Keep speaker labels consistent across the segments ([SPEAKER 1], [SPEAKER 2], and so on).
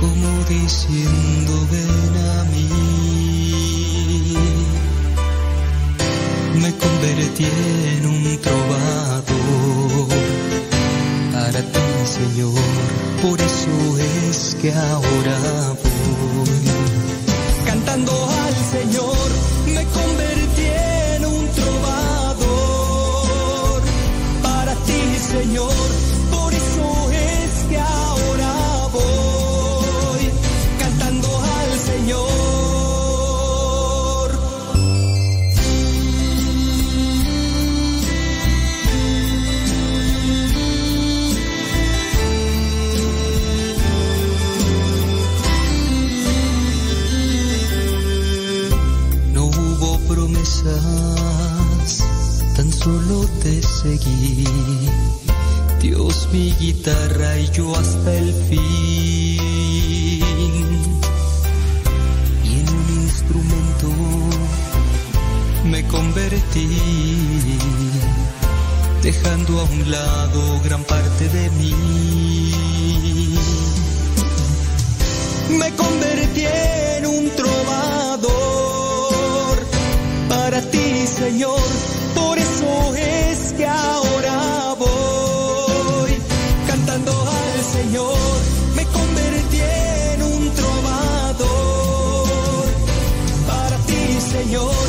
[SPEAKER 1] como diciendo ven a mí. Me convertí en un trovador para ti, Señor, por eso es que ahora seguí. Dios, mi guitarra y yo hasta el fin. Y en un instrumento me convertí, dejando a un lado gran parte de mí. Me convertí en un trovador para ti, Señor. Es que ahora voy cantando al Señor. Me convertí en un trovador para ti, Señor.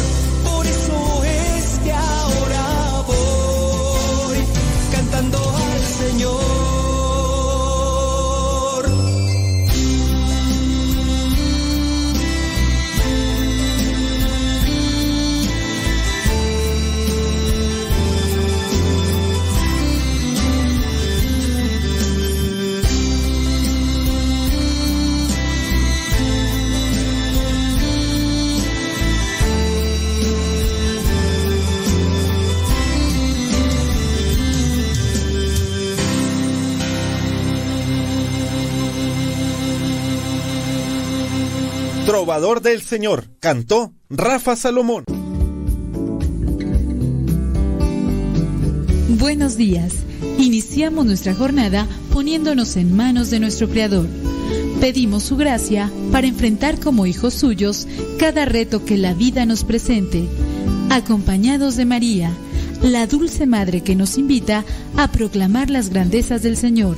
[SPEAKER 2] Trovador del Señor, cantó Rafa Salomón.
[SPEAKER 3] Buenos días. Iniciamos nuestra jornada poniéndonos en manos de nuestro Creador. Pedimos su gracia para enfrentar como hijos suyos cada reto que la vida nos presente, acompañados de María, la dulce Madre que nos invita a proclamar las grandezas del Señor.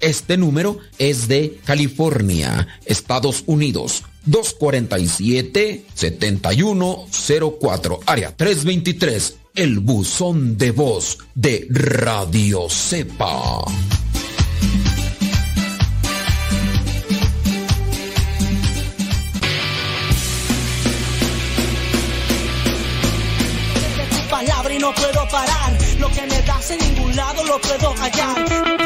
[SPEAKER 4] este número es de California, Estados Unidos. 247-7104, área 323, el buzón de voz de Radio Cepa.
[SPEAKER 5] palabra y no puedo parar. Lo que me das en ningún lado lo puedo hallar.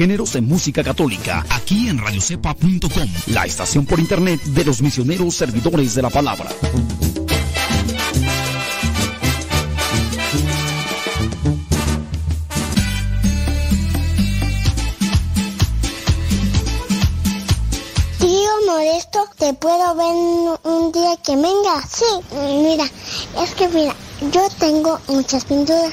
[SPEAKER 6] Géneros de música católica aquí en radiocepa.com, la estación por internet de los misioneros servidores de la palabra.
[SPEAKER 7] Modesto, ¿te puedo ver un día que venga? Sí, mira, es que mira, yo tengo muchas pinturas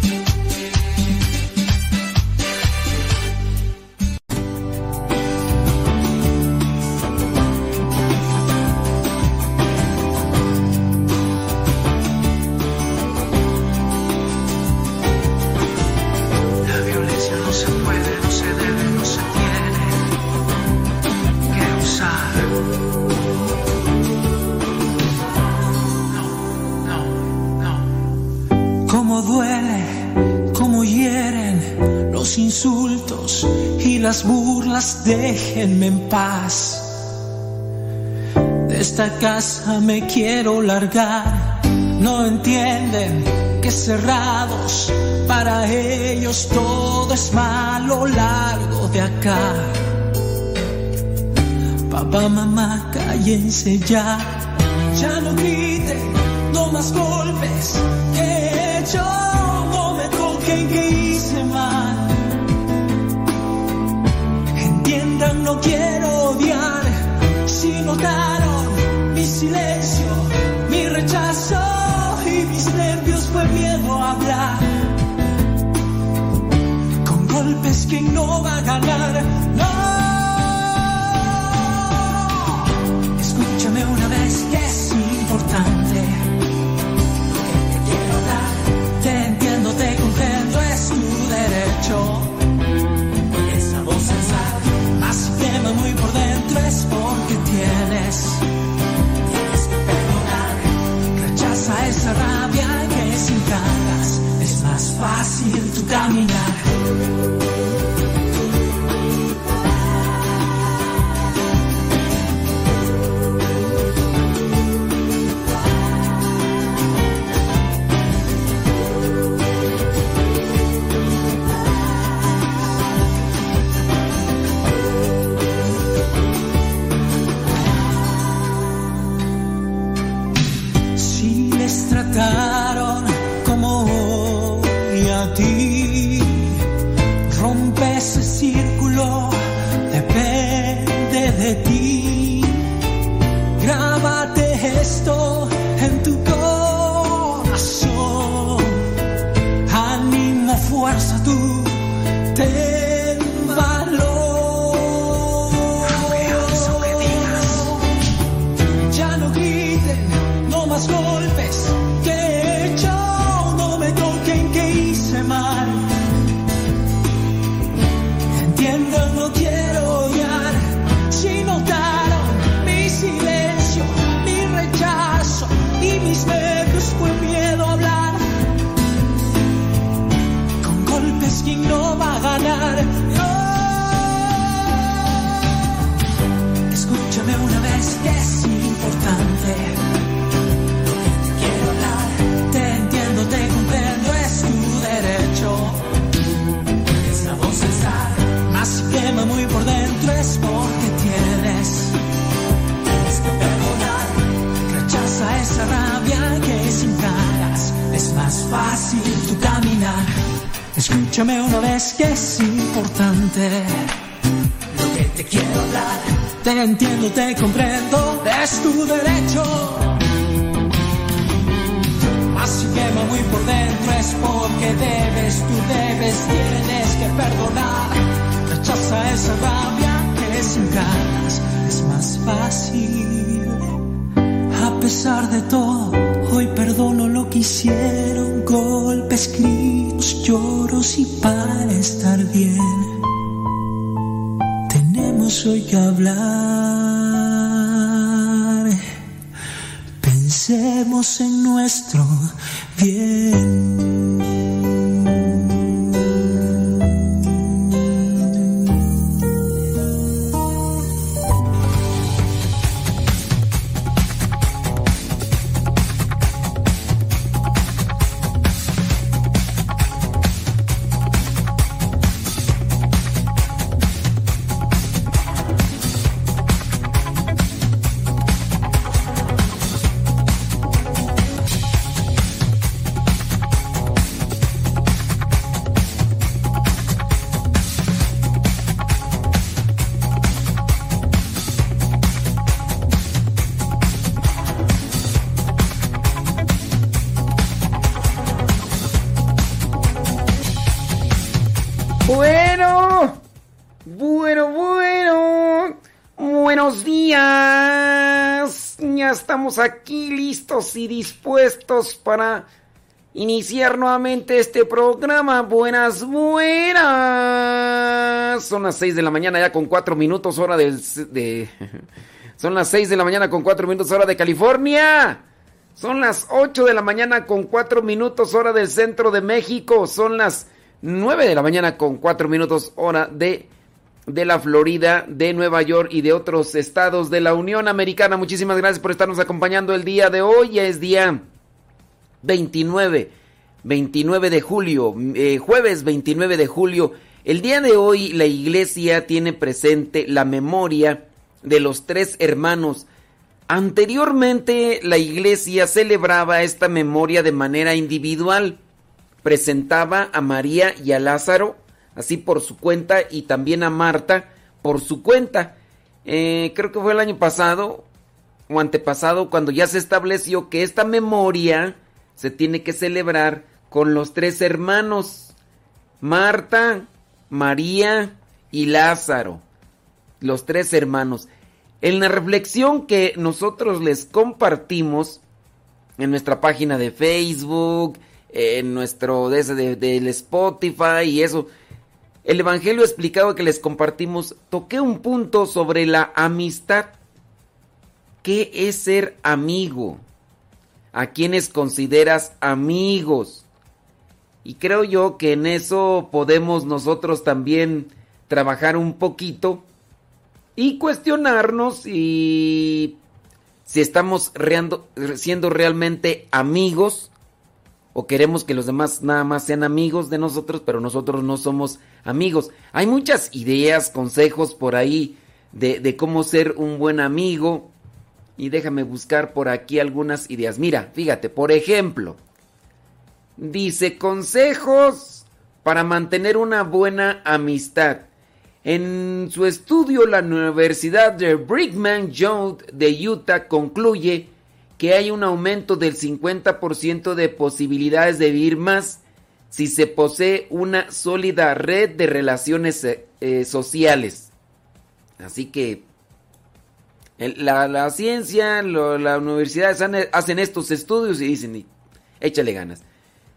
[SPEAKER 8] déjenme en paz. De esta casa me quiero largar. No entienden que cerrados para ellos todo es malo largo de acá. Papá, mamá, cállense ya. Ya no griten, no más golpes no quiero odiar. Si notaron mi silencio, mi rechazo y mis nervios fue miedo a hablar. Con golpes que no va a ganar, fácil tu Escúchame una vez que es importante lo que te quiero hablar. Te entiendo, te comprendo, es tu derecho. Si quema muy por dentro es porque debes, tú debes, tienes que perdonar. Rechaza esa rabia que sin ganas es más fácil. A pesar de todo, hoy perdono lo que hicieron, golpes, gritos, lloros y para estar bien. Tenemos hoy que hablar, pensemos en nuestro
[SPEAKER 9] estamos aquí listos y dispuestos para iniciar nuevamente este programa. Buenas, buenas. Son las 6 de la mañana ya con 4 minutos hora del... De, son las 6 de la mañana con 4 minutos hora de California. Son las 8 de la mañana con 4 minutos hora del centro de México. Son las 9 de la mañana con 4 minutos hora de, de la Florida, de Nueva York y de otros estados de la Unión Americana. Muchísimas gracias por estarnos acompañando el día de hoy. Ya es día 29, 29 de julio, eh, jueves 29 de julio. El día de hoy la iglesia tiene presente la memoria de los tres hermanos. Anteriormente la iglesia celebraba esta memoria de manera individual presentaba a María y a Lázaro, así por su cuenta, y también a Marta por su cuenta. Eh, creo que fue el año pasado o antepasado cuando ya se estableció que esta memoria se tiene que celebrar con los tres hermanos, Marta, María y Lázaro, los tres hermanos. En la reflexión que nosotros les compartimos en nuestra página de Facebook, en nuestro desde del Spotify y eso. El Evangelio explicado que les compartimos, toqué un punto sobre la amistad. ¿Qué es ser amigo? ¿A quienes consideras amigos? Y creo yo que en eso podemos nosotros también trabajar un poquito y cuestionarnos si estamos siendo realmente amigos o queremos que los demás nada más sean amigos de nosotros, pero nosotros no somos amigos. Hay muchas ideas, consejos por ahí de, cómo ser un buen amigo. Y déjame buscar por aquí algunas ideas. Mira, fíjate, por ejemplo, dice consejos para mantener una buena amistad. En su estudio, la Universidad de Brigham Young de Utah concluye que hay un aumento del 50% de posibilidades de vivir más si se posee una sólida red de relaciones eh, eh, sociales. Así que la, ciencia, las universidades hacen estos estudios y dicen, échale ganas.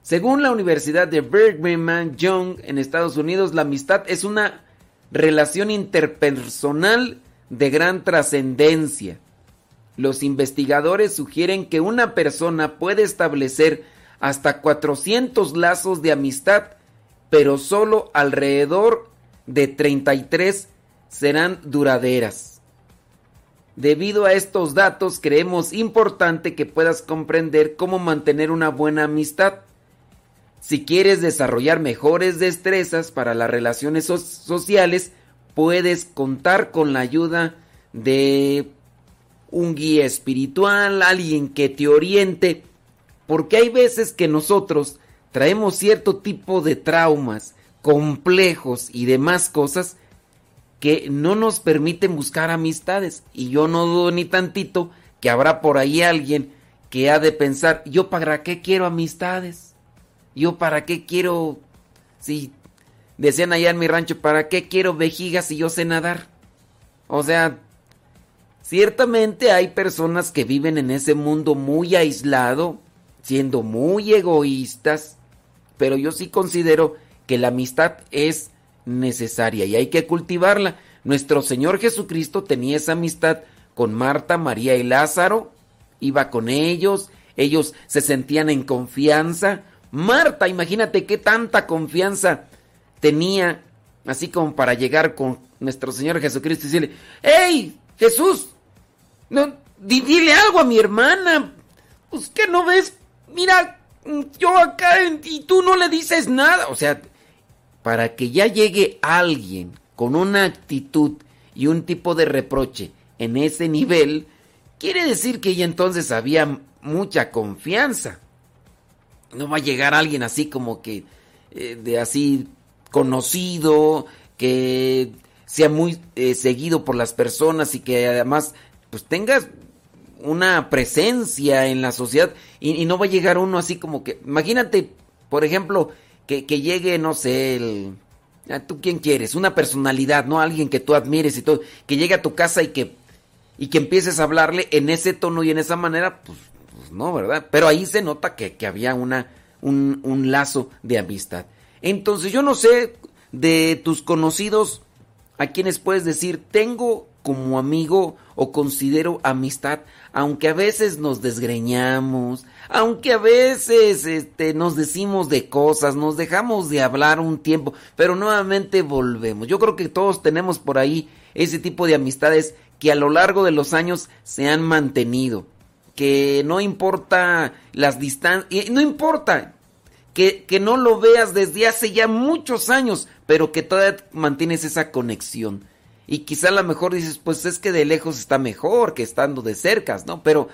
[SPEAKER 9] Según la Universidad de Brigham Young en Estados Unidos, la amistad es una relación interpersonal de gran trascendencia los investigadores sugieren que una persona puede establecer hasta 400 lazos de amistad, pero solo alrededor de 33 serán duraderas. Debido a estos datos, creemos importante que puedas comprender cómo mantener una buena amistad. Si quieres desarrollar mejores destrezas para las relaciones sociales, puedes contar con la ayuda de un guía espiritual, alguien que te oriente, porque hay veces que nosotros traemos cierto tipo de traumas, complejos y demás cosas que no nos permiten buscar amistades. Y yo no dudo ni tantito que habrá por ahí alguien que ha de pensar, yo para qué quiero amistades, yo para qué quiero, si decían allá en mi rancho, para qué quiero vejigas si yo sé nadar. O sea, ciertamente hay personas que viven en ese mundo muy aislado, siendo muy egoístas, pero yo sí considero que la amistad es necesaria y hay que cultivarla. Nuestro Señor Jesucristo tenía esa amistad con Marta, María y Lázaro, iba con ellos, ellos se sentían en confianza. Marta, imagínate qué tanta confianza tenía, así como para llegar con nuestro Señor Jesucristo y decirle, ¡Hey, Jesús! No, dile algo a mi hermana. Pues que no ves, mira, yo acá y tú no le dices nada. O sea, para que ya llegue alguien con una actitud y un tipo de reproche en ese nivel, quiere decir que ya entonces había mucha confianza. No va a llegar alguien así como que eh, de así conocido, que sea muy eh, seguido por las personas y que además pues tengas una presencia en la sociedad y, no va a llegar uno así como que, imagínate, por ejemplo, que, que llegue, no sé, el, ah, ¿tú quién quieres? Una personalidad, ¿no? Alguien que tú admires y todo, que llegue a tu casa y que, y que empieces a hablarle en ese tono y en esa manera, pues, pues no, ¿verdad? Pero ahí se nota que, que había una, un, un lazo de amistad. Entonces yo no sé de tus conocidos a quienes puedes decir, tengo como amigo o considero amistad, aunque a veces nos desgreñamos, aunque a veces este, nos decimos de cosas, nos dejamos de hablar un tiempo, pero nuevamente volvemos. Yo creo que todos tenemos por ahí ese tipo de amistades que a lo largo de los años se han mantenido, que no importa las distancias, no importa que, que no lo veas desde hace ya muchos años, pero que todavía mantienes esa conexión. Y quizá a lo mejor dices, pues es que de lejos está mejor que estando de cerca, ¿no? Pero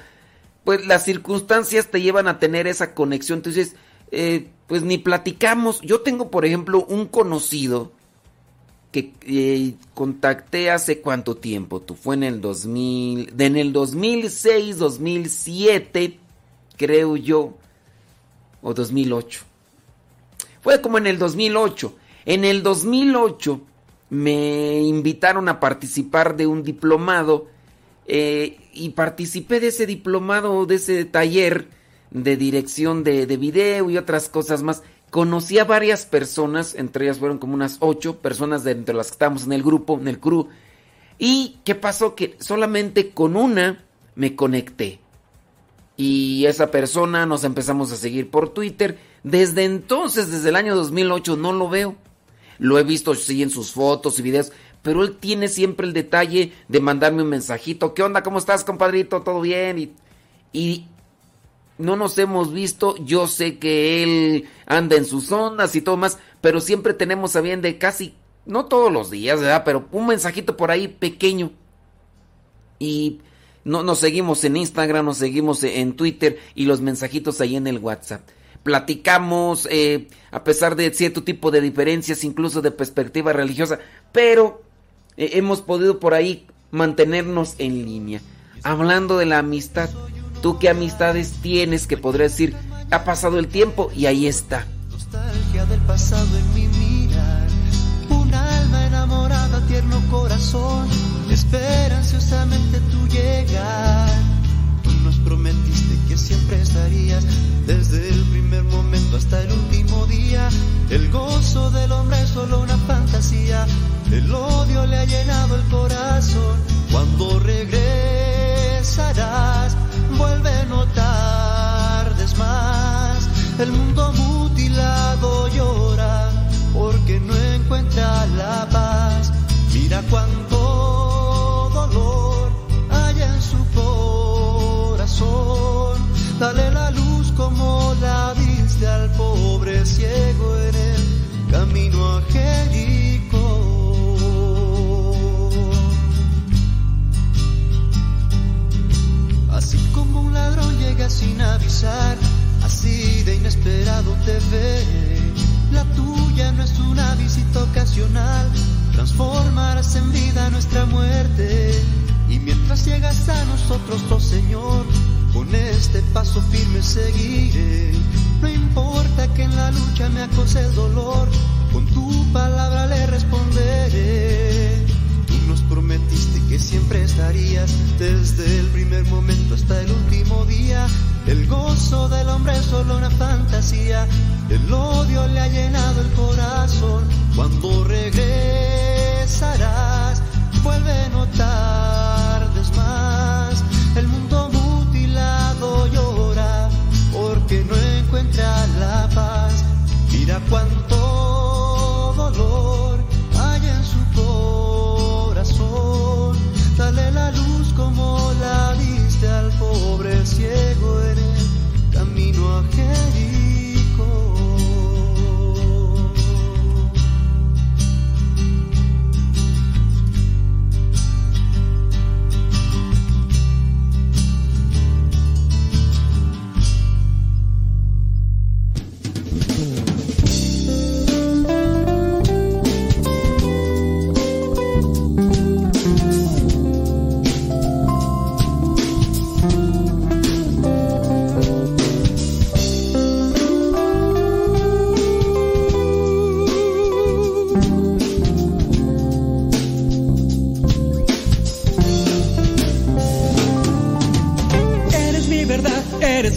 [SPEAKER 9] pues las circunstancias te llevan a tener esa conexión. Entonces, eh, pues ni platicamos. Yo tengo, por ejemplo, un conocido que eh, contacté hace cuánto tiempo. Tú fue en el 2000, en el 2006, 2007, creo yo, o 2008. Fue como en el 2008. En el 2008 me invitaron a participar de un diplomado eh, y participé de ese diplomado, de ese taller de dirección de, de, video y otras cosas más. Conocí a varias personas, entre ellas fueron como unas ocho personas de entre las que estábamos en el grupo, en el crew. ¿Y qué pasó? Que solamente con una me conecté. Y esa persona nos empezamos a seguir por Twitter. Desde entonces, desde el año 2008, no lo veo lo he visto sí en sus fotos y videos, pero él tiene siempre el detalle de mandarme un mensajito, ¿qué onda? ¿Cómo estás, compadrito? ¿Todo bien? Y, y no nos hemos visto, yo sé que él anda en sus ondas y todo más, pero siempre tenemos a bien de casi, no todos los días, ¿verdad? Pero un mensajito por ahí pequeño. Y no, nos seguimos en Instagram, nos seguimos en Twitter y los mensajitos ahí en el WhatsApp platicamos, eh, a pesar de cierto tipo de diferencias, incluso de perspectiva religiosa, pero eh, hemos podido por ahí mantenernos en línea. Hablando de la amistad, ¿tú qué amistades tienes que podría decir, ha pasado el tiempo y ahí está?
[SPEAKER 10] Nostalgia del pasado en mi mirar, un alma enamorada, tierno corazón, espera ansiosamente tu llegar. Siempre estarías desde el primer momento hasta el último día. El gozo del hombre es solo una fantasía, el odio le ha llenado el corazón. Cuando regresarás, vuelve no tardes más. El mundo mutilado llora porque no encuentra la paz. Mira cuánto Dale la luz como la diste al pobre ciego en el camino a Así como un ladrón llega sin avisar, así de inesperado te ve. La tuya no es una visita ocasional, transformarás en vida nuestra muerte. Y mientras llegas a nosotros, oh Señor, con este paso firme seguiré. No importa que en la lucha me acose el dolor, con tu palabra le responderé. Tú nos prometiste que siempre estarías desde el primer momento hasta el último día. El gozo del hombre es solo una fantasía. El odio le ha llenado el corazón. Cuando regresarás, vuelve no tardes porque no encuentra la paz. Mira cuánto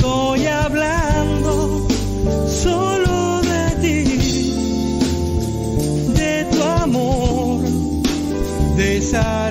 [SPEAKER 11] Estoy hablando solo de ti. De tu amor. De esa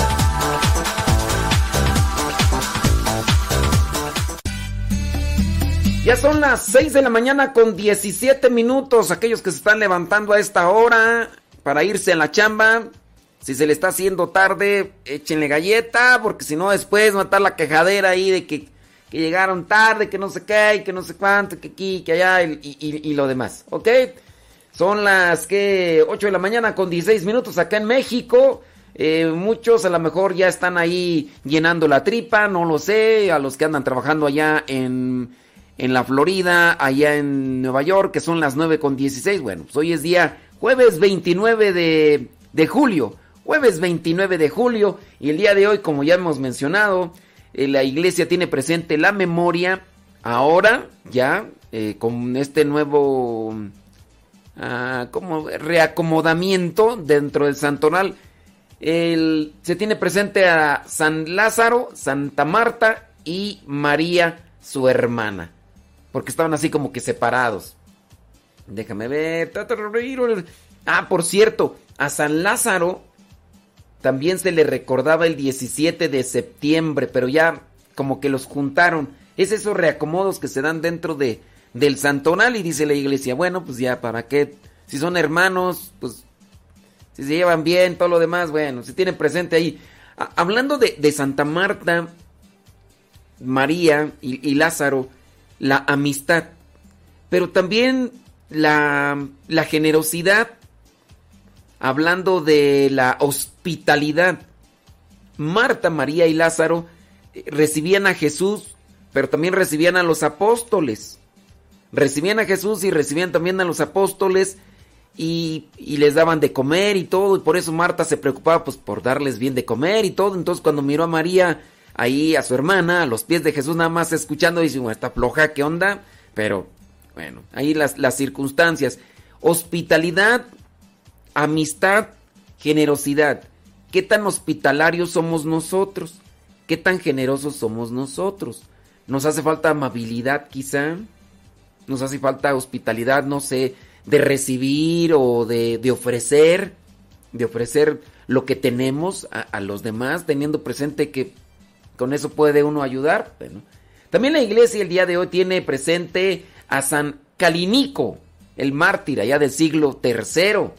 [SPEAKER 9] Ya son las 6 de la mañana con 17 minutos. Aquellos que se están levantando a esta hora para irse a la chamba. Si se le está haciendo tarde, échenle galleta, porque si no después estar la quejadera ahí de que, que llegaron tarde, que no sé qué, y que no sé cuánto, que aquí, que allá, y lo demás. ¿Ok? Son las que 8 de la mañana con 16 minutos acá en México. Eh, muchos a lo mejor ya están ahí llenando la tripa, no lo sé. A los que andan trabajando allá en, en la Florida, allá en Nueva York, que son las 9 con 16. Bueno, pues hoy es día jueves 29 de, de julio. Jueves 29 de julio. Y el día de hoy, como ya hemos mencionado, eh, la iglesia tiene presente la memoria. Ahora, ya, eh, con este nuevo ah, como reacomodamiento dentro del santoral. Se tiene presente a San Lázaro, Santa Marta y María, su hermana. Porque estaban así como que separados. Déjame ver. Ah, por cierto, a San Lázaro también se le recordaba el 17 de septiembre, pero ya como que los juntaron. Es esos reacomodos que se dan dentro de, del santonal y dice la iglesia, bueno, pues ya, ¿para qué? Si son hermanos, pues si se llevan bien, todo lo demás, bueno, se tienen presente ahí. hablando de, de, Santa Marta, María y, Lázaro, la amistad, pero también la, la generosidad, hablando de la hospitalidad. Marta, María y Lázaro eh, recibían a Jesús, pero también recibían a los apóstoles. Recibían a Jesús y recibían también a los apóstoles y, y, les daban de comer y todo. Y por eso Marta se preocupaba pues por darles bien de comer y todo. Entonces cuando miró a María ahí a su hermana, a los pies de Jesús nada más escuchando, dice, bueno, está floja, ¿qué onda? Pero bueno, ahí las, las circunstancias. Hospitalidad, amistad, generosidad. ¿Qué tan hospitalarios somos nosotros? ¿Qué tan generosos somos nosotros? ¿Nos hace falta amabilidad quizá? ¿Nos hace falta hospitalidad, no sé, de recibir o de, de ofrecer? De ofrecer lo que tenemos a, los demás, teniendo presente que con eso puede uno ayudar. Bueno, también la iglesia el día de hoy tiene presente a San Calinico, el mártir allá del siglo III.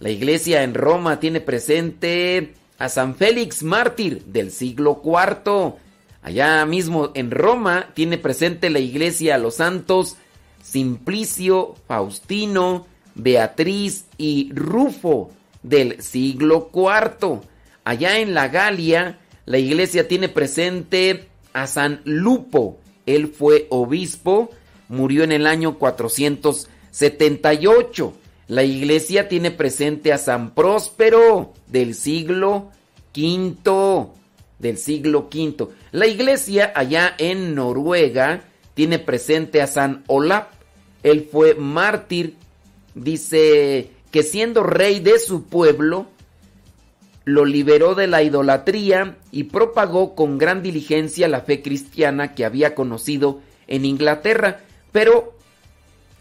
[SPEAKER 9] La iglesia en Roma tiene presente a San Félix mártir del siglo IV. Allá mismo en Roma tiene presente la iglesia a los santos Simplicio, Faustino, Beatriz y Rufo del siglo IV. Allá en la Galia la iglesia tiene presente a San Lupo. Él fue obispo murió en el año 478. La iglesia tiene presente a San Próspero del siglo V. Del siglo V. La iglesia allá en Noruega tiene presente a San Olaf. Él fue mártir. Dice que siendo rey de su pueblo, lo liberó de la idolatría y propagó con gran diligencia la fe cristiana que había conocido en Inglaterra pero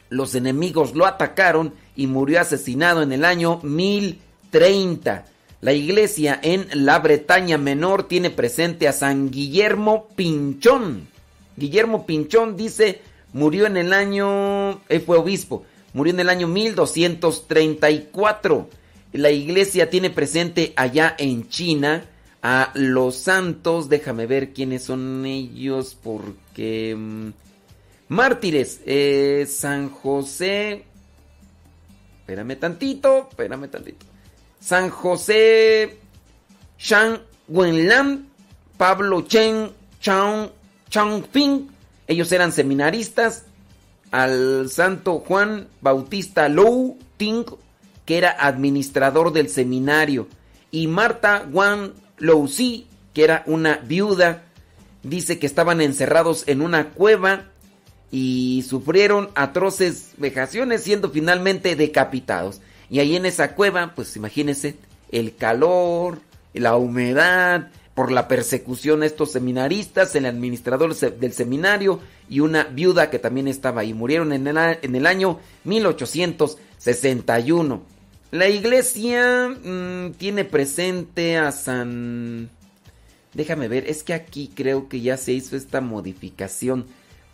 [SPEAKER 9] los enemigos lo atacaron y murió asesinado en el año 1030. La iglesia en la Bretaña Menor tiene presente a San Guillermo Pinchón. Guillermo Pinchón dice, murió en el año, él fue obispo, murió en el año 1234. La iglesia tiene presente allá en China a los santos, déjame ver quiénes son ellos porque... Mm, Mártires, eh, San José. Espérame tantito, espérame tantito. San José Shang Wenlan, Pablo Chen Chang Changping. Ellos eran seminaristas. Al santo Juan Bautista Lou Ting, que era administrador del seminario. Y Marta Wang Si, que era una viuda. Dice que estaban encerrados en una cueva y sufrieron atroces vejaciones siendo finalmente decapitados. Y ahí en esa cueva, pues imagínense, el calor, la humedad, por la persecución a estos seminaristas, el administrador del seminario y una viuda que también estaba ahí. Murieron en el, en el año 1861. La iglesia mmm, tiene presente a San... Déjame ver, es que aquí creo que ya se hizo esta modificación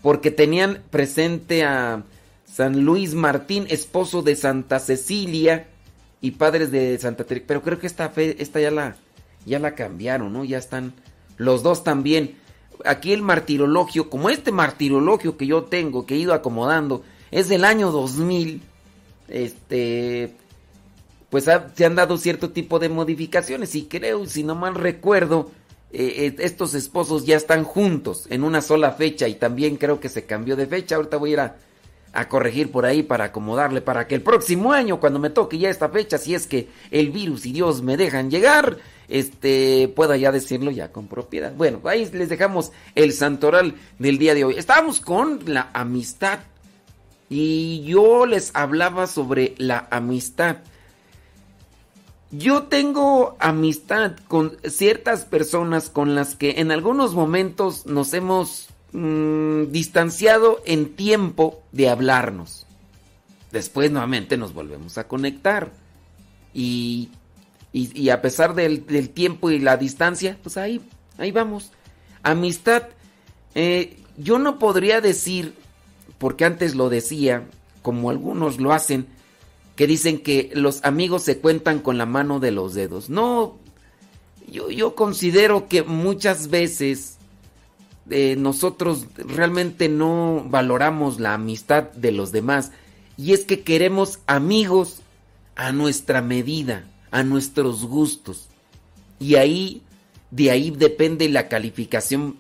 [SPEAKER 9] porque tenían presente a San Luis Martín, esposo de Santa Cecilia y padres de Santa Teresa, pero creo que esta fe, esta ya la, ya la cambiaron, ¿no? Ya están los dos también. Aquí el martirologio, como este martirologio que yo tengo, que he ido acomodando, es del año 2000, este, pues se han dado cierto tipo de modificaciones y creo, si no mal recuerdo, eh, eh, estos esposos ya están juntos en una sola fecha y también creo que se cambió de fecha. Ahorita voy a ir a, corregir por ahí para acomodarle para que el próximo año, cuando me toque ya esta fecha, si es que el virus y Dios me dejan llegar, este pueda ya decirlo ya con propiedad. Bueno, ahí les dejamos el santoral del día de hoy. Estamos con la amistad. Y yo les hablaba sobre la amistad. Yo tengo amistad con ciertas personas con las que en algunos momentos nos hemos mm, distanciado en tiempo de hablarnos. Después nuevamente nos volvemos a conectar. Y, y, a pesar del, del, tiempo y la distancia, pues ahí, ahí vamos. Amistad, eh, yo no podría decir, porque antes lo decía, como algunos lo hacen, que dicen que los amigos se cuentan con la mano de los dedos. No, yo, yo considero que muchas veces eh, nosotros realmente no valoramos la amistad de los demás. Y es que queremos amigos a nuestra medida, a nuestros gustos. Y ahí, de ahí depende la calificación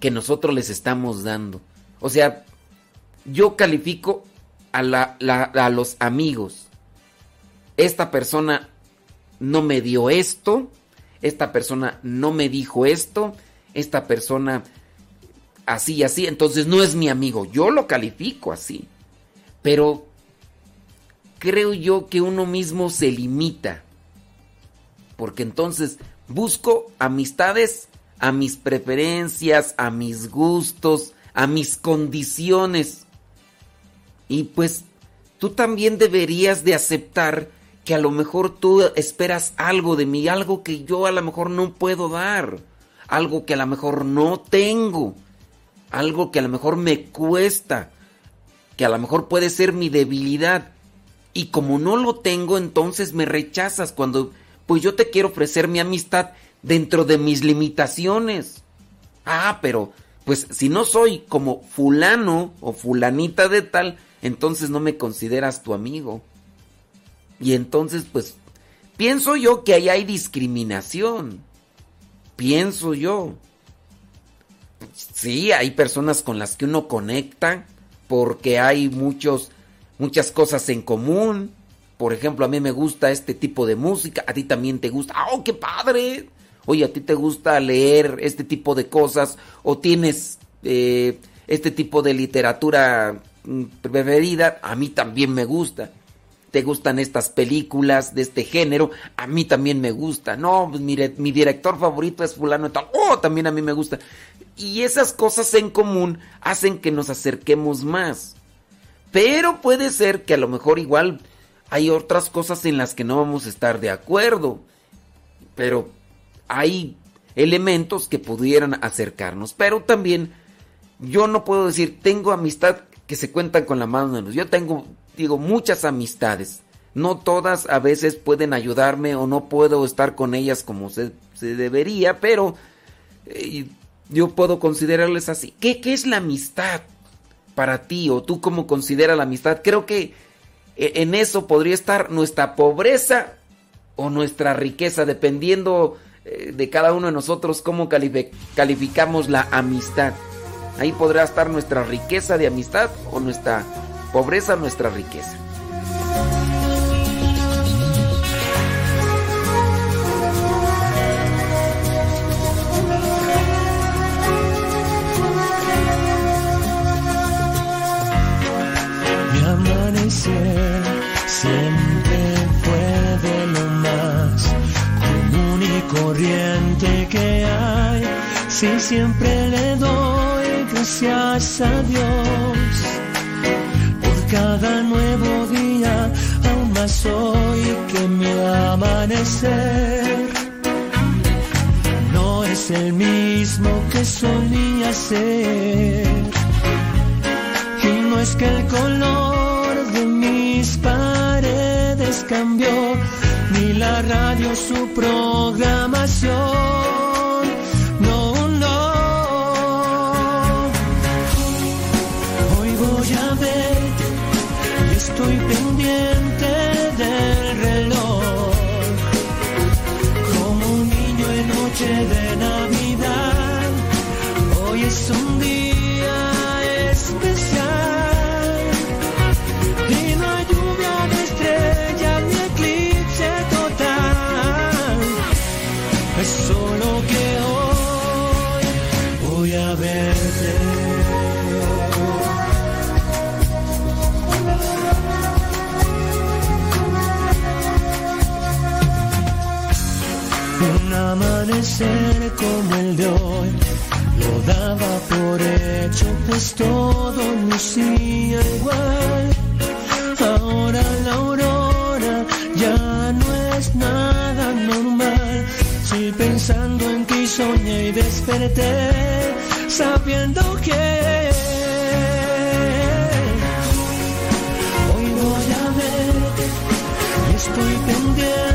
[SPEAKER 9] que nosotros les estamos dando. O sea, yo califico a, la, a los amigos esta persona no me dio esto, esta persona no me dijo esto, esta persona así y así, entonces no es mi amigo, yo lo califico así. Pero creo yo que uno mismo se limita, porque entonces busco amistades a mis preferencias, a mis gustos, a mis condiciones. Y pues tú también deberías de aceptar que a lo mejor tú esperas algo de mí, algo que yo a lo mejor no puedo dar, algo que a lo mejor no tengo, algo que a lo mejor me cuesta, que a lo mejor puede ser mi debilidad. Y como no lo tengo, entonces me rechazas cuando pues yo te quiero ofrecer mi amistad dentro de mis limitaciones. Ah, pero pues si no soy como fulano o fulanita de tal, entonces no me consideras tu amigo. Y entonces, pues, pienso yo que ahí hay discriminación. Pienso yo. Sí, hay personas con las que uno conecta porque hay muchos, muchas cosas en común. Por ejemplo, a mí me gusta este tipo de música, a ti también te gusta. ¡Oh, qué padre! Oye, a ti te gusta leer este tipo de cosas o tienes eh, este tipo de literatura mm, preferida, a mí también me gusta te gustan estas películas de este género, a mí también me gusta. No, pues mire, mi director favorito es fulano y tal. Oh, también a mí me gusta. Y esas cosas en común hacen que nos acerquemos más. Pero puede ser que a lo mejor igual hay otras cosas en las que no vamos a estar de acuerdo. Pero hay elementos que pudieran acercarnos. Pero también yo no puedo decir, tengo amistad que se cuentan con la mano de los. Yo tengo digo, muchas amistades. No todas a veces pueden ayudarme o no puedo estar con ellas como se, debería, pero eh, yo puedo considerarles así. ¿Qué, ¿Qué es la amistad para ti o tú cómo consideras la amistad? Creo que eh, en eso podría estar nuestra pobreza o nuestra riqueza, dependiendo eh, de cada uno de nosotros cómo calificamos la amistad. Ahí podrá estar nuestra riqueza de amistad o nuestra pobreza nuestra riqueza.
[SPEAKER 12] Mi amanecer siempre fue de lo más común y corriente que hay. Si siempre le doy gracias a Dios cada nuevo día, aún más hoy que mi amanecer. No es el mismo que solía ser. Y no es que el color de mis paredes cambió, ni la radio su programación ser como el de hoy. Lo daba por hecho, pues todo lucía igual. Ahora la aurora ya no es nada normal. Si pensando en ti soñé y desperté, sabiendo que hoy voy a verte, estoy pendiente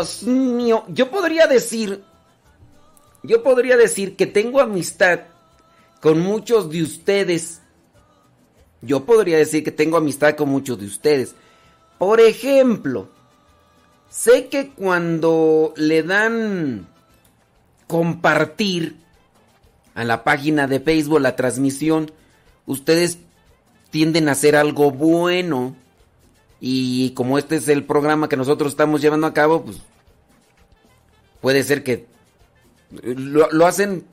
[SPEAKER 9] Dios mío, yo podría decir, yo podría decir que tengo amistad con muchos de ustedes. Yo podría decir que tengo amistad con muchos de ustedes. Por ejemplo, sé que cuando le dan compartir a la página de Facebook la transmisión, ustedes tienden a hacer algo bueno. Y como este es el programa que nosotros estamos llevando a cabo, pues puede ser que lo, lo hacen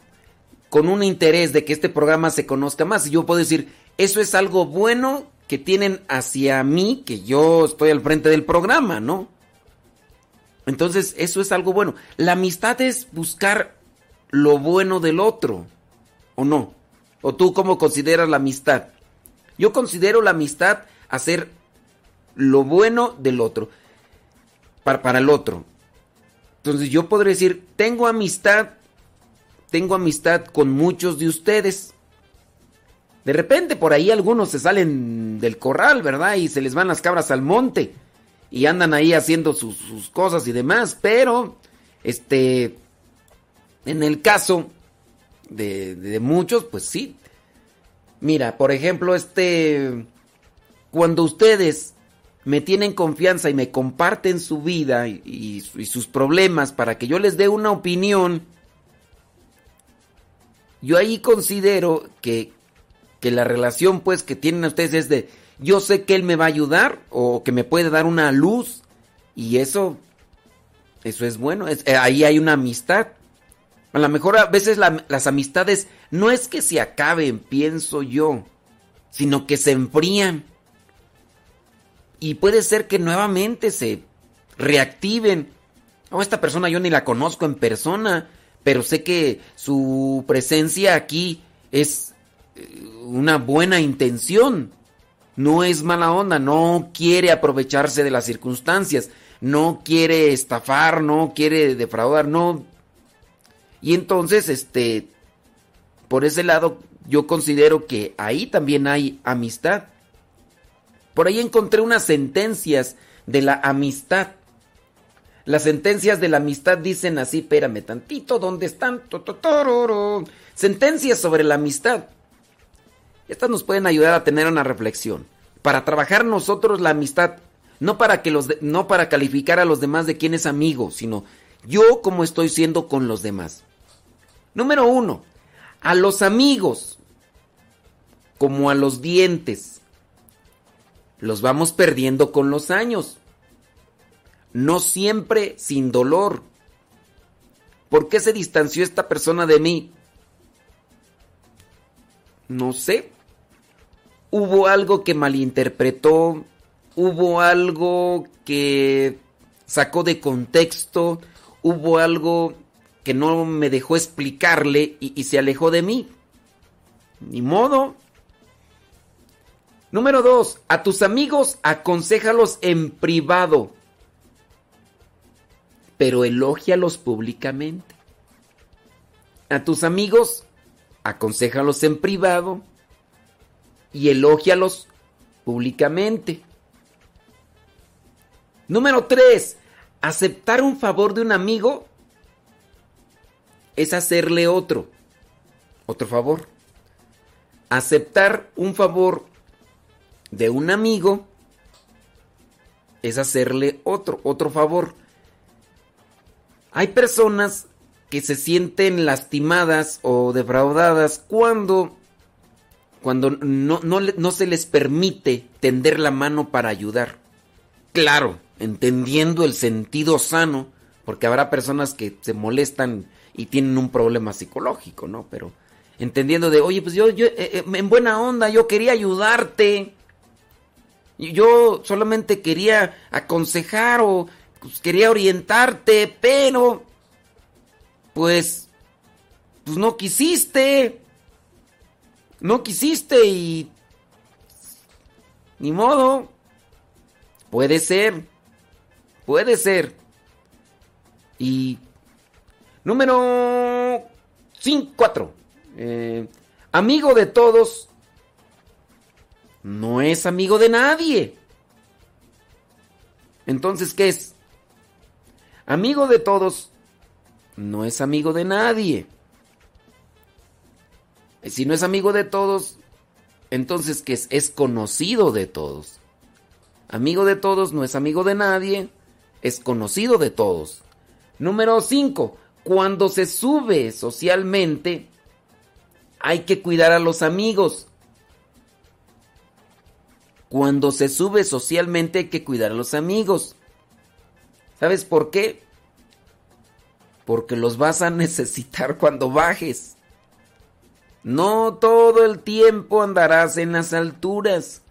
[SPEAKER 9] con un interés de que este programa se conozca más. Y yo puedo decir, eso es algo bueno que tienen hacia mí, que yo estoy al frente del programa, ¿no? Entonces, eso es algo bueno. La amistad es buscar lo bueno del otro, ¿o no? ¿O tú cómo consideras la amistad? Yo considero la amistad hacer lo bueno del otro, para, para el otro. Entonces yo podría decir, tengo amistad, tengo amistad con muchos de ustedes. De repente por ahí algunos se salen del corral, ¿verdad? Y se les van las cabras al monte y andan ahí haciendo sus, sus cosas y demás, pero este, en el caso de, de muchos, pues sí. Mira, por ejemplo, este, cuando ustedes me tienen confianza y me comparten su vida y, sus problemas para que yo les dé una opinión, yo ahí considero que, que la relación pues que tienen ustedes es de yo sé que él me va a ayudar o que me puede dar una luz y eso eso es bueno, eh, ahí hay una amistad. A lo mejor a veces la, las amistades no es que se acaben, pienso yo, sino que se enfrían. Y puede ser que nuevamente se reactiven. O oh, esta persona yo ni la conozco en persona, pero sé que su presencia aquí es eh, una buena intención. No es mala onda, no quiere aprovecharse de las circunstancias, no quiere estafar, no quiere defraudar, no. Y entonces, este, por ese lado, yo considero que ahí también hay amistad. Por ahí encontré unas sentencias de la amistad. Las sentencias de la amistad dicen así, espérame tantito, ¿dónde están? Sentencias sobre la amistad. Estas nos pueden ayudar a tener una reflexión. Para trabajar nosotros la amistad, no para, que los no para calificar a los demás de quién es amigo, sino yo como estoy siendo con los demás. Número uno, a los amigos, como a los dientes, los vamos perdiendo con los años. No siempre sin dolor. ¿Por qué se distanció esta persona de mí? No sé hubo algo que malinterpretó, hubo algo que sacó de contexto, hubo algo que no me dejó explicarle y, se alejó de mí. Ni modo. Número dos, a tus amigos aconséjalos en privado, pero elógialos públicamente. A tus amigos aconséjalos en privado, y elógialos públicamente. Número 3. Aceptar un favor de un amigo es hacerle otro. Otro favor. Aceptar un favor de un amigo es hacerle otro, otro favor. Hay personas que se sienten lastimadas o defraudadas cuando cuando no, no, se les permite tender la mano para ayudar. Claro, entendiendo el sentido sano, porque habrá personas que se molestan y tienen un problema psicológico, ¿no? Pero entendiendo de, oye, pues yo, yo eh, eh, en buena onda, yo quería ayudarte. Yo solamente quería aconsejar o pues, quería orientarte, pero pues, pues no quisiste no quisiste y... Ni modo. Puede ser. Puede ser. Y... Número 5, 4. Eh, amigo de todos. No es amigo de nadie. Entonces, ¿qué es? Amigo de todos. No es amigo de nadie. Si no es amigo de todos, entonces que es, es conocido de todos. Amigo de todos no es amigo de nadie, es conocido de todos. Número 5. Cuando se sube socialmente, hay que cuidar a los amigos. Cuando se sube socialmente hay que cuidar a los amigos. ¿Sabes por qué? Porque los vas a necesitar cuando bajes. No todo el tiempo andarás en las alturas.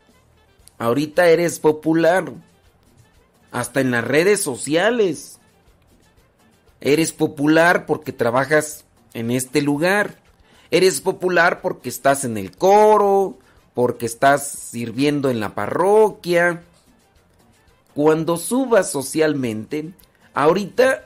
[SPEAKER 9] Ahorita eres popular. Hasta en las redes sociales. Eres popular porque trabajas en este lugar. Eres popular porque estás en el coro, porque estás sirviendo en la parroquia. Cuando subas socialmente, ahorita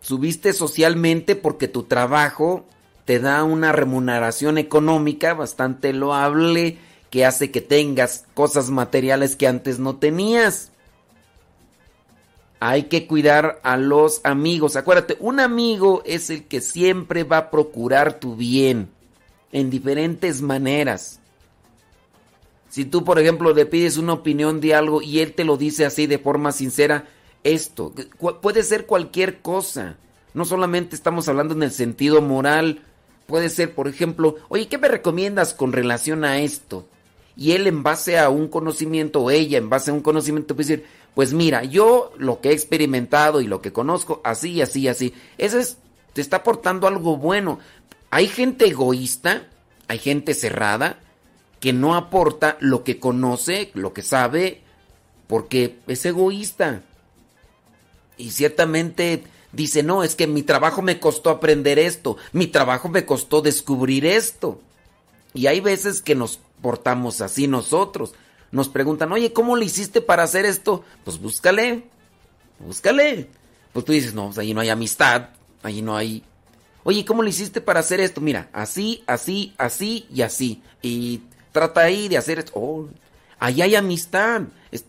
[SPEAKER 9] subiste socialmente porque tu trabajo te da una remuneración económica bastante loable que hace que tengas cosas materiales que antes no tenías. Hay que cuidar a los amigos. Acuérdate, un amigo es el que siempre va a procurar tu bien en diferentes maneras. Si tú, por ejemplo, le pides una opinión de algo y él te lo dice así de forma sincera, esto puede ser cualquier cosa. No solamente estamos hablando en el sentido moral, puede ser, por ejemplo, oye, ¿qué me recomiendas con relación a esto? Y él en base a un conocimiento, o ella en base a un conocimiento, puede decir, pues mira, yo lo que he experimentado y lo que conozco, así, así, así. Eso es, te está aportando algo bueno. Hay gente egoísta, hay gente cerrada, que no aporta lo que conoce, lo que sabe, porque es egoísta. Y ciertamente dice, no, es que mi trabajo me costó aprender esto, mi trabajo me costó descubrir esto. Y hay veces que nos portamos así nosotros nos preguntan, oye, ¿cómo le hiciste para hacer esto? Pues búscale, búscale. Pues tú dices, no, pues ahí no hay amistad, ahí no hay... Oye, ¿cómo le hiciste para hacer esto? Mira, así, así, así y así. Y trata ahí de hacer esto. Oh, ahí hay amistad,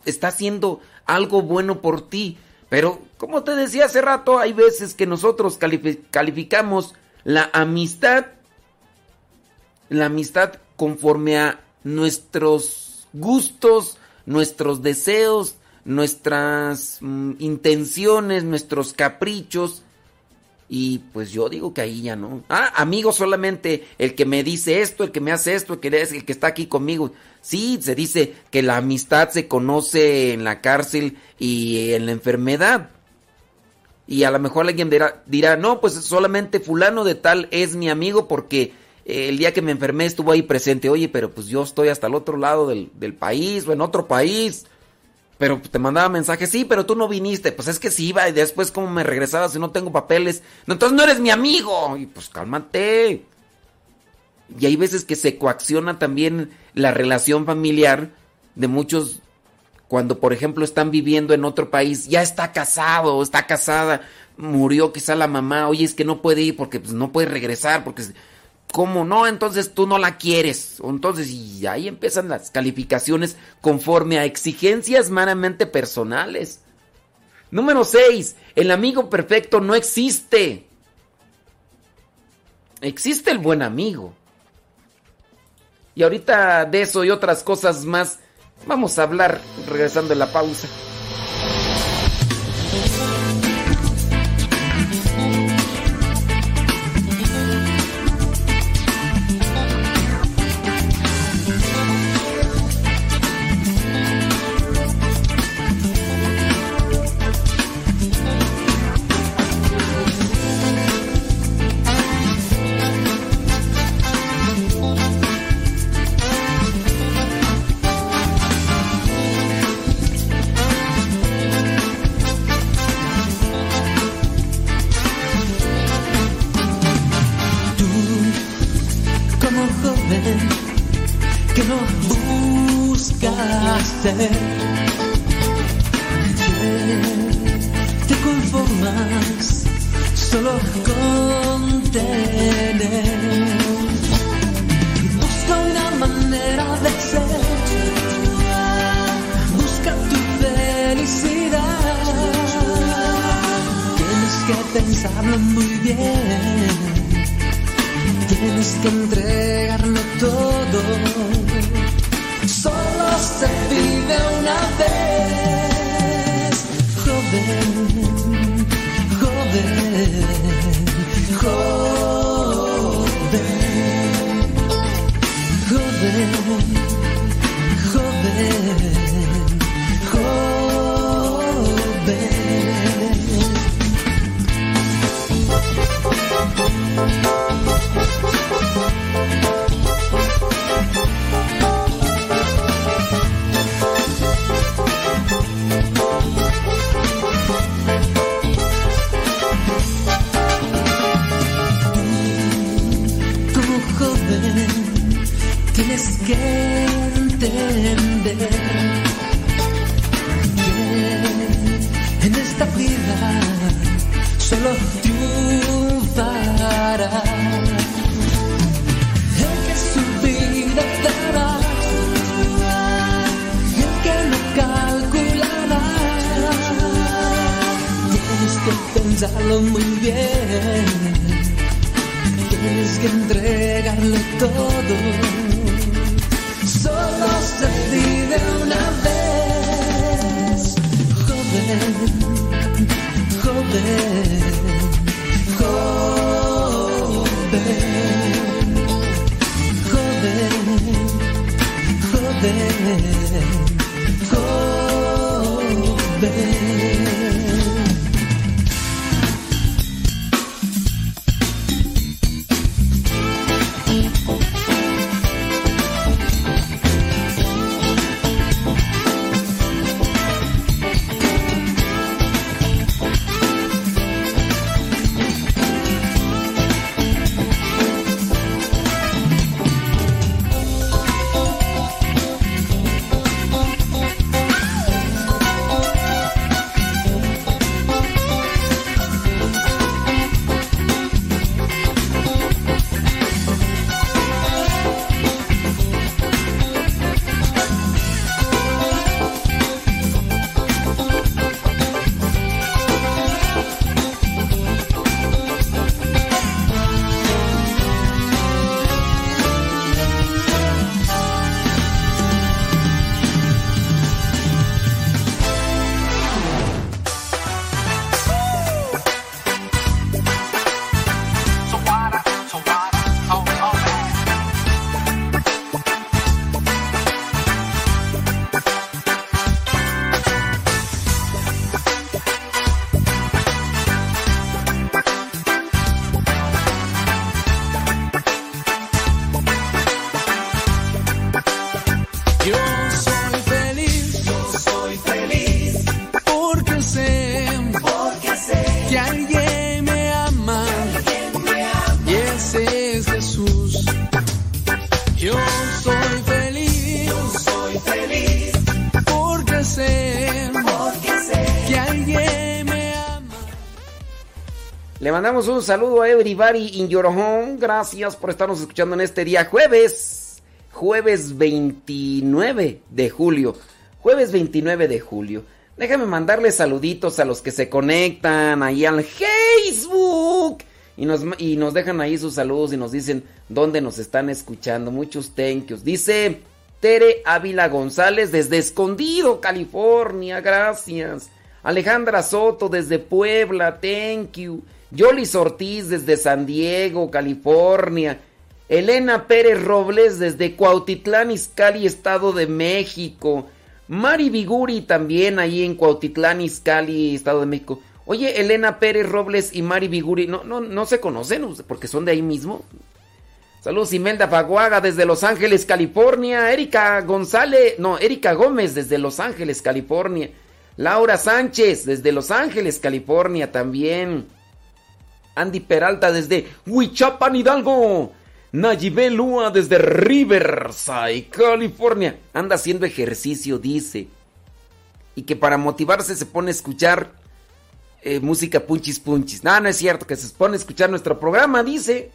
[SPEAKER 9] está haciendo algo bueno por ti. Pero, como te decía hace rato, hay veces que nosotros calificamos la amistad, la amistad conforme a nuestros gustos, nuestros deseos, nuestras mm, intenciones, nuestros caprichos. Y pues yo digo que ahí ya no. Ah, amigo solamente el que me dice esto, el que me hace esto, el que es el que está aquí conmigo. Sí, se dice que la amistad se conoce en la cárcel y en la enfermedad. Y a lo mejor alguien dirá, dirá, no, pues solamente fulano de tal es mi amigo porque el día que me enfermé estuvo ahí presente. Oye, pero pues yo estoy hasta el otro lado del, país o en otro país. Pero te mandaba mensajes, sí, pero tú no viniste. Pues es que sí iba y después cómo me regresaba si no tengo papeles. No, entonces no eres mi amigo. Y pues cálmate. Y hay veces que se coacciona también la relación familiar de muchos cuando por ejemplo están viviendo en otro país, ya está casado, está casada, murió quizá la mamá, oye, es que no puede ir porque pues, no puede regresar porque ¿Cómo no? Entonces tú no la quieres. Entonces, y ahí empiezan las calificaciones conforme a exigencias meramente personales. Número 6. El amigo perfecto no existe. Existe el buen amigo. Y ahorita de eso y otras cosas más vamos a hablar regresando a la pausa. Mandamos un saludo a everybody in your home. Gracias por estarnos escuchando en este día jueves. Jueves 29 de julio. Jueves 29 de julio. Déjame mandarle saluditos a los que se conectan ahí al Facebook. Y nos, y nos dejan ahí sus saludos y nos dicen dónde nos están escuchando. Muchos thank yous. Dice Tere Ávila González desde Escondido, California. Gracias. Alejandra Soto desde Puebla. Thank you. Yolis Ortiz desde San Diego, California. Elena Pérez Robles desde Cuautitlán, Izcalli, Estado de México. Mari Viguri también ahí en Cuautitlán, Izcalli, Estado de México. Oye, Elena Pérez Robles y Mari Viguri, ¿no, no, no se conocen porque son de ahí mismo? Saludos Imelda Faguaga desde Los Ángeles, California. Erika González, no, Erika Gómez desde Los Ángeles, California. Laura Sánchez desde Los Ángeles, California también. Andy Peralta desde Huichapan, Hidalgo. Nayibé Lua desde Riverside, California. Anda haciendo ejercicio, dice. Y que para motivarse se pone a escuchar eh, música punchis punchis. No, no es cierto, que se pone a escuchar nuestro programa, dice.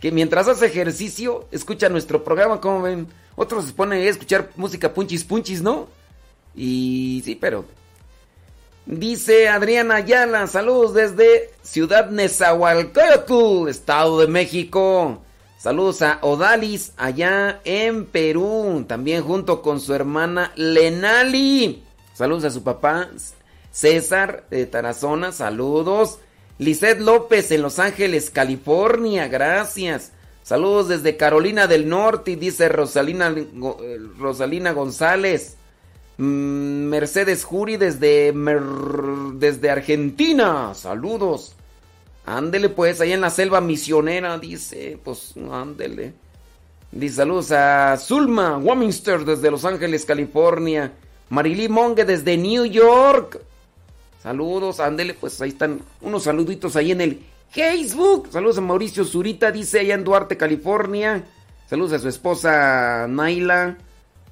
[SPEAKER 9] Que mientras hace ejercicio, escucha nuestro programa, como ven. Otros se ponen a escuchar música punchis punchis, ¿no? Y sí, pero... Dice Adriana Ayala, saludos desde Ciudad Nezahualcóyotl, Estado de México. Saludos a Odalis allá en Perú, también junto con su hermana Lenali. Saludos a su papá César de Tarazona, saludos. Lisette López en Los Ángeles, California, gracias. Saludos desde Carolina del Norte, dice Rosalina, Rosalina González. Mercedes Juri desde, desde Argentina, saludos. Ándele pues, ahí en la selva misionera, dice, pues ándele. Dice saludos a Zulma Waminster desde Los Ángeles, California. Marilí Monge desde New York. Saludos, ándele, pues ahí están unos saluditos ahí en el Facebook. Saludos a Mauricio Zurita, dice allá en Duarte, California. Saludos a su esposa Naila,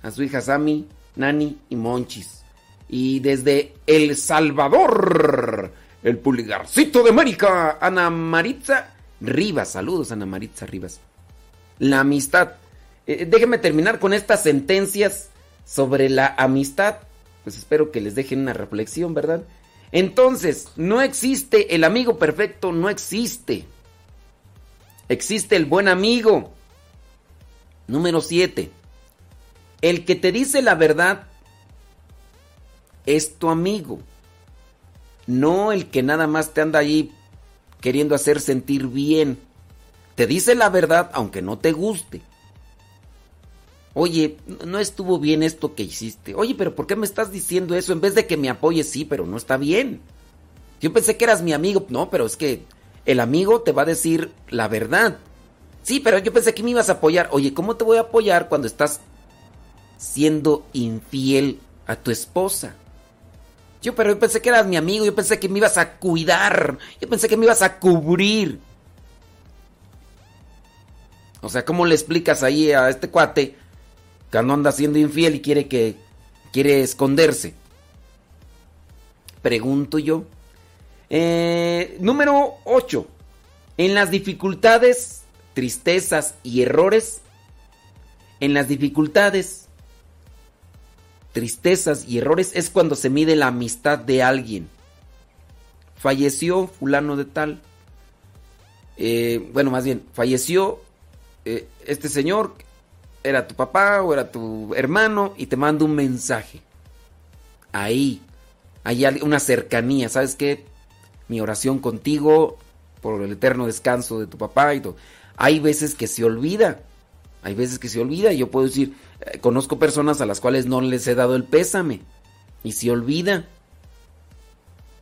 [SPEAKER 9] a su hija Sami, Nani y Monchis. Y desde El Salvador, el pulgarcito de América, Ana Maritza Rivas. Saludos, Ana Maritza Rivas. La amistad. Eh, déjenme terminar con estas sentencias sobre la amistad. Pues espero que les dejen una reflexión, ¿verdad? Entonces, no existe el amigo perfecto, no existe. Existe el buen amigo. Número 7. El que te dice la verdad es tu amigo. No el que nada más te anda ahí queriendo hacer sentir bien. Te dice la verdad aunque no te guste. Oye, no estuvo bien esto que hiciste. Oye, pero ¿por qué me estás diciendo eso? En vez de que me apoyes, sí, pero no está bien. Yo pensé que eras mi amigo. No, pero es que el amigo te va a decir la verdad. Sí, pero yo pensé que me ibas a apoyar. Oye, ¿cómo te voy a apoyar cuando estás siendo infiel a tu esposa? Yo, pero yo pensé que eras mi amigo, yo pensé que me ibas a cuidar, yo pensé que me ibas a cubrir. O sea, ¿cómo le explicas ahí a este cuate que no anda siendo infiel y quiere que quiere esconderse? Pregunto yo. Eh, número 8. En las dificultades, tristezas y errores, en las dificultades, tristezas y errores es cuando se mide la amistad de alguien. Falleció fulano de tal. Eh, bueno, más bien, falleció eh, este señor, era tu papá o era tu hermano y te manda un mensaje. Ahí hay una cercanía, ¿sabes qué? Mi oración contigo por el eterno descanso de tu papá y todo. Hay veces que se olvida. Hay veces que se olvida yo puedo decir, eh, conozco personas a las cuales no les he dado el pésame y se olvida.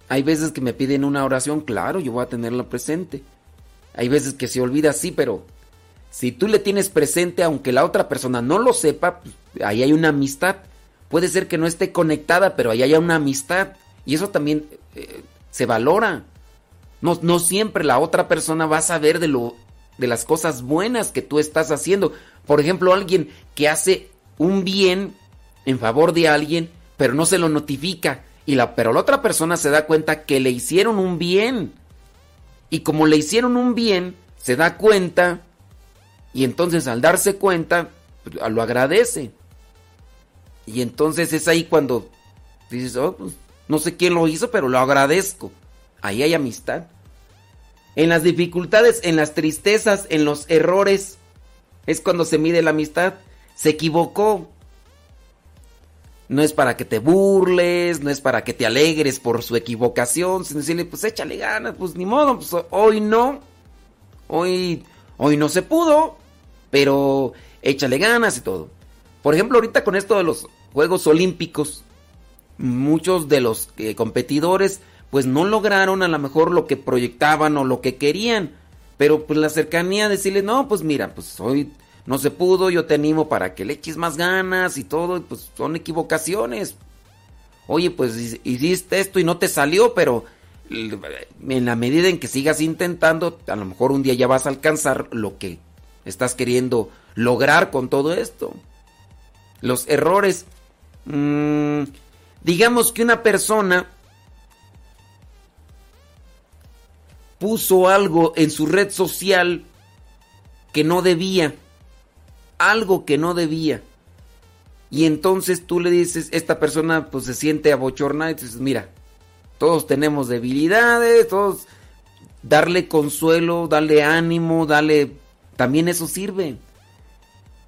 [SPEAKER 9] Hay veces que me piden una oración, claro, yo voy a tenerla presente. Hay veces que se olvida, sí, pero si tú le tienes presente, aunque la otra persona no lo sepa, pues, ahí hay una amistad. Puede ser que no esté conectada, pero ahí hay una amistad. Y eso también eh, se valora. No, no siempre la otra persona va a saber de lo de las cosas buenas que tú estás haciendo. Por ejemplo, alguien que hace un bien en favor de alguien, pero no se lo notifica. Y la, pero la otra persona se da cuenta que le hicieron un bien. Y como le hicieron un bien, se da cuenta. Y entonces al darse cuenta, pues, lo agradece. Y entonces es ahí cuando dices, oh, pues, no sé quién lo hizo, pero lo agradezco. Ahí hay amistad. En las dificultades, en las tristezas, en los errores, es cuando se mide la amistad. Se equivocó. No es para que te burles, no es para que te alegres por su equivocación, sino decirle, pues échale ganas, pues ni modo, pues hoy no. Hoy, hoy no se pudo, pero échale ganas y todo. Por ejemplo, ahorita con esto de los Juegos Olímpicos, muchos de los eh, competidores pues no lograron a lo mejor lo que proyectaban o lo que querían. Pero pues la cercanía, decirle, no, pues mira, pues hoy no se pudo, yo te animo para que le eches más ganas y todo, pues son equivocaciones. Oye, pues hiciste esto y no te salió, pero en la medida en que sigas intentando, a lo mejor un día ya vas a alcanzar lo que estás queriendo lograr con todo esto. Los errores. Mmm, digamos que una persona puso algo en su red social que no debía. Algo que no debía. Y entonces tú le dices, esta persona pues se siente abochornada y dices, mira, todos tenemos debilidades, todos darle consuelo, darle ánimo, darle... También eso sirve.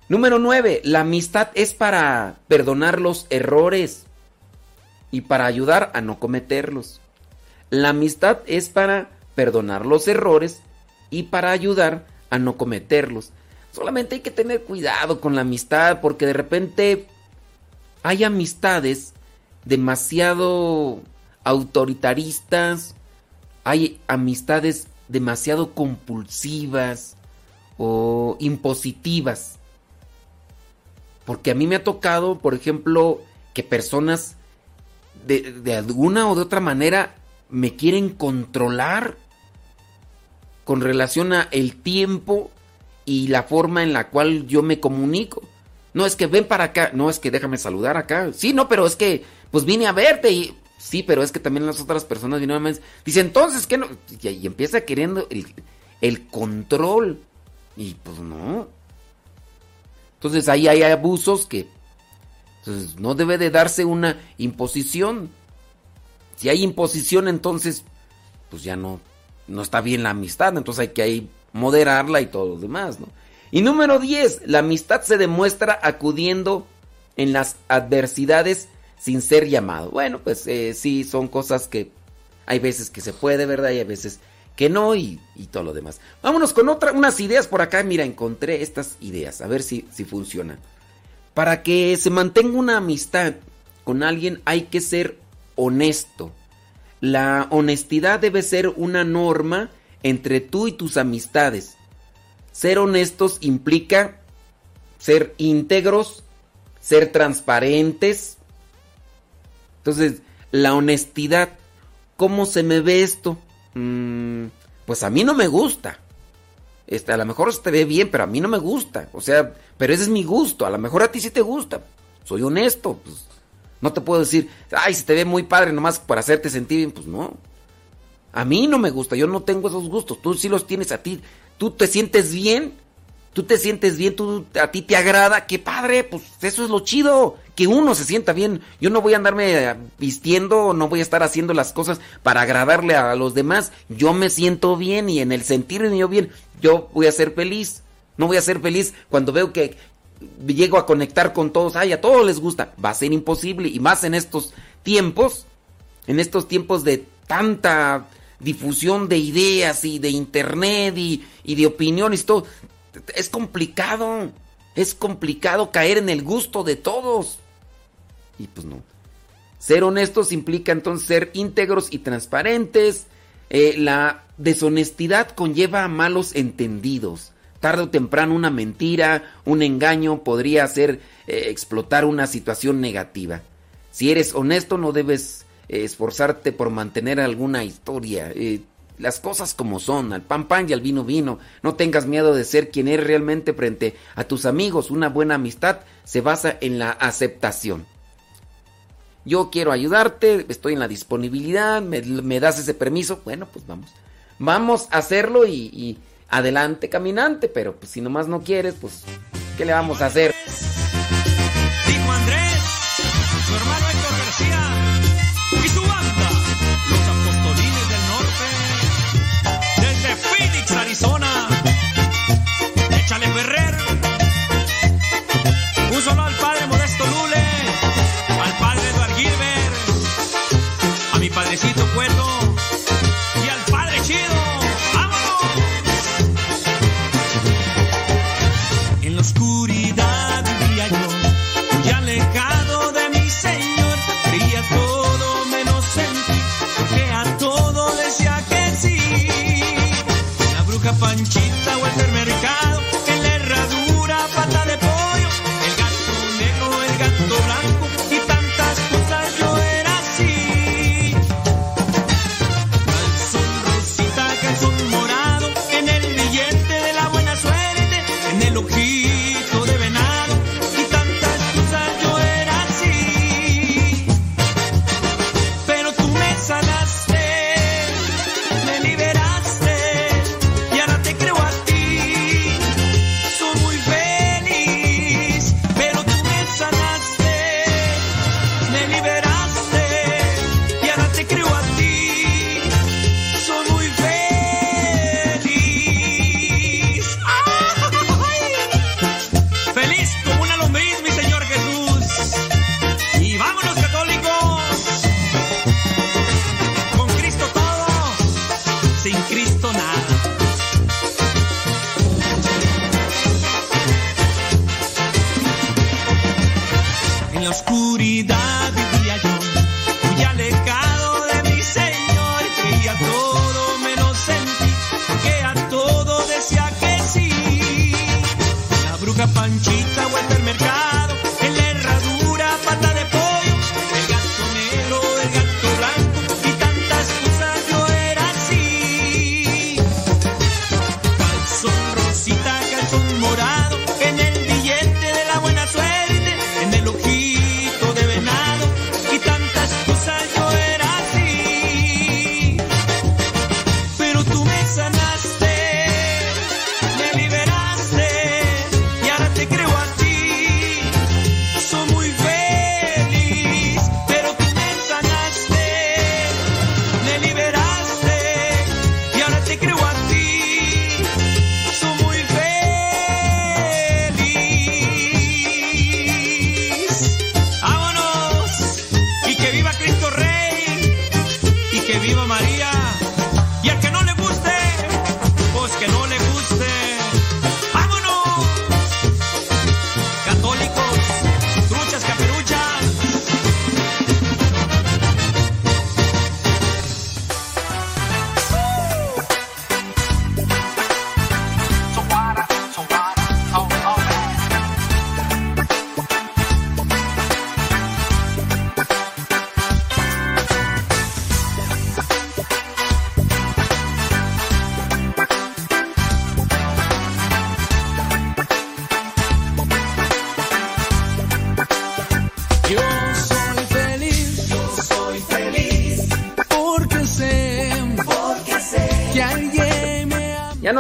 [SPEAKER 9] Número 9. La amistad es para perdonar los errores y para ayudar a no cometerlos. La amistad es para perdonar los errores y para ayudar a no cometerlos. Solamente hay que tener cuidado con la amistad porque de repente hay amistades demasiado autoritaristas, hay amistades demasiado compulsivas o impositivas. Porque a mí me ha tocado, por ejemplo, que personas de, de alguna o de otra manera me quieren controlar con relación a el tiempo y la forma en la cual yo me comunico. No es que ven para acá, no es que déjame saludar acá. Sí, no, pero es que pues vine a verte y sí, pero es que también las otras personas vienen a dice, entonces que no y, empieza queriendo el, el control y pues no. Entonces ahí hay abusos que entonces, no debe de darse una imposición. Si hay imposición, entonces, pues ya no, no está bien la amistad. Entonces hay que ahí moderarla y todo lo demás, ¿no? Y número 10, la amistad se demuestra acudiendo en las adversidades sin ser llamado. Bueno, pues eh, sí, son cosas que hay veces que se puede, ¿verdad? Y hay veces que no y, todo lo demás. Vámonos con otra, unas ideas por acá. Mira, encontré estas ideas, a ver si, si funcionan. Para que se mantenga una amistad con alguien hay que ser honesto. La honestidad debe ser una norma entre tú y tus amistades. Ser honestos implica ser íntegros, ser transparentes. Entonces, la honestidad, ¿cómo se me ve esto? Mm, pues a mí no me gusta. Este, a lo mejor se te ve bien, pero a mí no me gusta. O sea, pero ese es mi gusto. A lo mejor a ti sí te gusta. Soy honesto. Pues, no te puedo decir, ay, se te ve muy padre nomás para hacerte sentir bien. Pues no. A mí no me gusta. Yo no tengo esos gustos. Tú sí los tienes a ti tú te sientes bien, tú te sientes bien, tú, a ti te agrada, qué padre, pues eso es lo chido, que uno se sienta bien. Yo no voy a andarme vistiendo, no voy a estar haciendo las cosas para agradarle a los demás. Yo me siento bien y en el sentirme yo bien, yo voy a ser feliz. No voy a ser feliz cuando veo que llego a conectar con todos, ay, a todos les gusta. Va a ser imposible y más en estos tiempos, en estos tiempos de tanta difusión de ideas y de internet y, de opiniones, todo. Es complicado. Es complicado caer en el gusto de todos. Y pues no. Ser honestos implica entonces ser íntegros y transparentes. Eh, la deshonestidad conlleva malos entendidos. Tarde o temprano una mentira, un engaño podría hacer eh, explotar una situación negativa. Si eres honesto no debes esforzarte por mantener alguna historia. Eh, las cosas como son, al pan pan y al vino vino. No tengas miedo de ser quien eres realmente frente a tus amigos. Una buena amistad se basa en la aceptación. Yo quiero ayudarte, estoy en la disponibilidad, me, das ese permiso. Bueno, pues vamos. Vamos a hacerlo y adelante caminante, pero pues, si nomás no quieres, pues, ¿qué le vamos a hacer? Dijo
[SPEAKER 13] Andrés, su hermano Héctor García y su banda, los apostolines del norte, desde Phoenix, Arizona. Échale Ferrer, un solo al padre Modesto Lule, al padre Eduardo Gilbert, a mi padrecito Cuerdo. วั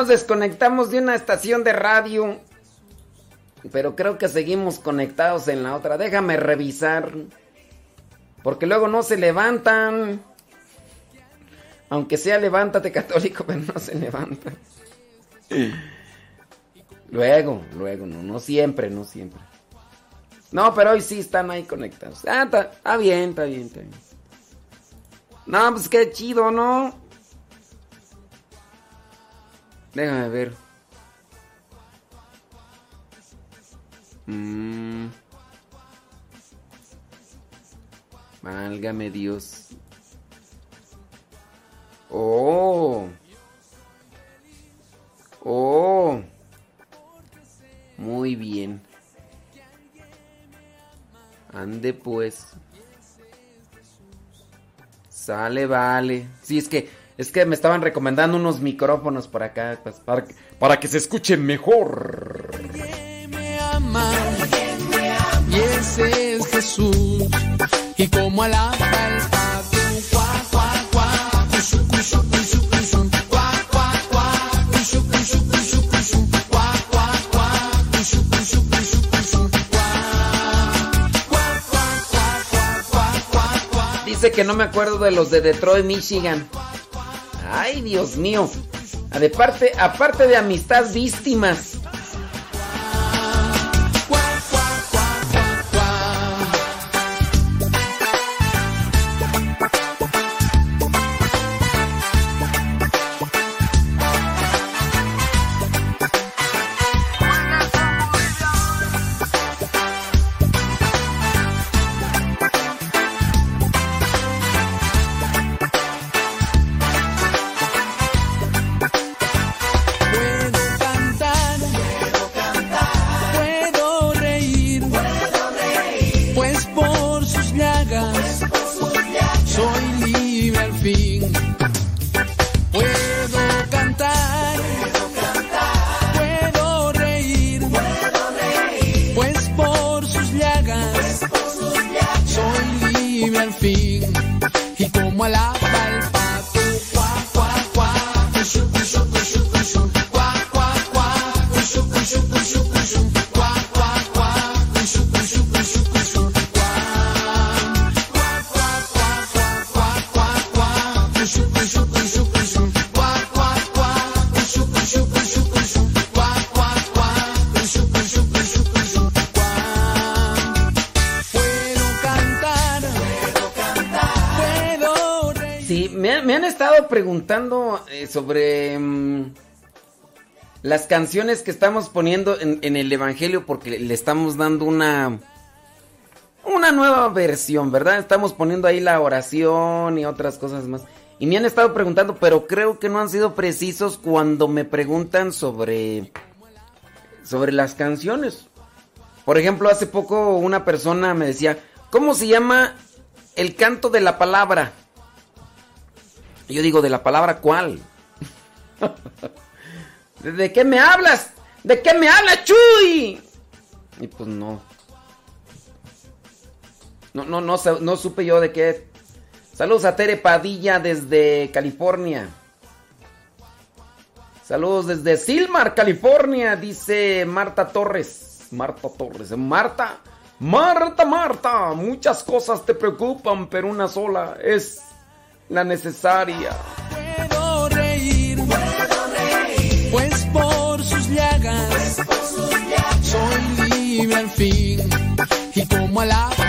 [SPEAKER 9] nos desconectamos de una estación de radio. Pero creo que seguimos conectados en la otra. Déjame revisar. Porque luego no se levantan. Aunque sea levántate católico, pero no se levantan. Luego, luego, no, no siempre, no siempre. No, pero hoy sí están ahí conectados. Ah, está, bien, está bien, está bien. No, pues qué chido, ¿no? Déjame ver. Mmm. Válgame Dios. Oh. Oh. Muy bien. Ande pues. Sale, vale. Sí, es que es que me estaban recomendando unos micrófonos por acá pues, para, para que se escuchen mejor.
[SPEAKER 1] Me ama, y ese es Jesús. Y como alaba el pato, cuá, cuá, cuá, cushu, cushu, cushu, cushu, cuá, cuá, cuá, cushu, cushu, cushu, cushu, cuá, cuá, cuá, cushu, cushu, cushu, cushu, cuá, cuá, cuá, cuá, cuá, cuá, cuá.
[SPEAKER 9] Dice que no me acuerdo de los de Detroit, Michigan. Ay, Dios mío. Aparte, aparte de amistad víctimas. Las canciones que estamos poniendo en, el Evangelio porque le estamos dando una una nueva versión, ¿verdad? Estamos poniendo ahí la oración y otras cosas más. Y me han estado preguntando, pero creo que no han sido precisos cuando me preguntan sobre sobre las canciones. Por ejemplo, hace poco una persona me decía, ¿cómo se llama el canto de la palabra? Yo digo, ¿de la palabra cuál? ¿De qué me hablas? ¿De qué me hablas, Chuy? Y pues no. No, no, no, no supe yo de qué. Saludos a Tere Padilla desde California. Saludos desde Silmar, California, dice Marta Torres. Marta Torres. Marta, Marta, Marta. Muchas cosas te preocupan, pero una sola es la necesaria.
[SPEAKER 1] Fin. Y como alaba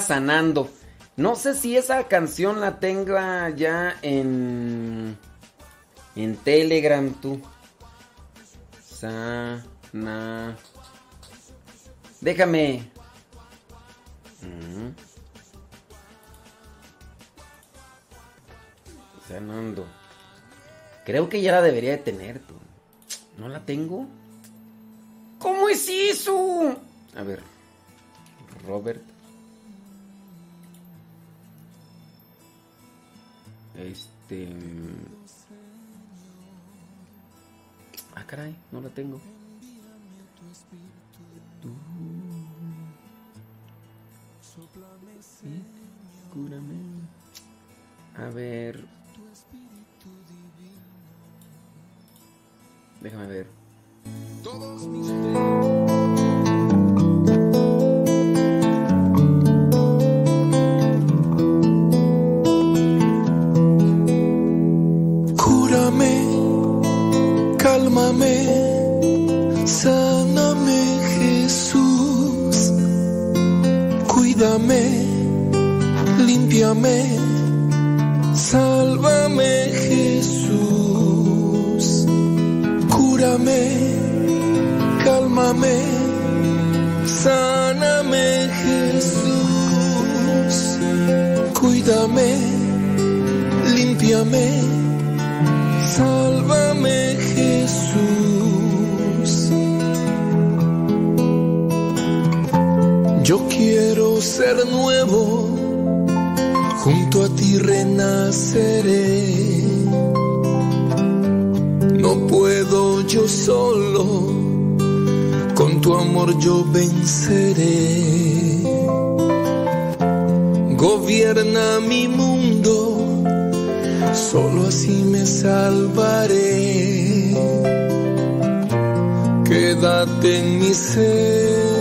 [SPEAKER 9] Sanando. No sé si esa canción la tenga ya en. En Telegram, tú. Sana. Déjame. Mm. Sanando. Creo que ya la debería de tener, tú. ¿No la tengo? ¿Cómo es eso? A ver. Robert. Este. Ah, caray, no la tengo. Cúrame. A ver. Déjame ver. Todos
[SPEAKER 1] cálmame, sáname Jesús, cuídame, límpiame, sálvame Jesús, cúrame, cálmame, sáname Jesús, cuídame, límpiame. Sálvame Jesús. Yo quiero ser nuevo, junto a ti renaceré. No puedo yo solo, con tu amor yo venceré. Gobierna mi mundo solo así me salvaré. Quédate en mi ser.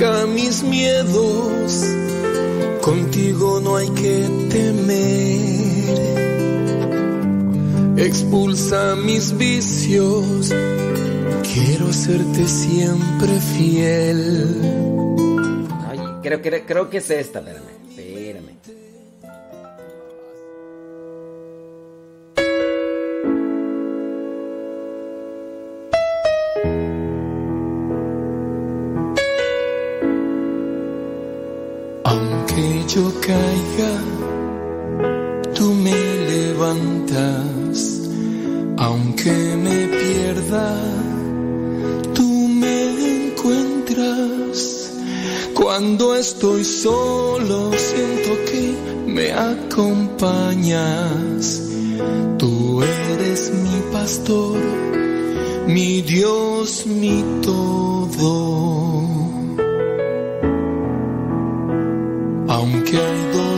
[SPEAKER 1] Arranca mis miedos, contigo no hay que temer. Expulsa mis vicios, quiero hacerte siempre fiel.
[SPEAKER 9] Creo, creo, creo que es esta. Espérame.
[SPEAKER 1] Cuando estoy solo, siento que me acompañas. Tú eres mi pastor, mi Dios, mi todo. Aunque hay dolores,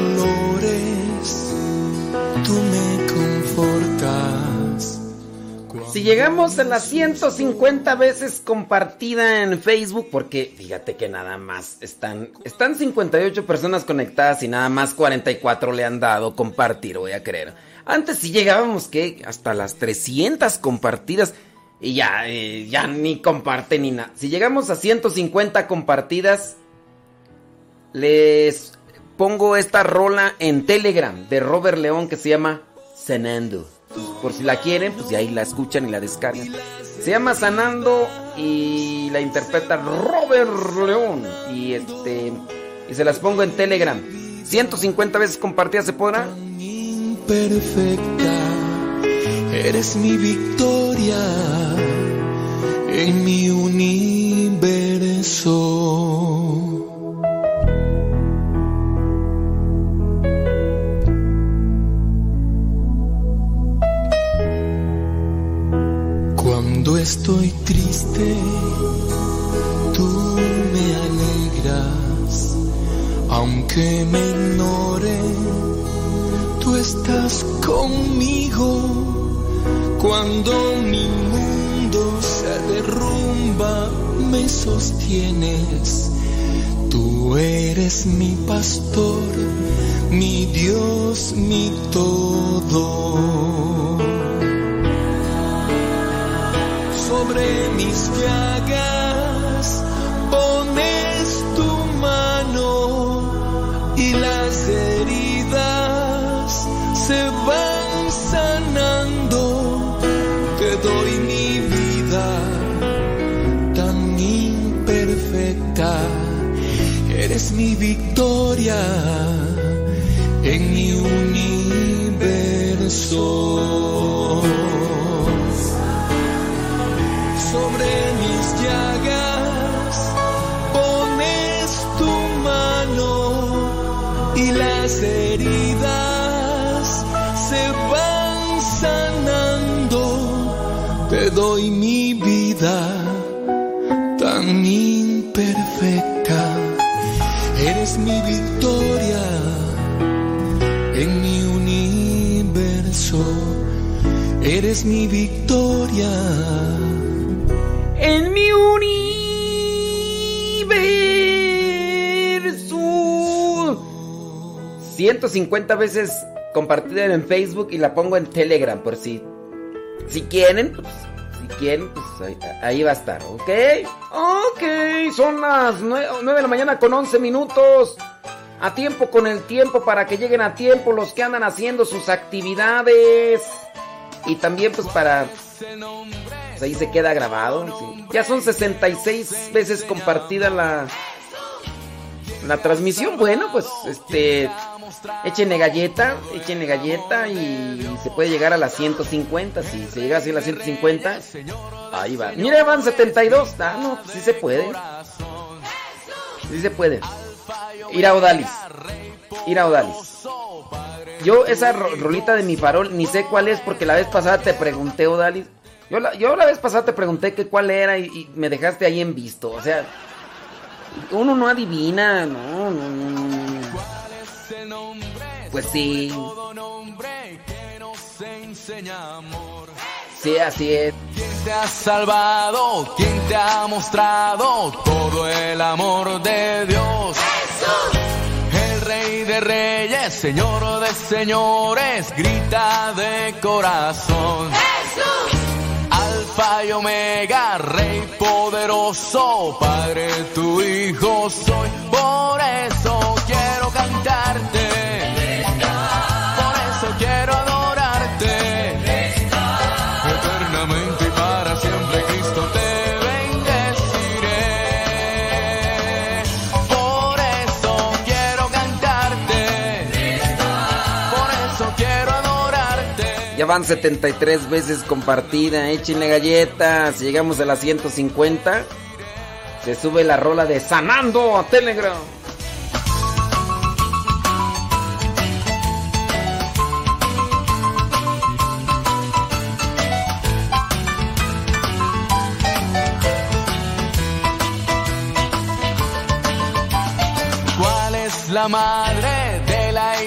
[SPEAKER 9] Si llegamos a las 150 veces compartida en Facebook, porque fíjate que nada más están, están 58 personas conectadas y nada más 44 le han dado compartir, voy a creer. Antes si llegábamos que hasta las 300 compartidas y ya, eh, ya ni comparte ni nada. Si llegamos a 150 compartidas, les pongo esta rola en Telegram de Robert León que se llama Sanando. Por si la quieren, pues de ahí la escuchan y la descargan. Se llama Sanando y la interpreta Robert León. Y este. Y se las pongo en Telegram. 150 veces compartida se podrá.
[SPEAKER 1] Perfecta, eres mi victoria en mi universo. Cuando estoy triste, tú me alegras, aunque me ignore, tú estás conmigo. Cuando mi mundo se derrumba, me sostienes. Tú eres mi pastor, mi Dios, mi todo. Sobre mis llagas pones tu mano y las heridas se van sanando. Te doy mi vida tan imperfecta. Eres mi victoria en mi universo. Mi vida tan imperfecta. Eres mi victoria en mi universo. Eres mi victoria.
[SPEAKER 9] En mi universo. 150 veces compartida en Facebook y la pongo en Telegram por si si quieren, pues, quieren, pues ahí, va a estar, ¿ok? Ok, son las 9, de la mañana con 11 minutos. A tiempo con el tiempo para que lleguen a tiempo los que andan haciendo sus actividades. Y también pues para... Pues ahí se queda grabado. Ya son 66 veces compartida la... La transmisión. Bueno, pues este... Échenle galleta, échenle galleta y se puede llegar a las 150. Si se llega así a las 150, ahí va. Mira, van 72. Ah, no, pues sí se puede. Sí se puede. Ir a Odalis. Ir a Odalis. Yo esa ro- rolita de mi farol ni sé cuál es porque la vez pasada te pregunté, Odalis. Yo la, yo la vez pasada te pregunté que cuál era y, y me dejaste ahí en visto. O sea, uno no adivina, no, no, no, no. Pues sí. Sí, así es.
[SPEAKER 14] ¿Quién te ha salvado? ¿Quién te ha mostrado todo el amor de Dios? El rey de reyes, señor de señores, grita de corazón. Alfa y Omega, Rey poderoso, Padre, tu Hijo soy. Por eso quiero cantarte.
[SPEAKER 9] Van 73 veces compartida. Échenle galletas. Si llegamos a las 150, se sube la rola de Sanando a Telegram.
[SPEAKER 14] ¿Cuál es la madre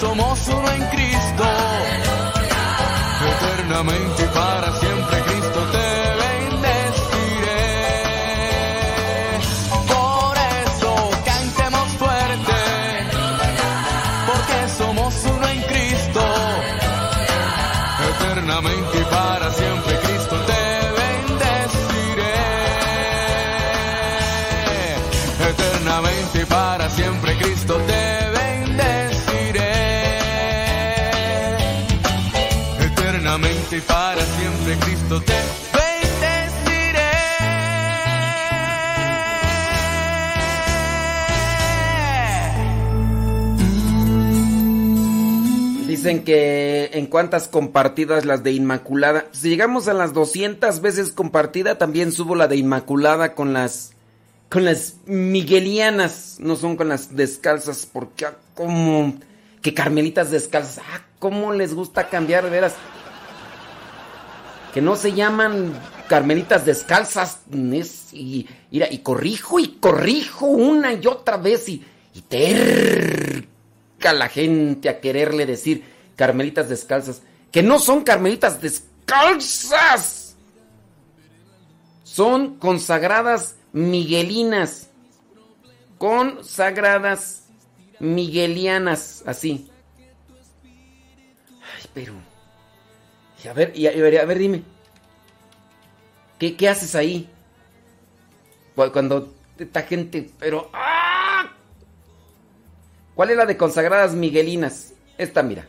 [SPEAKER 14] Somos uno en Cristo. Eternamente para siempre
[SPEAKER 9] Dicen que en cuántas compartidas las de Inmaculada. Si llegamos a las 200 veces compartida, también subo la de Inmaculada con las con las miguelianas, no son con las descalzas, porque ah, como que carmelitas descalzas, ah, cómo les gusta cambiar, de veras. Que no se llaman carmelitas descalzas, y, corrijo y corrijo una y otra vez y, y terca la gente a quererle decir carmelitas descalzas, que no son carmelitas descalzas, son consagradas miguelinas, consagradas miguelianas, así. Ay, pero... A ver, ver, a ver dime. ¿Qué, ¿Qué, haces ahí? Cuando esta gente... Pero... ¡ah! ¿Cuál es la de consagradas miguelinas? Esta, mira.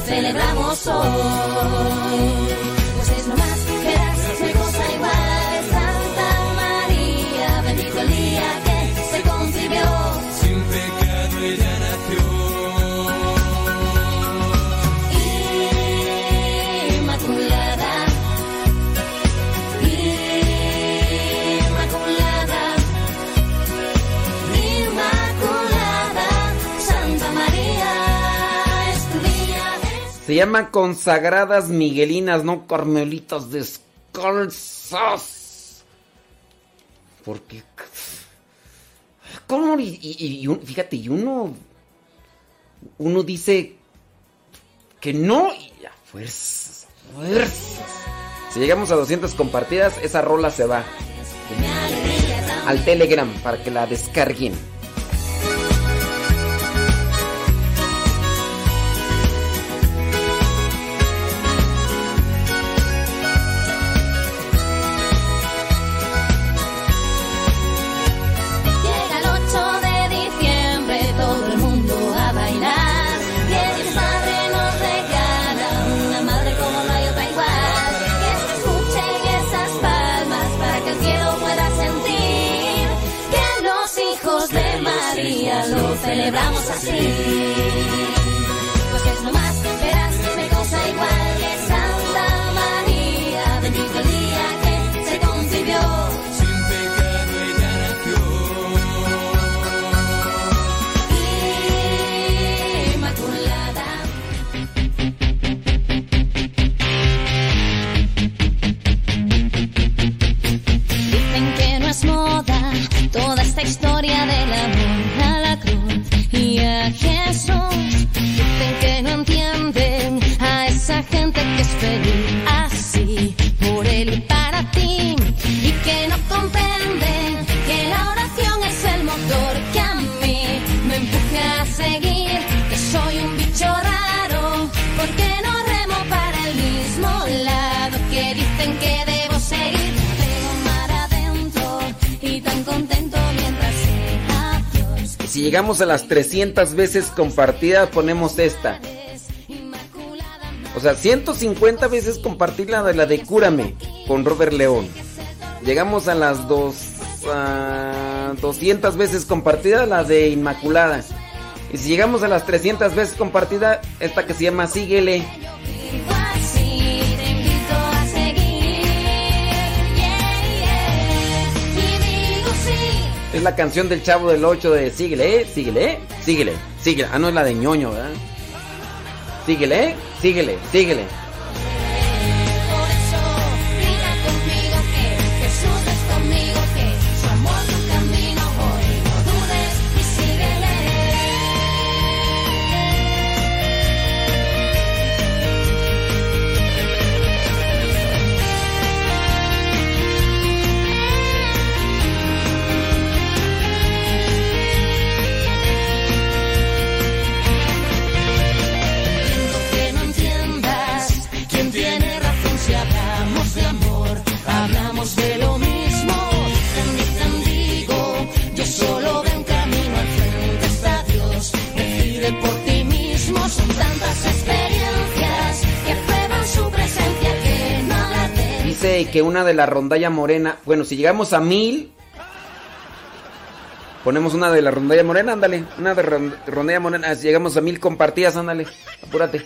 [SPEAKER 15] Celebramos hoy. Se
[SPEAKER 9] llama consagradas miguelinas, no carmelitas descalzas. Porque... ¿Cómo? Y, y- fíjate, y uno... Uno dice que no y a fuerzas, a fuerzas. Si llegamos a 200 compartidas, esa rola se va al Telegram para que la descarguen.
[SPEAKER 15] Celebramos así. Pues es lo más que verás, me cosa igual que Santa María. Bendito el día que se concibió.
[SPEAKER 16] Sin pecado ella nació.
[SPEAKER 15] Inmaculada. Dicen que no es moda toda esta historia del amor a Jesús. Dicen que no entienden a esa gente que
[SPEAKER 9] llegamos a las 300 veces compartidas, ponemos esta. O sea, 150 veces compartir la de la de Cúrame con Robert León. Llegamos a las dos, ah, 200 veces compartida la de Inmaculada. Y si llegamos a las 300 veces compartida, esta que se llama Síguele. Es la canción del chavo del 8 de Síguele, síguele, síguele, síguele. Ah, no es la de ñoño, ¿verdad? Síguele, síguele, síguele.
[SPEAKER 15] Que
[SPEAKER 9] una de la rondalla morena. Bueno, si llegamos a mil. Ponemos una de la rondalla morena, ándale. Una de ron- rondalla morena. Si llegamos a mil compartidas, ándale. Apúrate.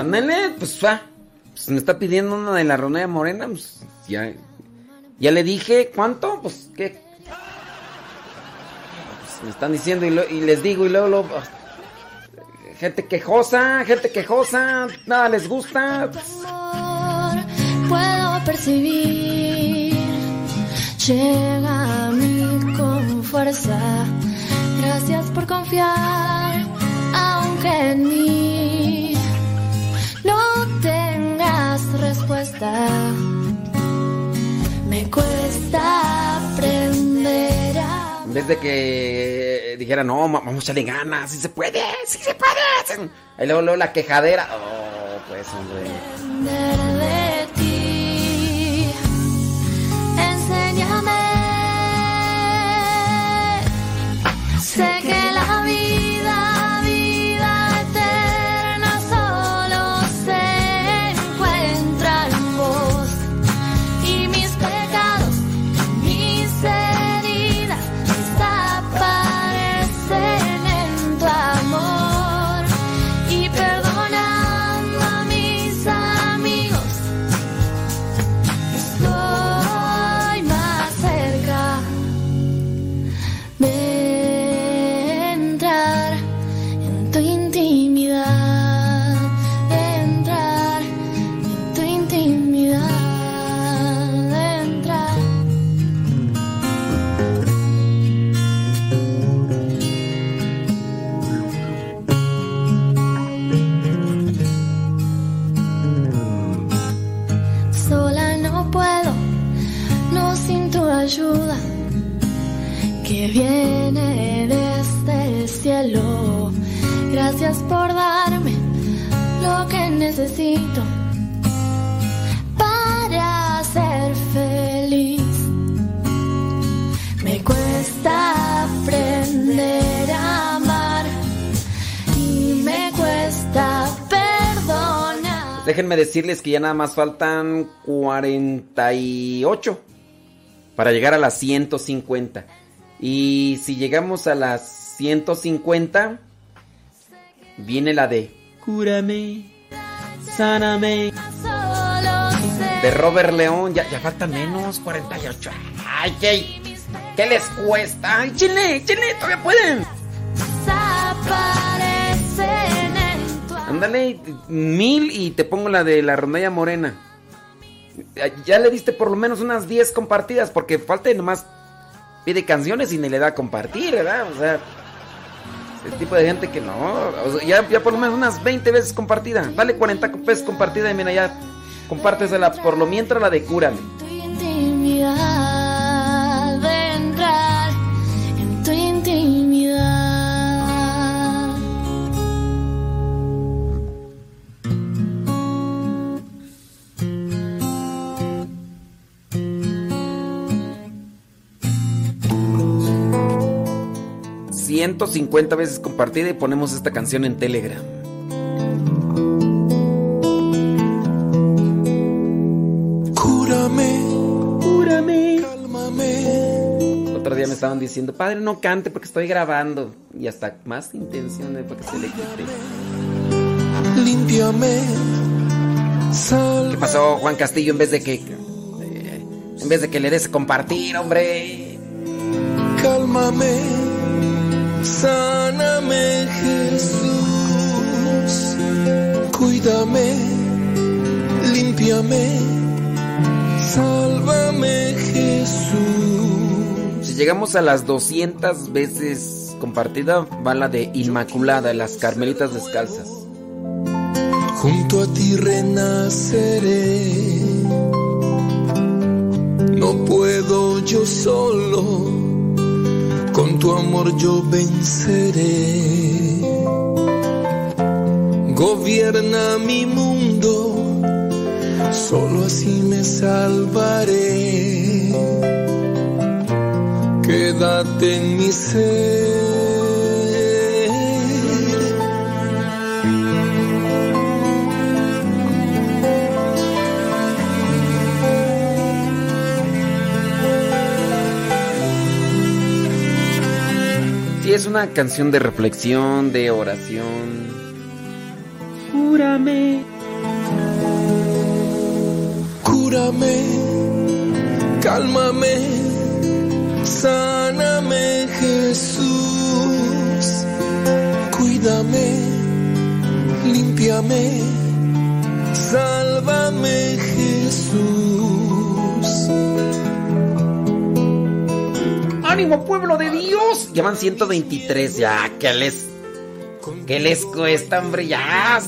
[SPEAKER 9] Ándale, pues va. Pues me está pidiendo una de la rondalla morena. Pues ya. Ya le dije, ¿cuánto? Pues qué. Pues, me están diciendo y, lo- y les digo y luego, luego, ah, Gente quejosa, gente quejosa, nada les gusta.
[SPEAKER 17] amor puedo percibir. Llega a mí con fuerza. Gracias por confiar, aunque en mí respuesta. Me cuesta aprender a
[SPEAKER 9] En vez de que dijera, no, vamos a echarle ganas, sí se puede, sí se puede. Y luego, luego la quejadera. Oh, pues hombre.
[SPEAKER 17] de ti. Enséñame. Sé que la viene desde el cielo. Gracias por darme lo que necesito para ser feliz. Me cuesta aprender a amar y me cuesta perdonar.
[SPEAKER 9] Déjenme decirles que ya nada más faltan 48 para llegar a las 150. Y si llegamos a las 150, viene la de Cúrame, sáname. De Robert León, ya, ya falta menos, 48. Ay, ¿qué, ¿qué les cuesta? Ay, chile, chile, todavía pueden. Ándale, mil y te pongo la de la rondalla morena. Ya le diste por lo menos unas 10 compartidas, porque falta nomás pide canciones y ni le da a compartir, ¿verdad? O sea, el tipo de gente que no. ya, ya por lo menos unas 20 veces compartida. Dale 40 veces compartida y mira, ya compártesela por lo mientras la de cúrame. 150 veces compartida y ponemos esta canción en Telegram. Cúrame, cúrame, cálmame. Otro día me estaban diciendo, padre, no cante porque estoy grabando. Y hasta más intención de para que se le quite.
[SPEAKER 1] Límpiame,
[SPEAKER 9] ¿Qué pasó, Juan Castillo? En vez de que. Eh, en vez de que le des compartir, hombre.
[SPEAKER 1] Cálmame sáname Jesús, cuídame, límpiame, sálvame Jesús.
[SPEAKER 9] Si llegamos a las 200 veces compartida, va la de Inmaculada, las Carmelitas Descalzas.
[SPEAKER 1] Junto a ti renaceré, no puedo yo solo, con tu amor yo venceré. Gobierna mi mundo, solo así me salvaré. Quédate en mi ser.
[SPEAKER 9] Sí, es una canción de reflexión, de oración. Júrame.
[SPEAKER 1] Cúrame, cálmame, sáname Jesús, cuídame, límpiame, sálvame Jesús.
[SPEAKER 9] ¡Ánimo, pueblo de Dios! Ya van 123, ya, ¿qué les. ¿Qué les cuesta, hombre? Ya.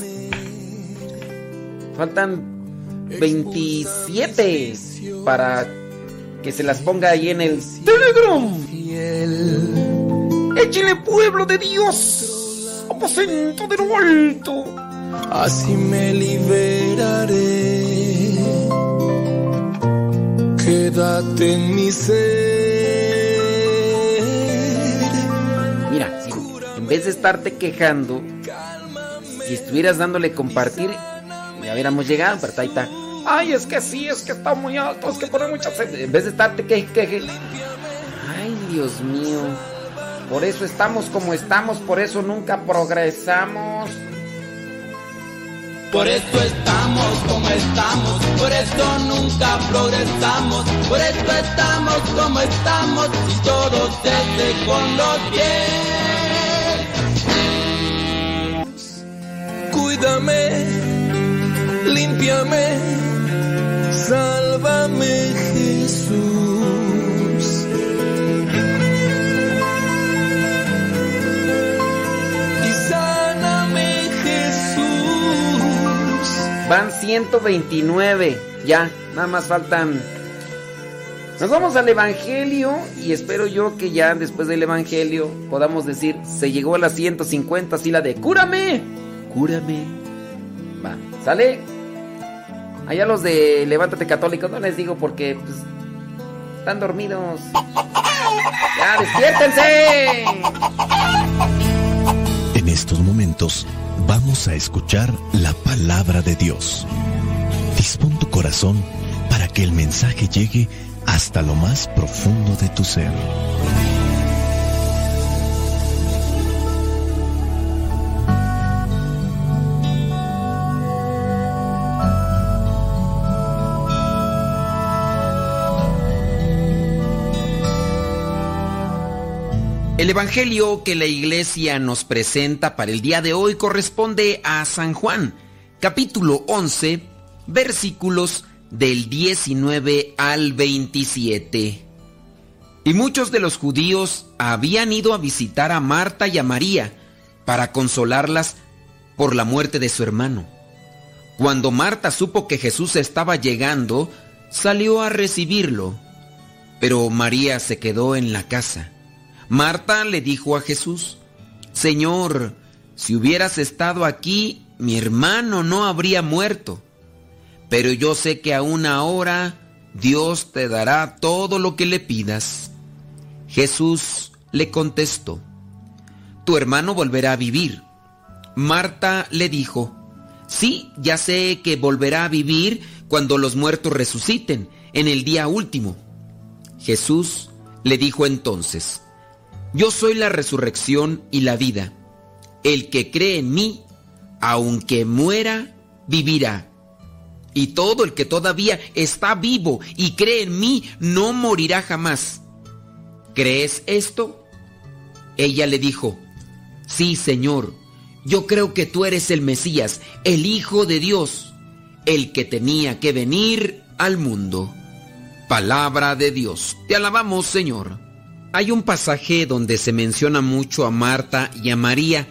[SPEAKER 9] Faltan 27 para que se las ponga ahí en el Telegram. ¡Échenle, pueblo de Dios! ¡Aposento de lo alto!
[SPEAKER 1] Así me liberaré. Quédate en mi ser.
[SPEAKER 9] Vez de estarte quejando, si estuvieras dándole compartir, ya hubiéramos llegado, pero ahí está. Ay, es que sí, es que está muy alto, es que pone mucha sed. En vez de estarte queje, queje. Ay, Dios mío. Por eso estamos como estamos, por eso nunca progresamos.
[SPEAKER 18] Por eso estamos como estamos, por eso nunca progresamos, por eso estamos como estamos, y todo se hace con los pies.
[SPEAKER 1] Cuídame, límpiame, sálvame Jesús. Y sáname Jesús.
[SPEAKER 9] Van 129. Ya, nada más faltan. Nos vamos al Evangelio y espero yo que ya después del Evangelio podamos decir, se llegó a las 150, así la de cúrame, cúrame. Va, ¿sale? Allá los de Levántate Católico, no les digo porque pues, están dormidos. ¡Ya, despiértense!
[SPEAKER 19] En estos momentos vamos a escuchar la palabra de Dios. Dispón tu corazón para que el mensaje llegue hasta lo más profundo de tu ser.
[SPEAKER 4] El Evangelio que la iglesia nos presenta para el día de hoy corresponde a San Juan, capítulo 11, versículos del 19 al 27. Y muchos de los judíos habían ido a visitar a Marta y a María para consolarlas por la muerte de su hermano. Cuando Marta supo que Jesús estaba llegando, salió a recibirlo, pero María se quedó en la casa. Marta le dijo a Jesús, Señor, si hubieras estado aquí, mi hermano no habría muerto. Pero yo sé que aún ahora Dios te dará todo lo que le pidas. Jesús le contestó, Tu hermano volverá a vivir. Marta le dijo, Sí, ya sé que volverá a vivir cuando los muertos resuciten, en el día último. Jesús
[SPEAKER 9] le dijo entonces, Yo soy la resurrección y la vida. El que cree en mí, aunque muera, vivirá. Y todo el que todavía está vivo y cree en mí, no morirá jamás. ¿Crees esto? Ella le dijo, Sí, Señor, yo creo que tú eres el Mesías, el Hijo de Dios, el que tenía que venir al mundo. Palabra de Dios. Te alabamos, Señor. Hay un pasaje donde se menciona mucho a Marta y a María.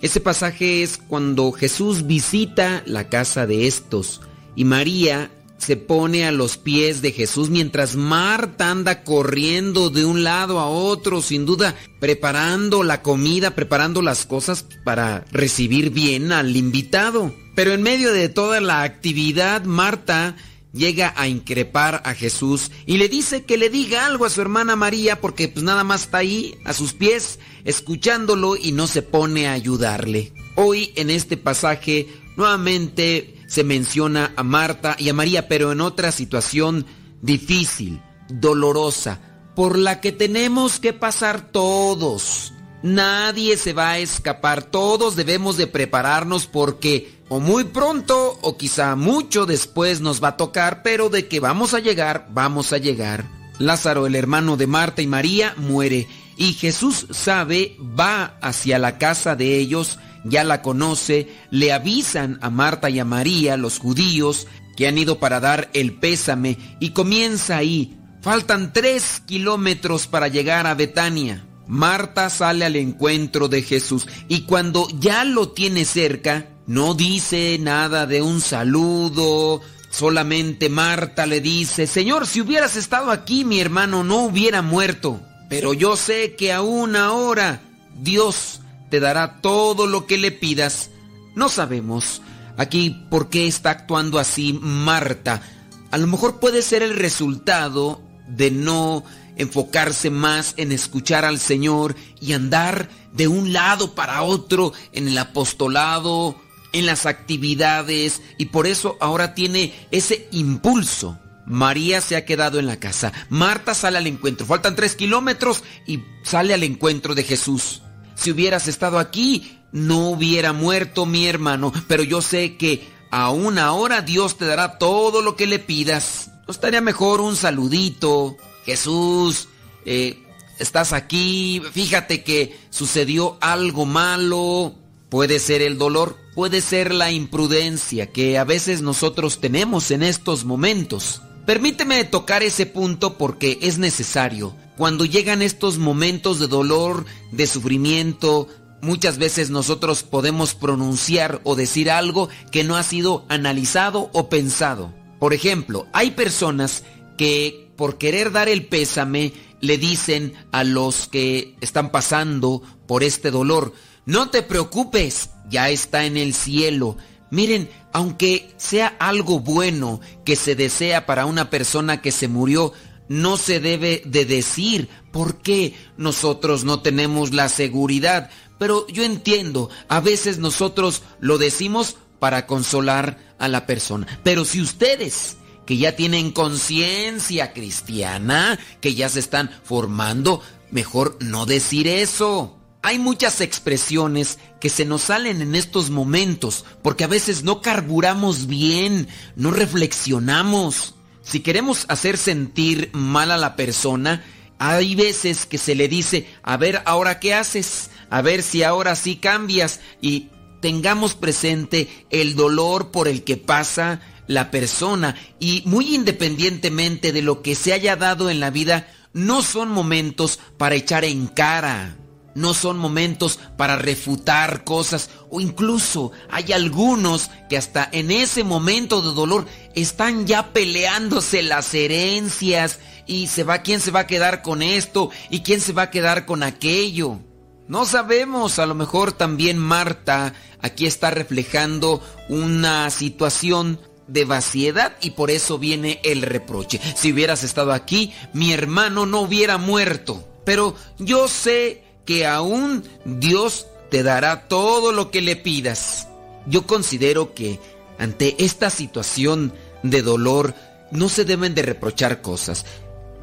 [SPEAKER 9] Ese pasaje es cuando Jesús visita la casa de estos y María se pone a los pies de Jesús mientras Marta anda corriendo de un lado a otro, sin duda preparando la comida, preparando las cosas para recibir bien al invitado. Pero en medio de toda la actividad, Marta llega a increpar a Jesús y le dice que le diga algo a su hermana María porque pues nada más está ahí a sus pies escuchándolo y no se pone a ayudarle. Hoy en este pasaje nuevamente se menciona a Marta y a María, pero en otra situación difícil, dolorosa, por la que tenemos que pasar todos. Nadie se va a escapar, todos debemos de prepararnos porque o muy pronto o quizá mucho después nos va a tocar, pero de que vamos a llegar, vamos a llegar. Lázaro, el hermano de Marta y María, muere y Jesús sabe, va hacia la casa de ellos, ya la conoce, le avisan a Marta y a María, los judíos, que han ido para dar el pésame y comienza ahí. Faltan tres kilómetros para llegar a Betania. Marta sale al encuentro de Jesús y cuando ya lo tiene cerca, no dice nada de un saludo, solamente Marta le dice, Señor, si hubieras estado aquí, mi hermano no hubiera muerto, pero yo sé que aún ahora Dios te dará todo lo que le pidas. No sabemos aquí por qué está actuando así Marta. A lo mejor puede ser el resultado de no enfocarse más en escuchar al Señor y andar de un lado para otro en el apostolado, en las actividades, y por eso ahora tiene ese impulso. María se ha quedado en la casa. Marta sale al encuentro. Faltan tres kilómetros y sale al encuentro de Jesús. Si hubieras estado aquí, no hubiera muerto mi hermano, pero yo sé que aún ahora Dios te dará todo lo que le pidas. ¿No estaría mejor un saludito? Jesús, eh, estás aquí, fíjate que sucedió algo malo. Puede ser el dolor, puede ser la imprudencia que a veces nosotros tenemos en estos momentos. Permíteme tocar ese punto porque es necesario. Cuando llegan estos momentos de dolor, de sufrimiento, muchas veces nosotros podemos pronunciar o decir algo que no ha sido analizado o pensado. Por ejemplo, hay personas que por querer dar el pésame le dicen a los que están pasando por este dolor, no te preocupes, ya está en el cielo. Miren, aunque sea algo bueno que se desea para una persona que se murió, no se debe de decir por qué nosotros no tenemos la seguridad. Pero yo entiendo, a veces nosotros lo decimos para consolar a la persona. Pero si ustedes que ya tienen conciencia cristiana, que ya se están formando, mejor no decir eso. Hay muchas expresiones que se nos salen en estos momentos porque a veces no carburamos bien, no reflexionamos. Si queremos hacer sentir mal a la persona, hay veces que se le dice, a ver, ahora qué haces, a ver si ahora sí cambias y tengamos presente el dolor por el que pasa la persona y muy independientemente de lo que se haya dado en la vida, no son momentos para echar en cara, no son momentos para refutar cosas o incluso hay algunos que hasta en ese momento de dolor están ya peleándose las herencias y se va quién se va a quedar con esto y quién se va a quedar con aquello. No sabemos, a lo mejor también Marta aquí está reflejando una situación de vaciedad y por eso viene el reproche. Si hubieras estado aquí, mi hermano no hubiera muerto. Pero yo sé que aún Dios te dará todo lo que le pidas. Yo considero que ante esta situación de dolor no se deben de reprochar cosas.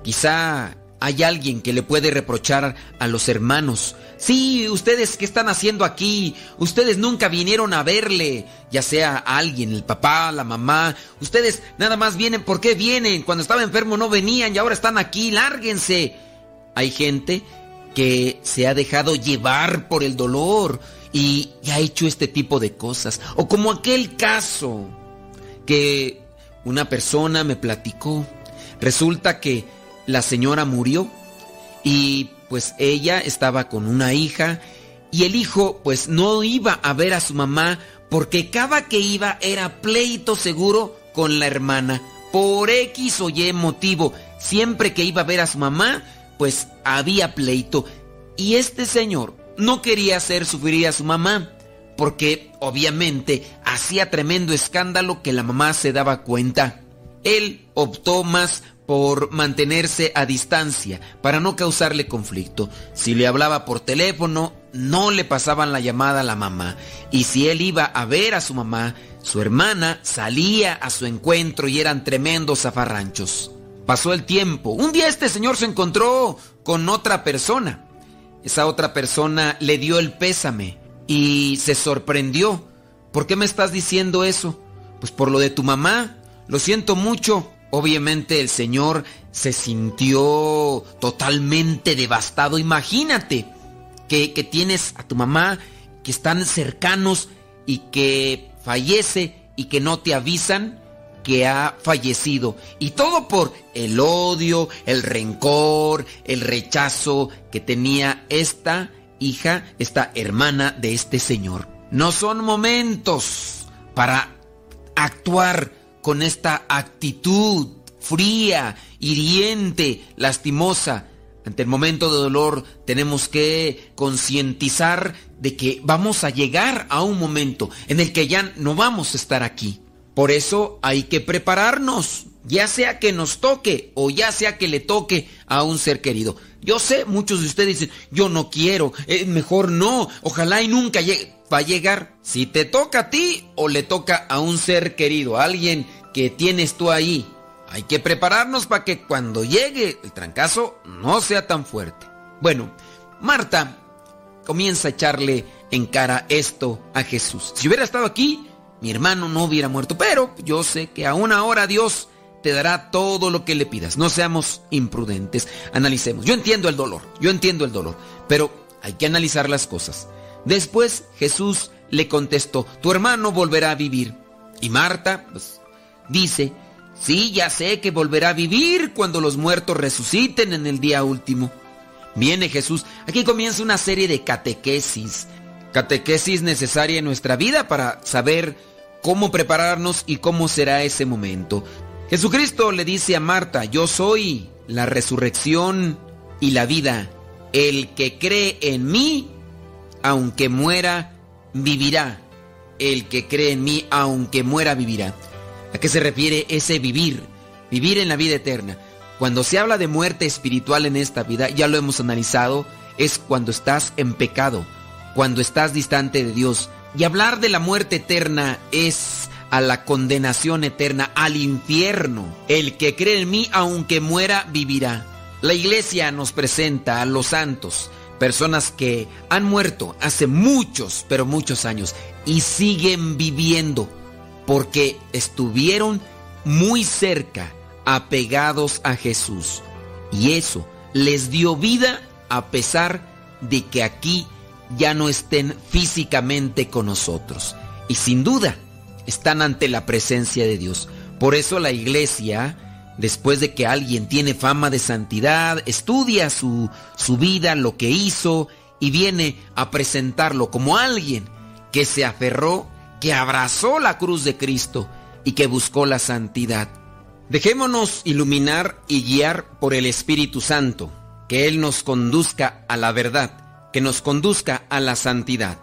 [SPEAKER 9] Quizá hay alguien que le puede reprochar a los hermanos. Sí, ustedes qué están haciendo aquí? Ustedes nunca vinieron a verle, ya sea alguien, el papá, la mamá. Ustedes nada más vienen, ¿por qué vienen? Cuando estaba enfermo no venían y ahora están aquí, lárguense. Hay gente que se ha dejado llevar por el dolor y, y ha hecho este tipo de cosas. O como aquel caso que una persona me platicó. Resulta que la señora murió y pues ella estaba con una hija y el hijo pues no iba a ver a su mamá porque cada que iba era pleito seguro con la hermana. Por X o Y motivo, siempre que iba a ver a su mamá, pues había pleito. Y este señor no quería hacer sufrir a su mamá porque obviamente hacía tremendo escándalo que la mamá se daba cuenta. Él optó más por mantenerse a distancia para no causarle conflicto. Si le hablaba por teléfono, no le pasaban la llamada a la mamá. Y si él iba a ver a su mamá, su hermana salía a su encuentro y eran tremendos zafarranchos. Pasó el tiempo. Un día este señor se encontró con otra persona. Esa otra persona le dio el pésame y se sorprendió. ¿Por qué me estás diciendo eso? Pues por lo de tu mamá. Lo siento mucho. Obviamente el señor se sintió totalmente devastado. Imagínate que, que, tienes a tu mamá que están cercanos y que fallece y que no te avisan que ha fallecido. Y todo por el odio, el rencor, el rechazo que tenía esta hija, esta hermana de este señor. No son momentos para actuar con esta actitud fría, hiriente, lastimosa. Ante el momento de dolor tenemos que concientizar de que vamos a llegar a un momento en el que ya no vamos a estar aquí. Por eso hay que prepararnos, ya sea que nos toque o ya sea que le toque a un ser querido. Yo sé, muchos de ustedes dicen, yo no quiero, eh, mejor no, ojalá y nunca llegue. Va a llegar si te toca a ti o le toca a un ser querido, a alguien que tienes tú ahí. Hay que prepararnos para que cuando llegue el trancazo no sea tan fuerte. Bueno, Marta comienza a echarle en cara esto a Jesús. Si hubiera estado aquí, mi hermano no hubiera muerto, pero yo sé que aún ahora Dios te dará todo lo que le pidas. No seamos imprudentes, analicemos. Yo entiendo el dolor, yo entiendo el dolor, pero hay que analizar las cosas. Después Jesús le contestó, tu hermano volverá a vivir. Y Marta, pues, dice, sí, ya sé que volverá a vivir cuando los muertos resuciten en el día último. Viene Jesús, aquí comienza una serie de catequesis, catequesis necesaria en nuestra vida para saber cómo prepararnos y cómo será ese momento. Jesucristo le dice a Marta, yo soy la resurrección y la vida. El que cree en mí, aunque muera, vivirá. El que cree en mí, aunque muera, vivirá. ¿A qué se refiere ese vivir? Vivir en la vida eterna. Cuando se habla de muerte espiritual en esta vida, ya lo hemos analizado, es cuando estás en pecado, cuando estás distante de Dios. Y hablar de la muerte eterna es a la condenación eterna, al infierno. El que cree en mí, aunque muera, vivirá. La iglesia nos presenta a los santos, personas que han muerto hace muchos, pero muchos años y siguen viviendo porque estuvieron muy cerca, apegados a Jesús. Y eso les dio vida a pesar de que aquí ya no estén físicamente con nosotros. Y sin duda, están ante la presencia de Dios. Por eso la iglesia, después de que alguien tiene fama de santidad, estudia su, su vida, lo que hizo, y viene a presentarlo como alguien que se aferró, que abrazó la cruz de Cristo y que buscó la santidad. Dejémonos iluminar y guiar por el Espíritu Santo, que Él nos conduzca a la verdad, que nos conduzca a la santidad.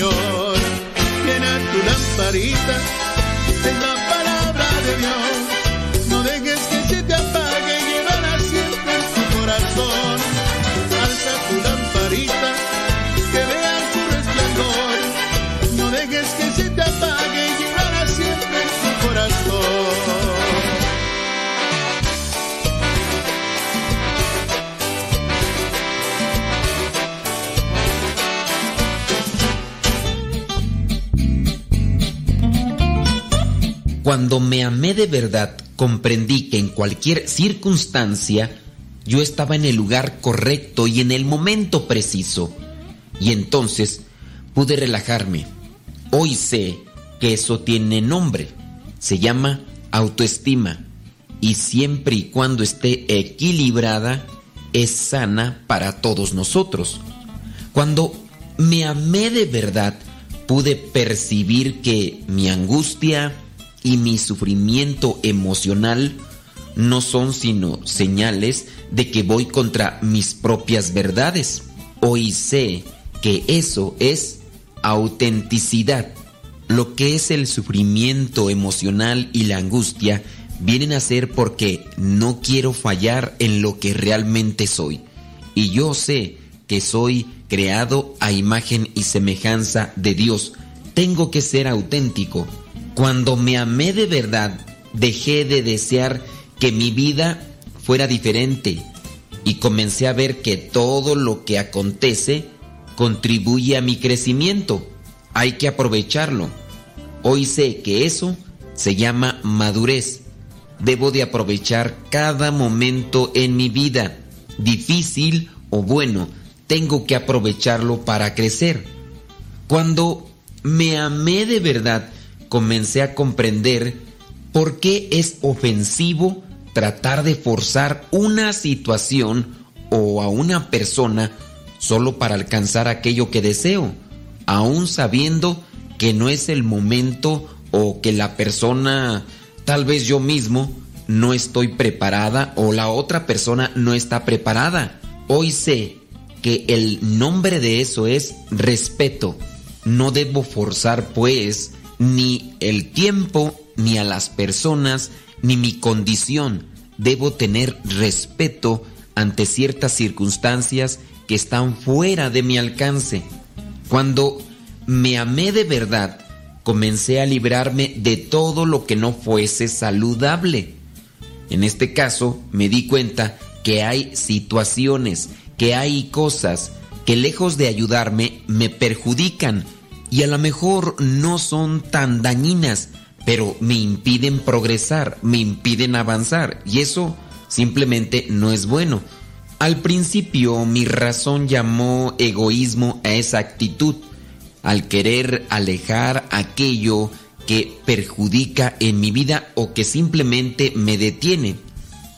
[SPEAKER 20] Señor. Llena tu lamparita,
[SPEAKER 9] Cuando me amé de verdad, comprendí que en cualquier circunstancia yo estaba en el lugar correcto y en el momento preciso. Y entonces pude relajarme. Hoy sé que eso tiene nombre. Se llama autoestima. Y siempre y cuando esté equilibrada, es sana para todos nosotros. Cuando me amé de verdad, pude percibir que mi angustia y mi sufrimiento emocional no son sino señales de que voy contra mis propias verdades. Hoy sé que eso es autenticidad. Lo que es el sufrimiento emocional y la angustia vienen a ser porque no quiero fallar en lo que realmente soy. Y yo sé que soy creado a imagen y semejanza de Dios. Tengo que ser auténtico. Cuando me amé de verdad, dejé de desear que mi vida fuera diferente y comencé a ver que todo lo que acontece contribuye a mi crecimiento. Hay que aprovecharlo. Hoy sé que eso se llama madurez. Debo de aprovechar cada momento en mi vida, difícil o bueno. Tengo que aprovecharlo para crecer. Cuando me amé de verdad, comencé a comprender por qué es ofensivo tratar de forzar una situación o a una persona solo para alcanzar aquello que deseo, aún sabiendo que no es el momento o que la persona, tal vez yo mismo, no estoy preparada o la otra persona no está preparada. Hoy sé que el nombre de eso es respeto. No debo forzar pues ni el tiempo, ni a las personas, ni mi condición. Debo tener respeto ante ciertas circunstancias que están fuera de mi alcance. Cuando me amé de verdad, comencé a librarme de todo lo que no fuese saludable. En este caso, me di cuenta que hay situaciones, que hay cosas que lejos de ayudarme me perjudican y a lo mejor no son tan dañinas, pero me impiden progresar, me impiden avanzar y eso simplemente no es bueno. Al principio mi razón llamó egoísmo a esa actitud, al querer alejar aquello que perjudica en mi vida o que simplemente me detiene.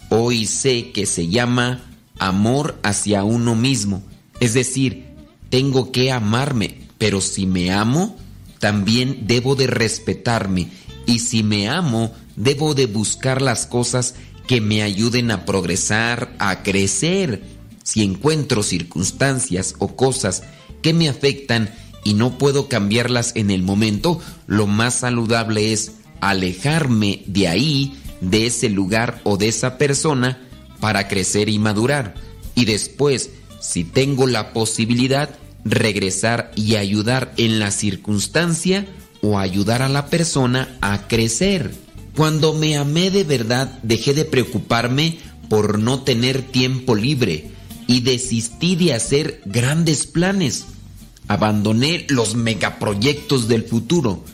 [SPEAKER 9] Hoy sé que se llama amor hacia uno mismo, es decir, tengo que amarme, pero si me amo, también debo de respetarme y si me amo, debo de buscar las cosas que me ayuden a progresar, a crecer. Si encuentro circunstancias o cosas que me afectan y no puedo cambiarlas en el momento, lo más saludable es alejarme de ahí, de ese lugar o de esa persona para crecer y madurar. Y después, si tengo la posibilidad, regresar y ayudar en la circunstancia o ayudar a la persona a crecer. Cuando me amé de verdad, dejé de preocuparme por no tener tiempo libre y desistí de hacer grandes planes. Abandoné los megaproyectos del futuro.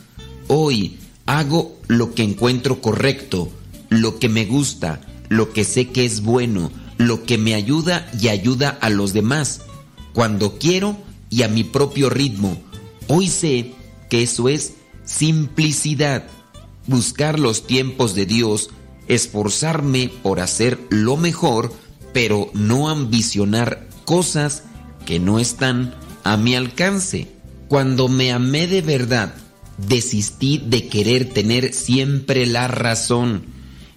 [SPEAKER 9] Hoy hago lo que encuentro correcto, lo que me gusta, lo que sé que es bueno, lo que me ayuda y ayuda a los demás, cuando quiero y a mi propio ritmo. Hoy sé que eso es simplicidad buscar los tiempos de Dios, esforzarme por hacer lo mejor, pero no ambicionar cosas que no están a mi alcance. Cuando me amé de verdad, desistí de querer tener siempre la razón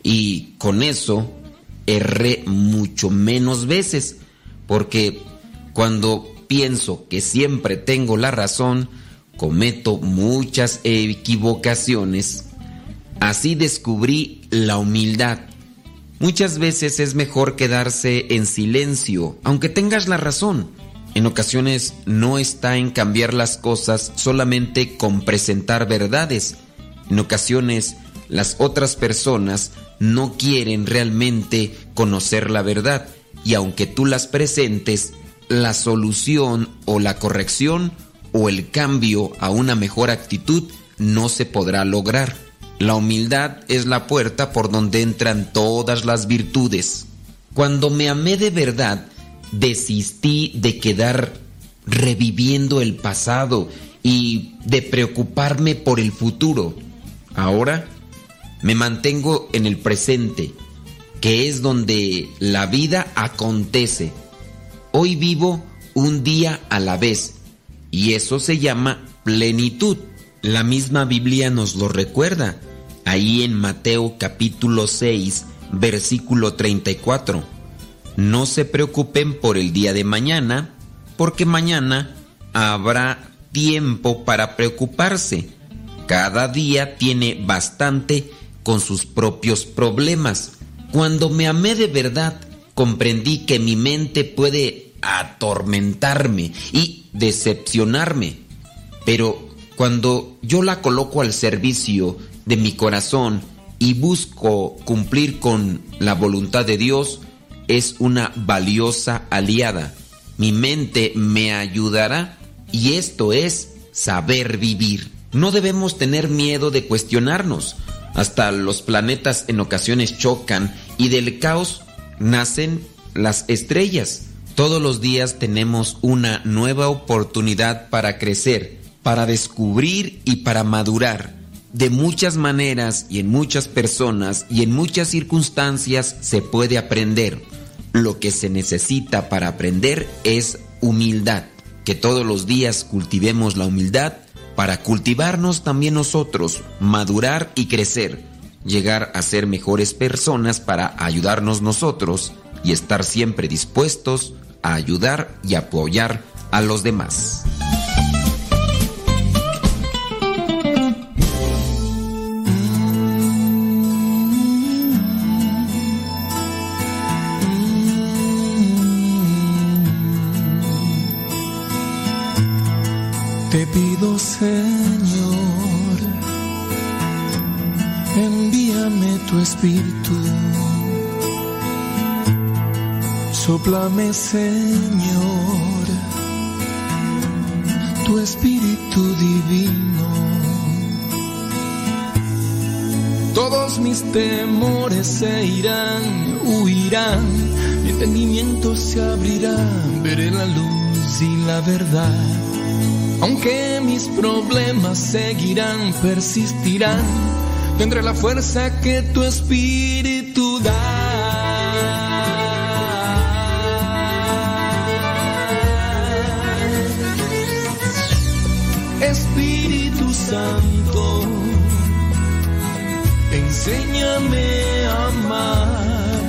[SPEAKER 9] y con eso erré mucho menos veces, porque cuando pienso que siempre tengo la razón, cometo muchas equivocaciones Así descubrí la humildad. Muchas veces es mejor quedarse en silencio, aunque tengas la razón. En ocasiones no está en cambiar las cosas solamente con presentar verdades. En ocasiones las otras personas no quieren realmente conocer la verdad y aunque tú las presentes, la solución o la corrección o el cambio a una mejor actitud no se podrá lograr. La humildad es la puerta por donde entran todas las virtudes. Cuando me amé de verdad, desistí de quedar reviviendo el pasado y de preocuparme por el futuro. Ahora me mantengo en el presente, que es donde la vida acontece. Hoy vivo un día a la vez y eso se llama plenitud. La misma Biblia nos lo recuerda ahí en Mateo capítulo 6, versículo 34. No se preocupen por el día de mañana, porque mañana habrá tiempo para preocuparse. Cada día tiene bastante con sus propios problemas. Cuando me amé de verdad, comprendí que mi mente puede atormentarme y decepcionarme. Pero cuando yo la coloco al servicio de mi corazón y busco cumplir con la voluntad de Dios, es una valiosa aliada. Mi mente me ayudará y esto es saber vivir. No debemos tener miedo de cuestionarnos. Hasta los planetas en ocasiones chocan y del caos nacen las estrellas. Todos los días tenemos una nueva oportunidad para crecer, para descubrir y para madurar de muchas maneras y en muchas personas y en muchas circunstancias se puede aprender. Lo que se necesita para aprender es humildad. Que todos los días cultivemos la humildad para cultivarnos también nosotros, madurar y crecer, llegar a ser mejores personas para ayudarnos nosotros y estar siempre dispuestos a ayudar y apoyar a los demás.
[SPEAKER 1] Te pido, Señor, tu espíritu. Soplame, Señor, tu espíritu divino. Todos mis temores se irán, huirán, mi entendimiento se abrirá, veré la luz y la verdad. Aunque mis problemas seguirán, persistirán, tendré la fuerza que tu espíritu da. Espíritu Santo, enséñame a amar.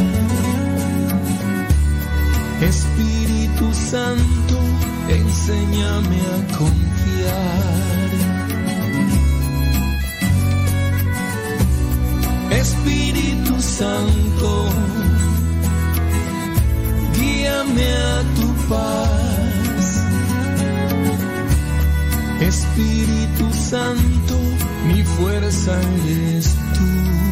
[SPEAKER 1] Espíritu Santo, enséñame a confiar. Santo, guíame a tu paz. Espíritu Santo, mi fuerza eres tú.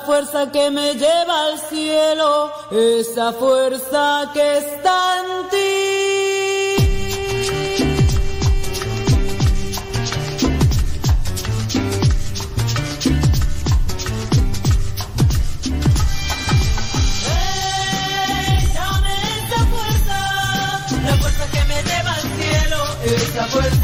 [SPEAKER 12] Fuerza que me lleva al cielo, esa fuerza que está en ti. Esa fuerza que me lleva al cielo, esa fuerza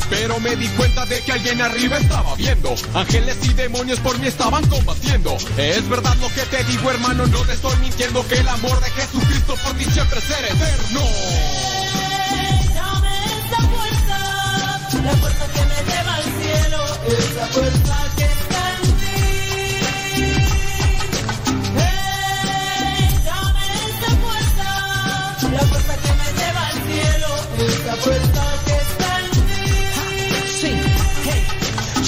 [SPEAKER 21] Pero me di cuenta de que alguien arriba estaba viendo. Ángeles y demonios por mí estaban combatiendo. Es verdad lo que te digo, hermano, no te estoy mintiendo que el amor de Jesucristo por ti siempre será eterno.
[SPEAKER 22] Dame esa fuerza, la fuerza que me lleva al cielo, esa fuerza que está en ti. Hey, dame esa fuerza, la fuerza que me lleva al cielo, esa fuerza que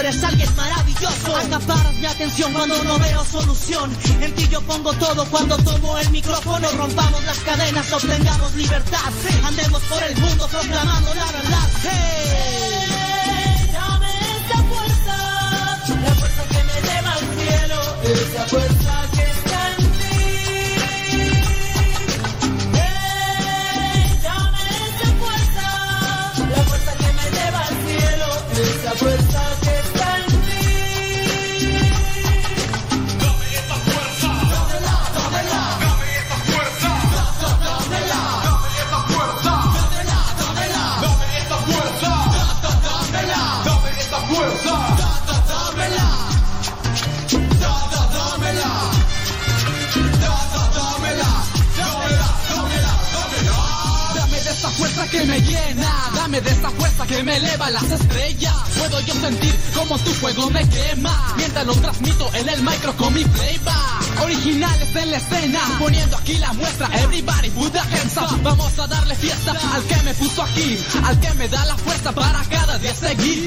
[SPEAKER 5] eres alguien maravilloso. Acaparas mi atención cuando no veo solución. En ti yo pongo todo cuando tomo el micrófono. Rompamos las cadenas, obtengamos libertad. Andemos por el mundo proclamando la verdad. Hey.
[SPEAKER 22] Dame esa fuerza, la fuerza que me lleva al cielo, esa fuerza
[SPEAKER 23] de esa fuerza que me eleva las estrellas. Puedo yo sentir como tu fuego me quema, mientras lo transmito en el micro con mi playback. Originales en la escena, poniendo aquí la muestra. Everybody put the hands up. Vamos a darle fiesta al que me puso aquí, al que me da la fuerza para cada día seguir.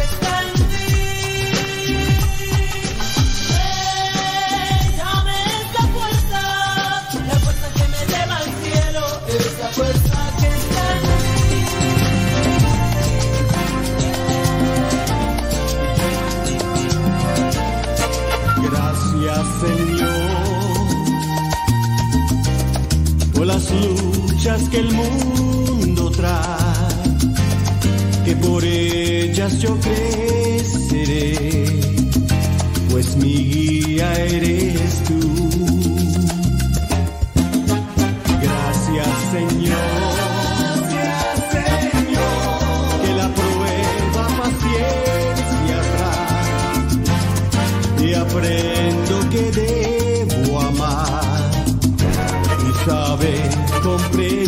[SPEAKER 12] Gracias Señor por las luchas que el mundo trae, que por ellas yo creceré, pues mi guía eres tú. Gracias Señor.
[SPEAKER 22] abre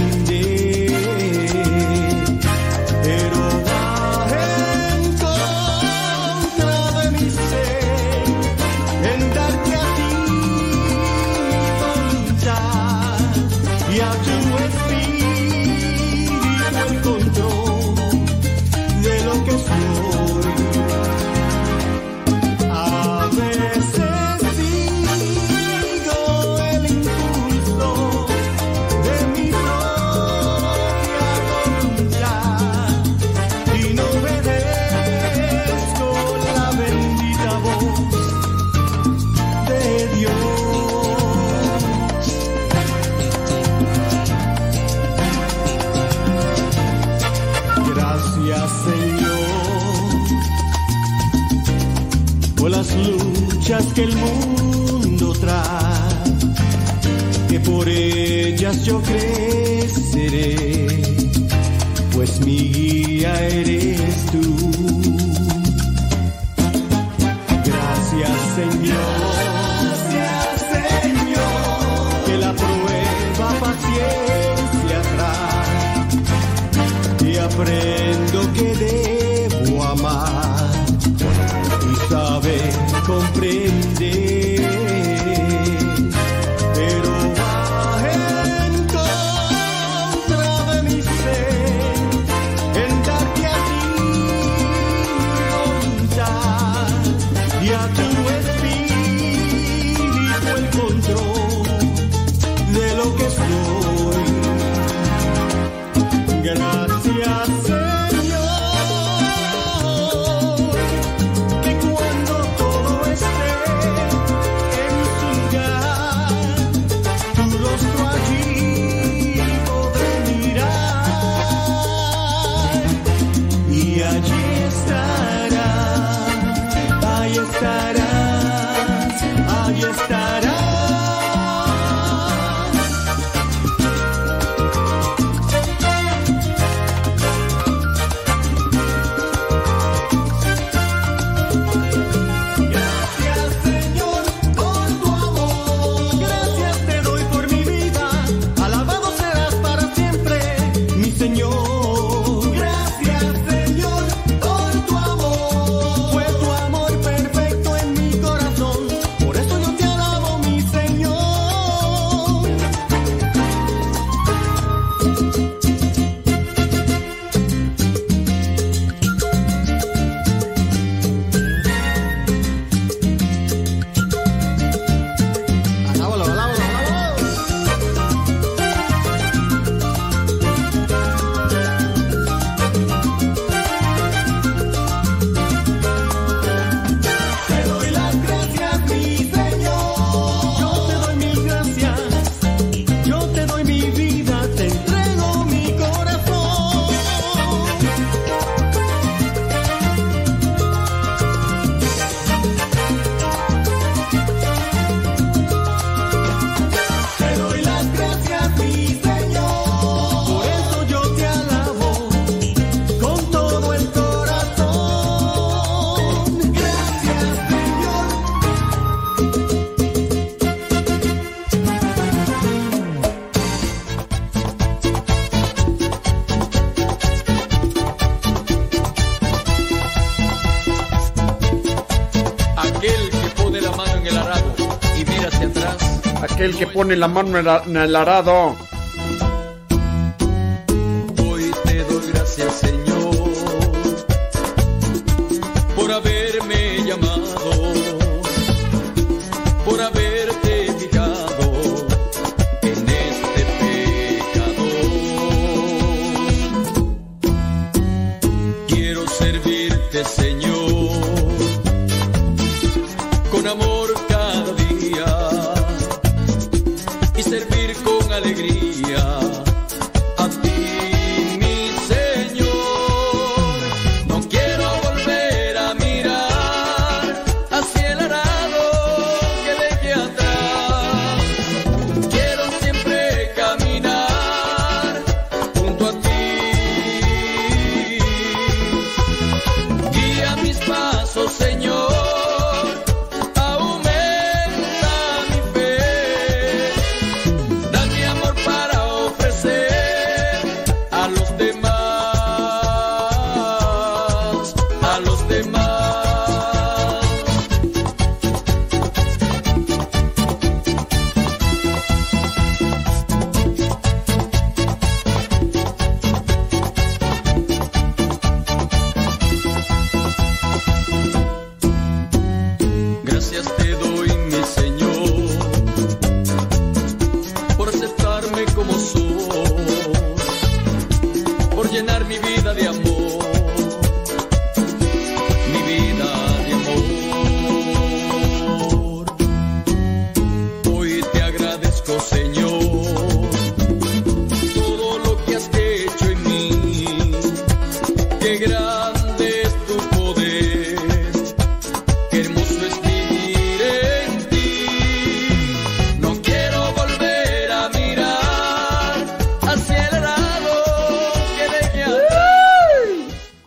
[SPEAKER 9] Aquel que pone la mano el-
[SPEAKER 14] en el arado.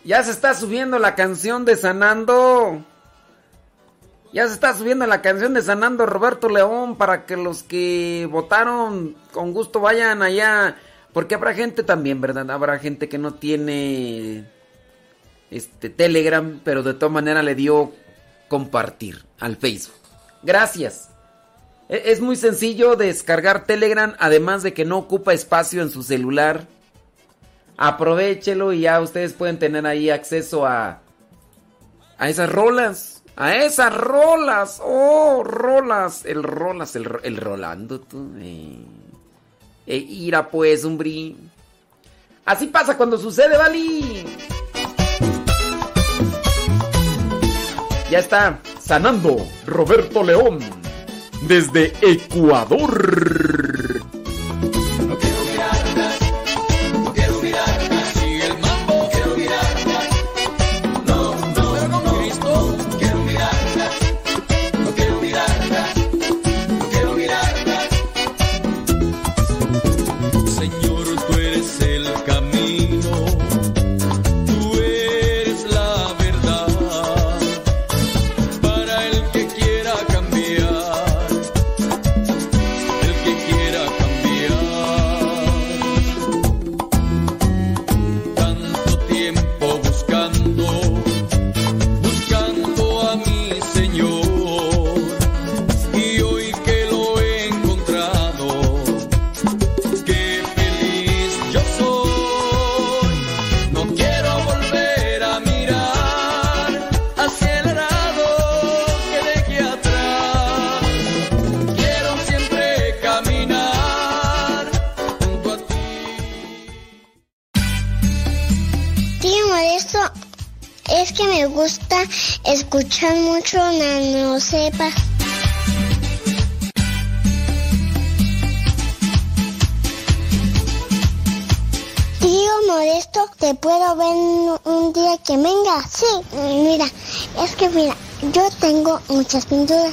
[SPEAKER 9] Ya se está subiendo la canción de Sanando. Ya se está subiendo la canción de Sanando Roberto León para que los que votaron con gusto vayan allá. Porque habrá gente también, ¿verdad? Habrá gente que no tiene este Telegram, pero de todas maneras le dio compartir al Facebook. Gracias. E- Es muy sencillo descargar Telegram, además de que no ocupa espacio en su celular. Aprovechelo y ya ustedes pueden tener ahí acceso a a esas rolas. A esas rolas. Oh, rolas. El rolas, el, el Rolando, tú. Eh. Eh, ira pues, umbrí. Así pasa cuando sucede, Vali. Ya está sanando Roberto León desde Ecuador.
[SPEAKER 7] Escuchar mucho Nano Sepa. Tío Modesto, ¿te puedo ver un día que venga? Sí, mira, es que mira, yo tengo muchas pinturas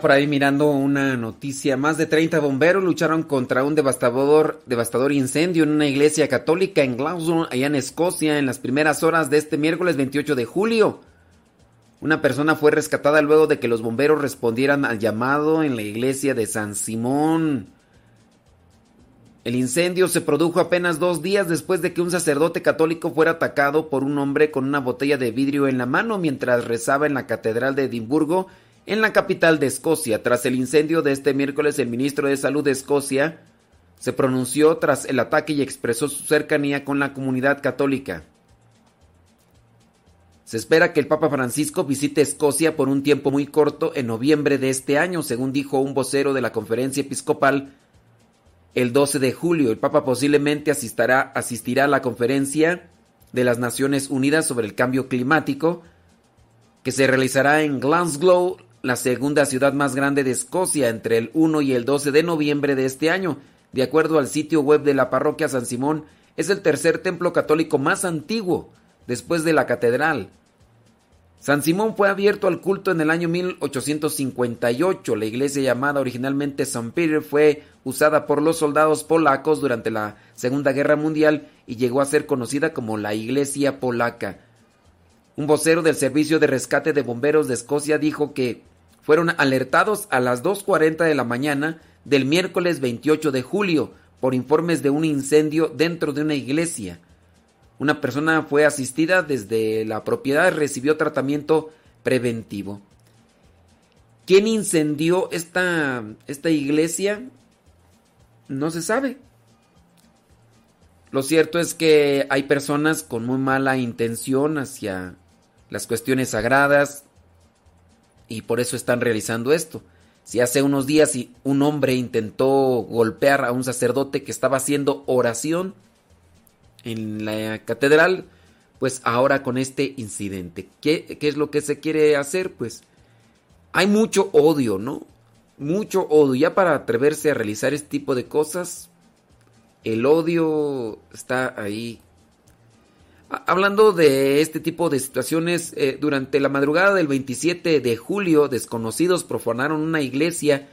[SPEAKER 9] Por ahí mirando una noticia. Más de 30 bomberos lucharon contra un devastador, devastador incendio en una iglesia católica en Glasgow, allá en Escocia, en las primeras horas de este miércoles 28 de julio. Una persona fue rescatada luego de que los bomberos respondieran al llamado en la iglesia de San Simón. El incendio se produjo apenas dos días después de que un sacerdote católico fuera atacado por un hombre con una botella de vidrio en la mano mientras rezaba en la catedral de Edimburgo en la capital de Escocia. Tras el incendio de este miércoles, el ministro de Salud de Escocia se pronunció tras el ataque y expresó su cercanía con la comunidad católica. Se espera que el Papa Francisco visite Escocia por un tiempo muy corto en noviembre de este año, según dijo un vocero de la conferencia episcopal el 12 de julio. El Papa posiblemente asistirá, a la conferencia de las Naciones Unidas sobre el cambio climático que se realizará en Glasgow, la segunda ciudad más grande de Escocia, entre el 1 y el 12 de noviembre de este año. De acuerdo al sitio web de la parroquia San Simón, es el tercer templo católico más antiguo después de la catedral. San Simón fue abierto al culto en el año 1858. La iglesia llamada originalmente San Peter fue usada por los soldados polacos durante la Segunda Guerra Mundial y llegó a ser conocida como la Iglesia Polaca. Un vocero del Servicio de Rescate de Bomberos de Escocia dijo que fueron alertados a las 2.40 de la mañana del miércoles 28 de julio por informes de un incendio dentro de una iglesia. Una persona fue asistida desde la propiedad y recibió tratamiento preventivo. ¿Quién incendió esta, esta iglesia? No se sabe. Lo cierto es que hay personas con muy mala intención hacia las cuestiones sagradas y por eso están realizando esto. Si hace unos días un hombre intentó golpear a un sacerdote que estaba haciendo oración en la catedral, pues ahora con este incidente. ¿Qué, ¿Qué, es lo que se quiere hacer? Pues hay mucho odio, ¿no? Mucho odio. Ya para atreverse a realizar este tipo de cosas, el odio está ahí. Hablando de este tipo de situaciones, eh, durante la madrugada del 27 de julio, desconocidos profanaron una iglesia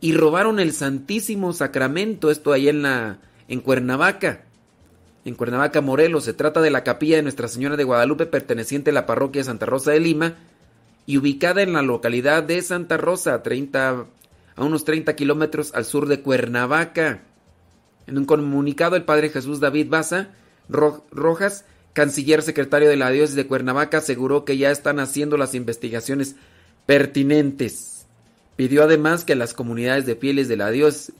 [SPEAKER 9] y robaron el Santísimo Sacramento, esto ahí en la en Cuernavaca. En Cuernavaca, Morelos, se trata de la capilla de Nuestra Señora de Guadalupe perteneciente a la parroquia de Santa Rosa de Lima y ubicada en la localidad de Santa Rosa, 30, a unos 30 kilómetros al sur de Cuernavaca. En un comunicado, el padre Jesús David Baza Rojas, canciller secretario de la diócesis de Cuernavaca, aseguró que ya están haciendo las investigaciones pertinentes. Pidió además que las comunidades de fieles de la diócesis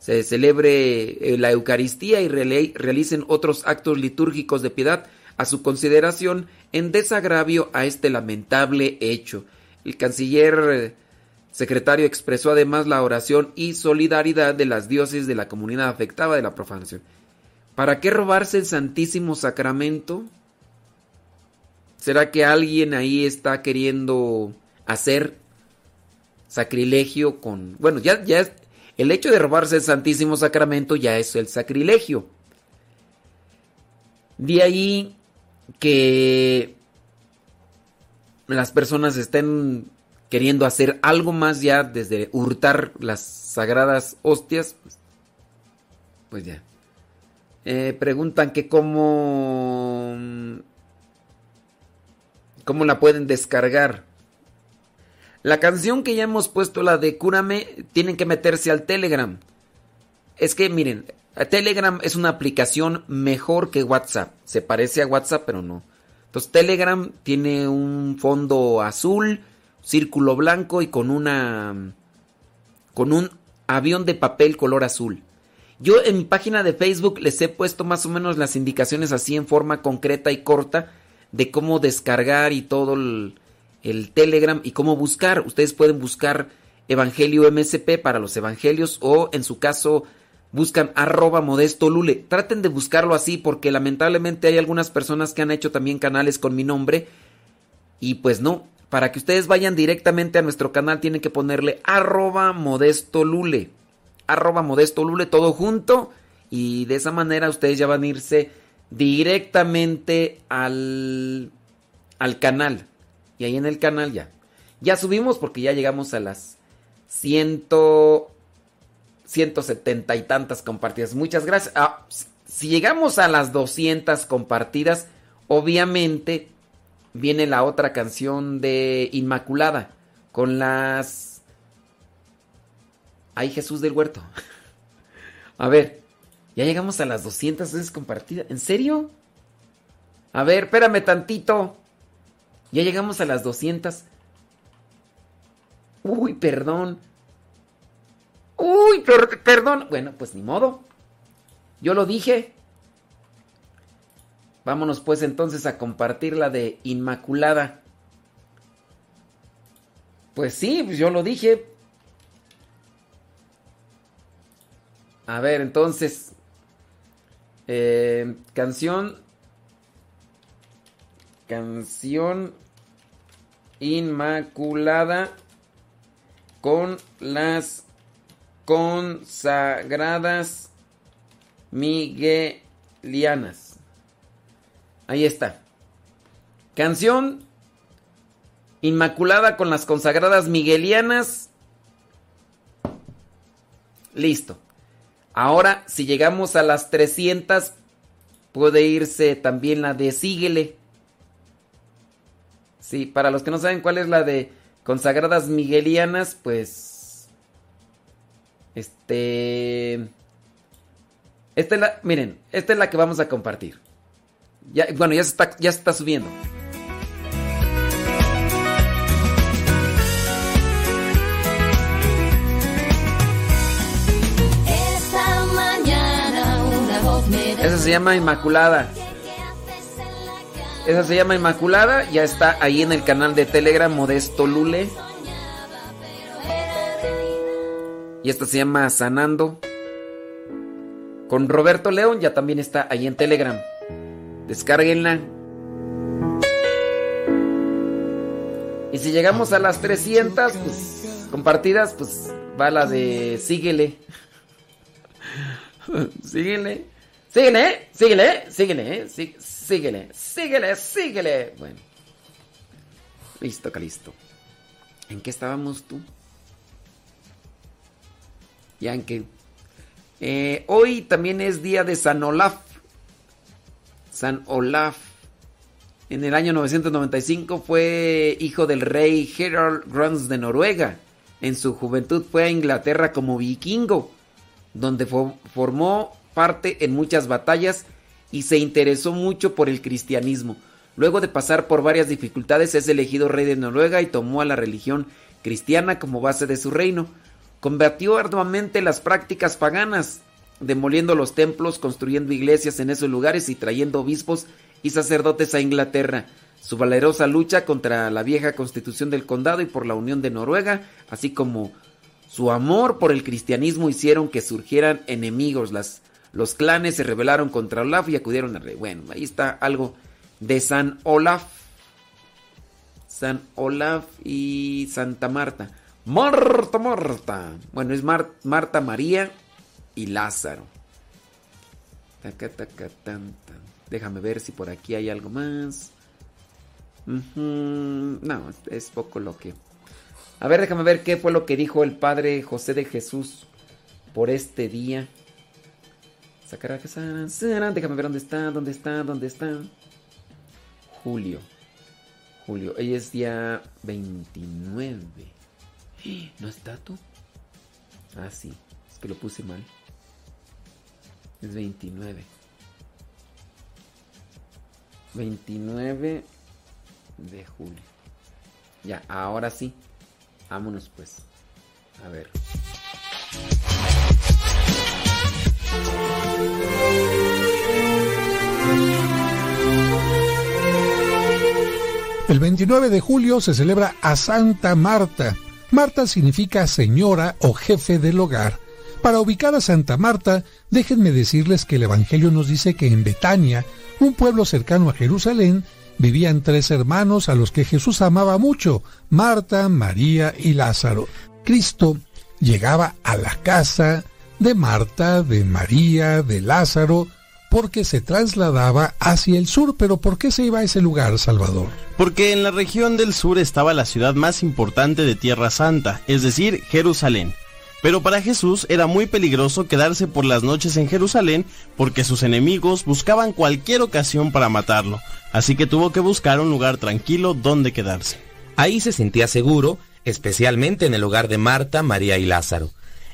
[SPEAKER 9] se celebre eh, la Eucaristía y realicen otros actos litúrgicos de piedad a su consideración en desagravio a este lamentable hecho. El canciller eh, secretario expresó además la oración y solidaridad de las dioses de la comunidad afectada de la profanación. ¿Para qué robarse el Santísimo Sacramento? ¿Será que alguien ahí está queriendo hacer sacrilegio con... Bueno, ya, ya el hecho de robarse el Santísimo Sacramento ya es el sacrilegio. De ahí que las personas estén queriendo hacer algo más ya desde hurtar las sagradas hostias, pues, pues ya. Eh, preguntan que cómo, cómo la pueden descargar. La canción que ya hemos puesto, la de Cúrame, tienen que meterse al Telegram. Es que miren, Telegram es una aplicación mejor que WhatsApp. Se parece a WhatsApp, pero no. Entonces Telegram tiene un fondo azul círculo blanco y con una con un avión de papel color azul. Yo en mi página de Facebook les he puesto más o menos las indicaciones así en forma concreta y corta de cómo descargar y todo el, el Telegram y cómo buscar. Ustedes pueden buscar Evangelio MSP para los evangelios o en su caso buscan arroba modesto lule. Traten de buscarlo así porque lamentablemente hay algunas personas que han hecho también canales con mi nombre y pues no, para que ustedes vayan directamente a nuestro canal tienen que ponerle arroba modesto lule. Arroba modesto lule todo junto. Y de esa manera ustedes ya van a irse directamente al, al canal. Y ahí en el canal ya. Ya subimos porque ya llegamos a las ciento, 170 y tantas compartidas. Muchas gracias. Ah, si llegamos a las 200 compartidas, obviamente viene la otra canción de Inmaculada con las... Ay, Jesús del Huerto. A ver, ya llegamos a las 200 veces compartidas. ¿En serio? A ver, espérame tantito. Ya llegamos a las 200. Uy, perdón. Uy, per- perdón. Bueno, pues ni modo. Yo lo dije. Vámonos pues entonces a compartir la de Inmaculada. Pues sí, pues yo lo dije. A ver, entonces. eh, canción. Canción Inmaculada con las consagradas miguelianas. Ahí está. Canción Inmaculada con las consagradas miguelianas. Listo. Ahora, si llegamos a las 300, puede irse también la de Síguele. Sí, para los que no saben cuál es la de consagradas miguelianas, pues... Este... Esta es la... Miren, esta es la que vamos a compartir. Ya, bueno, ya está, ya se está subiendo. Esa se llama Inmaculada. Esa se llama Inmaculada. Ya está ahí en el canal de Telegram Modesto Lule. Y esta se llama Sanando. Con Roberto León ya también está ahí en Telegram. Descárguenla. Y si llegamos a las 300 pues, compartidas, pues va la de Síguele. síguele. Síguele, síguele, síguele, sí- síguele, síguele, síguele. Bueno. Listo, Calisto. ¿En qué estábamos tú? Ya en que... eh, hoy también es día de San Olaf. San Olaf. En el año 995 fue hijo del rey Harald Grans de Noruega. En su juventud fue a Inglaterra como vikingo, donde fo- formó parte en muchas batallas y se interesó mucho por el cristianismo. Luego de pasar por varias dificultades es elegido rey de Noruega y tomó a la religión cristiana como base de su reino. Combatió arduamente las prácticas paganas, demoliendo los templos, construyendo iglesias en esos lugares y trayendo obispos y sacerdotes a Inglaterra. Su valerosa lucha contra la vieja constitución del condado y por la unión de Noruega, así como su amor por el cristianismo hicieron que surgieran enemigos. Las, los clanes se rebelaron contra Olaf y acudieron al rey. Bueno, ahí está algo de San Olaf. San Olaf y Santa Marta. Marta, Marta. Bueno, es Mar- Marta María y Lázaro. Taca, taca, tan, tan. Déjame ver si por aquí hay algo más. No, es poco lo que... A ver, déjame ver qué fue lo que dijo el padre José de Jesús por este día. Déjame ver dónde está, dónde está, dónde está. Julio. Julio. Hoy es día 29. ¿No está tú? Ah, sí. Es que lo puse mal. Es 29. 29 de julio. Ya, ahora sí. Vámonos pues. A ver.
[SPEAKER 24] El 29 de julio se celebra a Santa Marta. Marta significa señora o jefe del hogar. Para ubicar a Santa Marta, déjenme decirles que el Evangelio nos dice que en Betania, un pueblo cercano a Jerusalén, vivían tres hermanos a los que Jesús amaba mucho, Marta, María y Lázaro. Cristo llegaba a la casa de Marta, de María, de Lázaro, porque se trasladaba hacia el sur. Pero ¿por qué se iba a ese lugar, Salvador?
[SPEAKER 25] Porque en la región del sur estaba la ciudad más importante de Tierra Santa, es decir, Jerusalén. Pero para Jesús era muy peligroso quedarse por las noches en Jerusalén porque sus enemigos buscaban cualquier ocasión para matarlo, así que tuvo que buscar un lugar tranquilo donde quedarse.
[SPEAKER 26] Ahí se sentía seguro, especialmente en el hogar de Marta, María y Lázaro.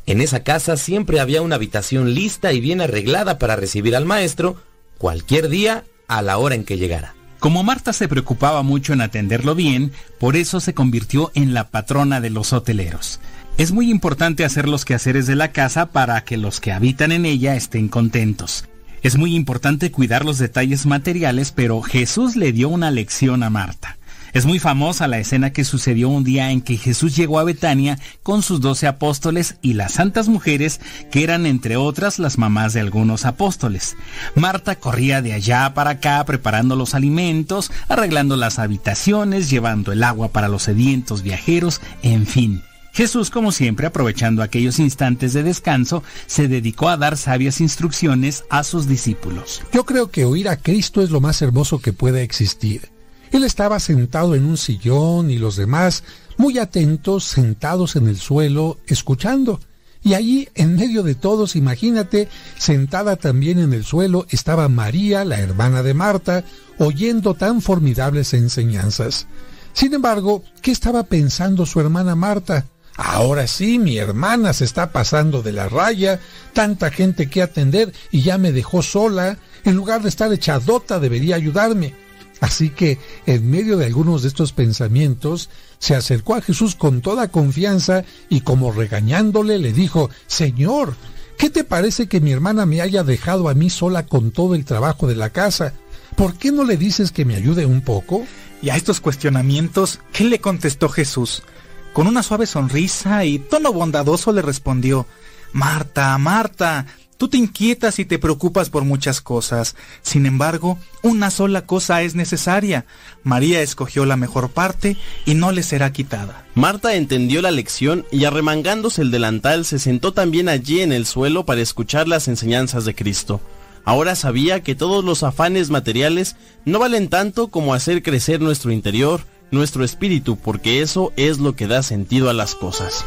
[SPEAKER 26] En esa casa siempre había una habitación lista y bien arreglada para recibir al maestro cualquier día a la hora en que llegara.
[SPEAKER 27] Como Marta se preocupaba mucho en atenderlo bien, por eso se convirtió en la patrona de los hoteleros. Es muy importante hacer los quehaceres de la casa para que los que habitan en ella estén contentos. Es muy importante cuidar los detalles materiales, pero Jesús le dio una lección a Marta. Es muy famosa la escena que sucedió un día en que Jesús llegó a Betania con sus doce apóstoles y las santas mujeres, que eran entre otras las mamás de algunos apóstoles. Marta corría de allá para acá preparando los alimentos, arreglando las habitaciones, llevando el agua para los sedientos viajeros, en fin. Jesús, como siempre, aprovechando aquellos instantes de descanso, se dedicó a dar sabias instrucciones a sus discípulos.
[SPEAKER 24] Yo creo que oír a Cristo es lo más hermoso que puede existir. Él estaba sentado en un sillón y los demás, muy atentos, sentados en el suelo, escuchando. Y allí, en medio de todos, imagínate, sentada también en el suelo, estaba María, la hermana de Marta, oyendo tan formidables enseñanzas. Sin embargo, ¿qué estaba pensando su hermana Marta? Ahora sí, mi hermana se está pasando de la raya, tanta gente que atender y ya me dejó sola. En lugar de estar echadota, debería ayudarme. Así que, en medio de algunos de estos pensamientos, se acercó a Jesús con toda confianza y como regañándole le dijo, Señor, ¿qué te parece que mi hermana me haya dejado a mí sola con todo el trabajo de la casa? ¿Por qué no le dices que me ayude un poco?
[SPEAKER 28] Y a estos cuestionamientos, ¿qué le contestó Jesús? Con una suave sonrisa y tono bondadoso le respondió, Marta, Marta, Tú te inquietas y te preocupas por muchas cosas. Sin embargo, una sola cosa es necesaria. María escogió la mejor parte y no le será quitada.
[SPEAKER 25] Marta entendió la lección y arremangándose el delantal se sentó también allí en el suelo para escuchar las enseñanzas de Cristo. Ahora sabía que todos los afanes materiales no valen tanto como hacer crecer nuestro interior, nuestro espíritu, porque eso es lo que da sentido a las cosas.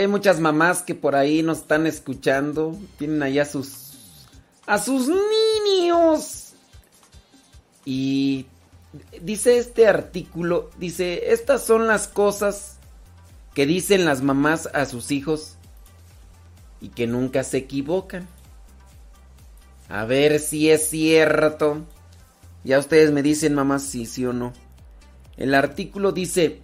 [SPEAKER 9] Hay muchas mamás que por ahí nos están escuchando. Tienen ahí a sus. a sus niños. Y dice este artículo: dice, estas son las cosas que dicen las mamás a sus hijos y que nunca se equivocan. A ver si es cierto. Ya ustedes me dicen, mamás, si sí o no. El artículo dice.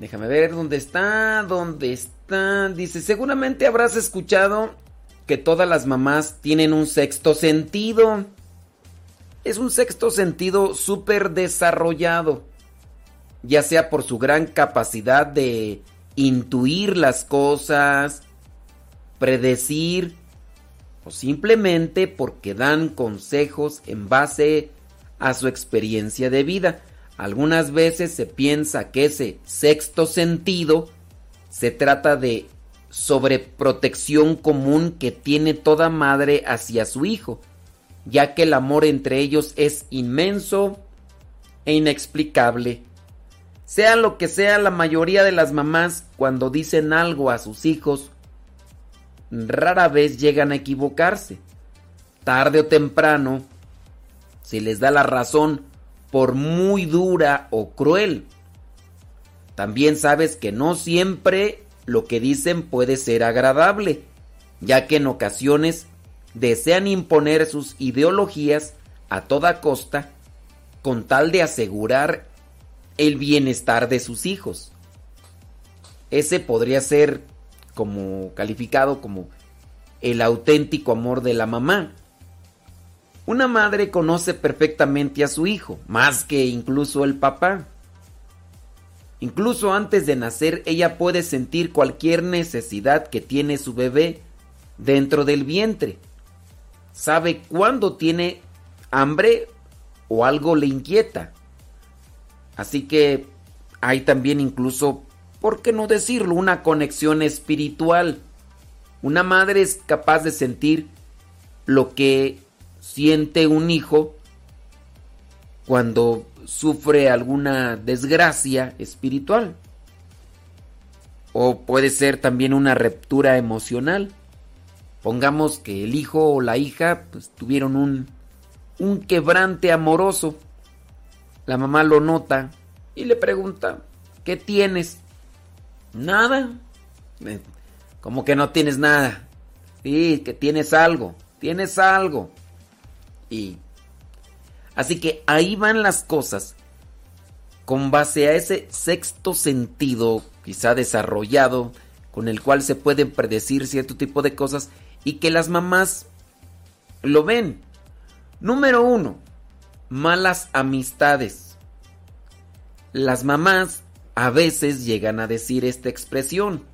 [SPEAKER 9] Déjame ver dónde está, dónde está. Dice, seguramente habrás escuchado que todas las mamás tienen un sexto sentido. Es un sexto sentido súper desarrollado. Ya sea por su gran capacidad de intuir las cosas, predecir, o simplemente porque dan consejos en base a su experiencia de vida. Algunas veces se piensa que ese sexto sentido se trata de sobreprotección común que tiene toda madre hacia su hijo, ya que el amor entre ellos es inmenso e inexplicable. Sea lo que sea, la mayoría de las mamás cuando dicen algo a sus hijos, rara vez llegan a equivocarse. Tarde o temprano, se les da la razón por muy dura o cruel. También sabes que no siempre lo que dicen puede ser agradable, ya que en ocasiones desean imponer sus ideologías a toda costa con tal de asegurar el bienestar de sus hijos. Ese podría ser como calificado como el auténtico amor de la mamá. Una madre conoce perfectamente a su hijo, más que incluso el papá. Incluso antes de nacer, ella puede sentir cualquier necesidad que tiene su bebé dentro del vientre. Sabe cuándo tiene hambre o algo le inquieta. Así que hay también incluso, ¿por qué no decirlo?, una conexión espiritual. Una madre es capaz de sentir lo que siente un hijo cuando sufre alguna desgracia espiritual. O puede ser también una ruptura emocional. Pongamos que el hijo o la hija pues, tuvieron un, un quebrante amoroso. La mamá lo nota y le pregunta, ¿qué tienes? Nada. Eh, Como que no tienes nada. Sí, que tienes algo. Tienes algo. Y así que ahí van las cosas con base a ese sexto sentido, quizá desarrollado, con el cual se pueden predecir cierto tipo de cosas y que las mamás lo ven. Número uno, malas amistades. Las mamás a veces llegan a decir esta expresión.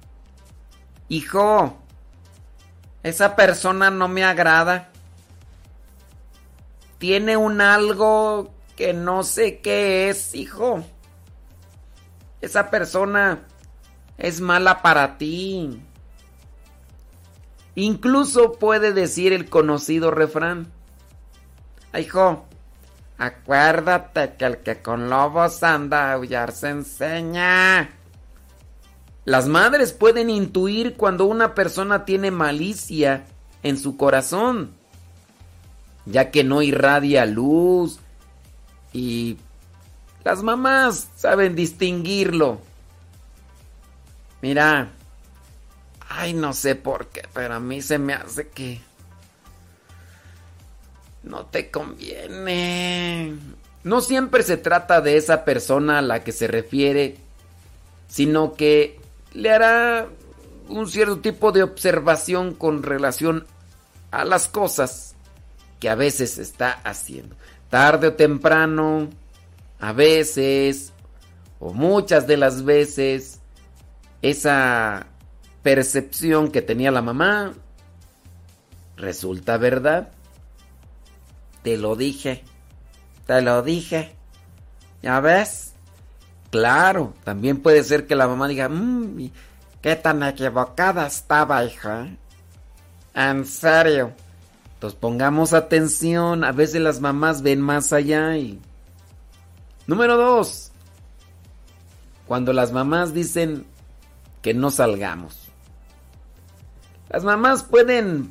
[SPEAKER 9] Hijo, esa persona no me agrada. Tiene un algo que no sé qué es, hijo. Esa persona es mala para ti. Incluso puede decir el conocido refrán. Hijo, acuérdate que el que con lobos anda a aullar se enseña. Las madres pueden intuir cuando una persona tiene malicia en su corazón, ya que no irradia luz y las mamás saben distinguirlo. Mira, ay, no sé por qué, pero a mí se me hace que no te conviene. No siempre se trata de esa persona a la que se refiere, sino que le hará un cierto tipo de observación con relación a las cosas que a veces está haciendo. Tarde o temprano, a veces, o muchas de las veces, esa percepción que tenía la mamá resulta verdad. Te lo dije, te lo dije. ¿Ya ves? Claro, también puede ser que la mamá diga, mmm, qué tan equivocada estaba, hija. En serio. Pongamos atención, a veces las mamás ven más allá y... Número dos. Cuando las mamás dicen que no salgamos. Las mamás pueden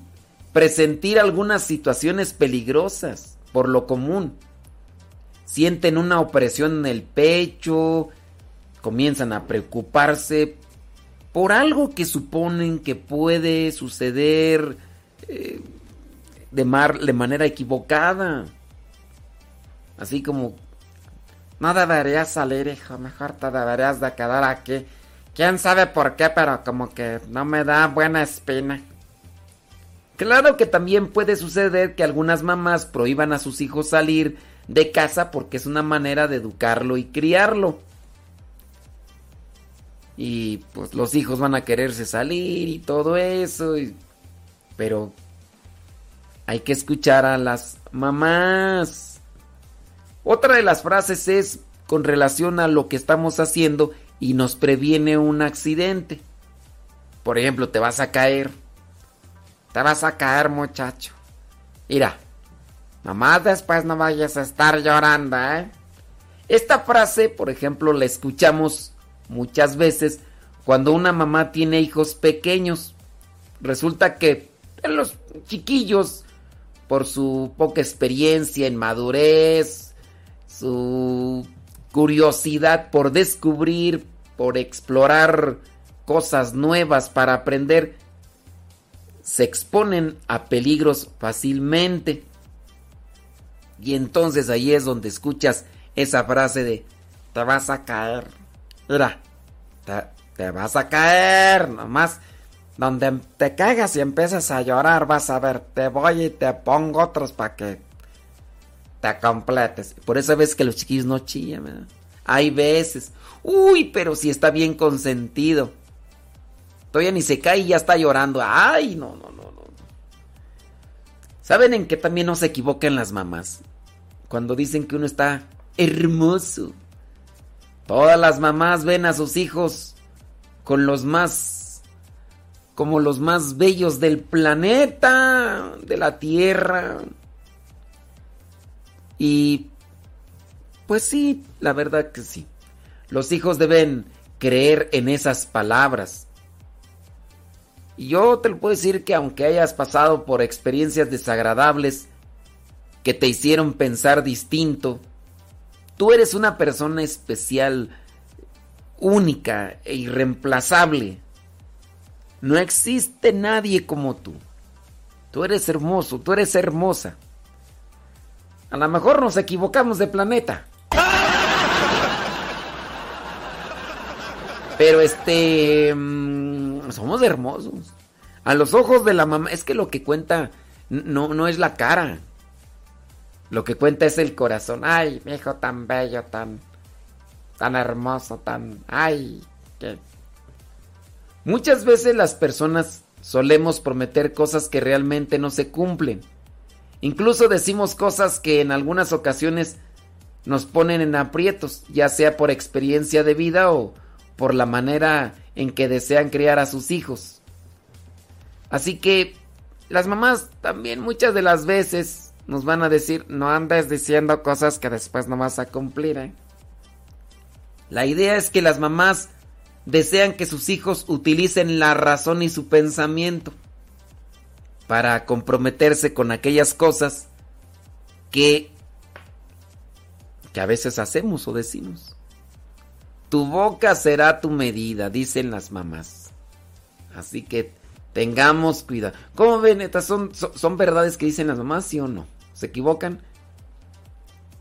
[SPEAKER 9] presentir algunas situaciones peligrosas por lo común sienten una opresión en el pecho, comienzan a preocuparse por algo que suponen que puede suceder eh, de, mar, de manera equivocada. Así como, no deberías salir, hijo, mejor te deberías de quedar aquí. Quién sabe por qué, pero como que no me da buena espina. Claro que también puede suceder que algunas mamás prohíban a sus hijos salir de casa porque es una manera de educarlo y criarlo. Y pues los hijos van a quererse salir y todo eso. pero hay que escuchar a las mamás. Otra de las frases es con relación a lo que estamos haciendo y nos previene un accidente. Por ejemplo, te vas a caer. Te vas a caer, muchacho. Mira, Mamá, después no vayas a estar llorando, ¿eh? Esta frase, por ejemplo, la escuchamos muchas veces cuando una mamá tiene hijos pequeños. Resulta que los chiquillos, por su poca experiencia en madurez, su curiosidad por descubrir, por explorar cosas nuevas para aprender, se exponen a peligros fácilmente. Y entonces ahí es donde escuchas esa frase de te vas a caer. Te, vas a caer. Nomás donde te caigas y empiezas a llorar, vas a ver, te voy y te pongo otros para que te completes. Por eso ves que los chiquillos no chillan, ¿verdad? Hay veces. Uy, pero si está bien consentido. Todavía ni se cae y ya está llorando. Ay, no, no, no, no. ¿Saben en qué también no se equivocan las mamás? cuando dicen que uno está hermoso. Todas las mamás ven a sus hijos con los más, como los más bellos del planeta, de la tierra. Y, pues sí, la verdad que sí. Los hijos deben creer en esas palabras. Y yo te lo puedo decir que aunque hayas pasado por experiencias desagradables que te hicieron pensar distinto, tú eres una persona especial, única e irreemplazable. No existe nadie como tú. Tú eres hermoso, tú eres hermosa. A lo mejor nos equivocamos de planeta. Pero este... mm, somos hermosos. A los ojos de la mamá, es que lo que cuenta no, no es la cara. Lo que cuenta es el corazón. Ay, mi hijo tan bello, tan... Tan hermoso, tan... Ay, que... Muchas veces las personas solemos prometer cosas que realmente no se cumplen. Incluso decimos cosas que en algunas ocasiones nos ponen en aprietos, ya sea por experiencia de vida o por la manera en que desean criar a sus hijos. Así que las mamás también muchas de las veces nos van a decir, no andes diciendo cosas que después no vas a cumplir. ¿eh?". La idea es que las mamás desean que sus hijos utilicen la razón y su pensamiento para comprometerse con aquellas cosas que, que a veces hacemos o decimos. Tu boca será tu medida, dicen las mamás. Así que tengamos cuidado. ¿Cómo ven? Estas son, son, son verdades que dicen las mamás, sí o no. ¿Se equivocan?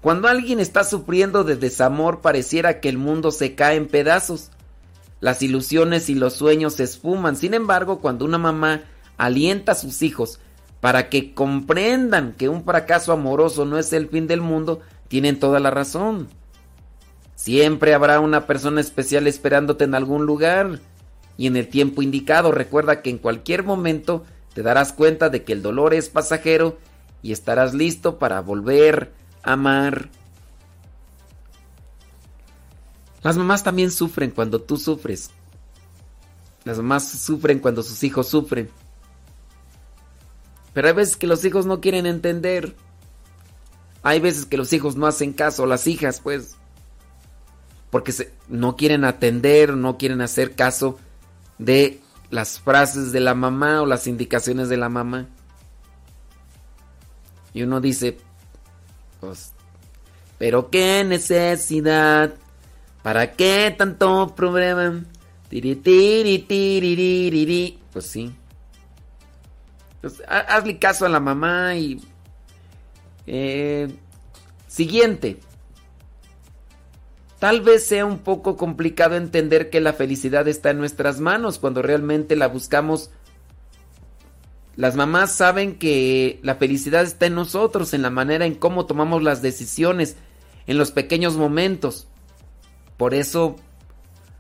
[SPEAKER 9] Cuando alguien está sufriendo de desamor, pareciera que el mundo se cae en pedazos. Las ilusiones y los sueños se esfuman. Sin embargo, cuando una mamá alienta a sus hijos para que comprendan que un fracaso amoroso no es el fin del mundo, tienen toda la razón. Siempre habrá una persona especial esperándote en algún lugar y en el tiempo indicado. Recuerda que en cualquier momento te darás cuenta de que el dolor es pasajero y estarás listo para volver a amar. Las mamás también sufren cuando tú sufres. Las mamás sufren cuando sus hijos sufren. Pero hay veces que los hijos no quieren entender. Hay veces que los hijos no hacen caso, las hijas pues. Porque no quieren atender, no quieren hacer caso de las frases de la mamá o las indicaciones de la mamá. Y uno dice, pues, pero qué necesidad, ¿para qué tanto problema? Pues sí. Pues, ha- hazle caso a la mamá y... eh, siguiente. Tal vez sea un poco complicado entender que la felicidad está en nuestras manos cuando realmente la buscamos. Las mamás saben que la felicidad está en nosotros, en la manera en cómo tomamos las decisiones, en los pequeños momentos. Por eso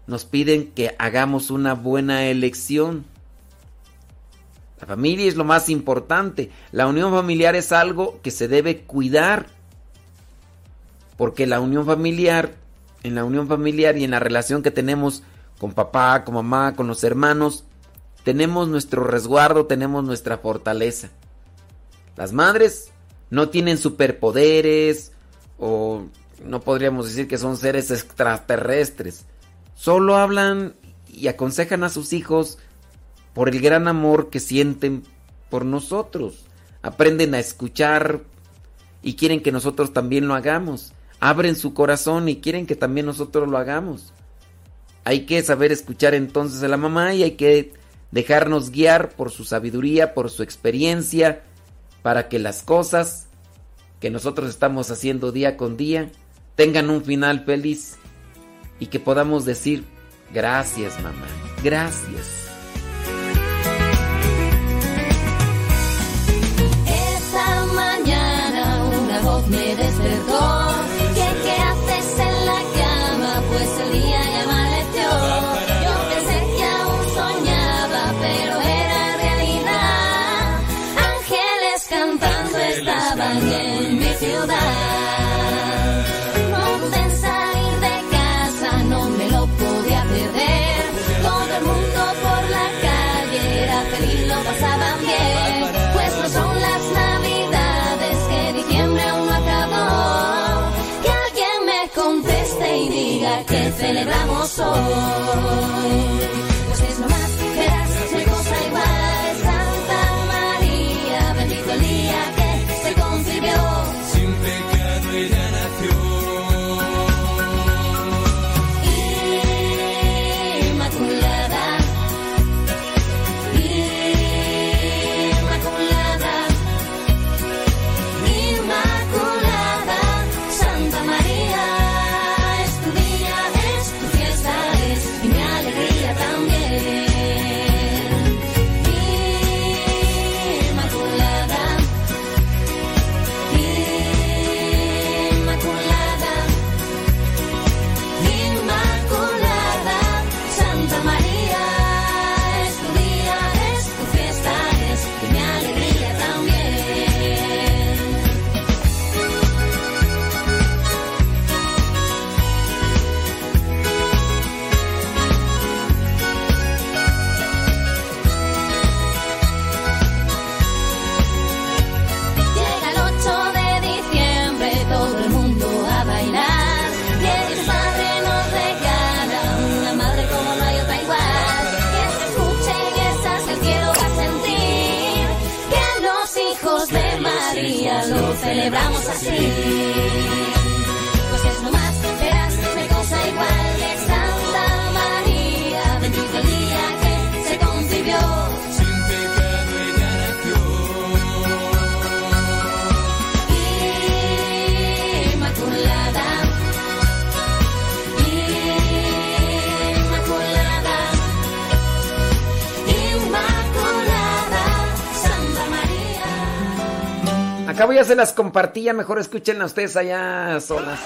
[SPEAKER 9] nos piden que hagamos una buena elección. La familia es lo más importante. La unión familiar es algo que se debe cuidar. Porque la unión familiar, en la unión familiar y en la relación que tenemos con papá, con mamá, con los hermanos, tenemos nuestro resguardo, tenemos nuestra fortaleza. Las madres no tienen superpoderes o no podríamos decir que son seres extraterrestres. Solo hablan y aconsejan a sus hijos por el gran amor que sienten por nosotros. Aprenden a escuchar y quieren que nosotros también lo hagamos. Abren su corazón y quieren que también nosotros lo hagamos. Hay que saber escuchar entonces a la mamá y hay que dejarnos guiar por su sabiduría, por su experiencia, para que las cosas que nosotros estamos haciendo día con día tengan un final feliz y que podamos decir gracias mamá, gracias.
[SPEAKER 15] Mañana una voz me. Celebramos hoy. Celebramos así.
[SPEAKER 22] Acabo ya se las compartía, mejor escúchenla ustedes allá solas.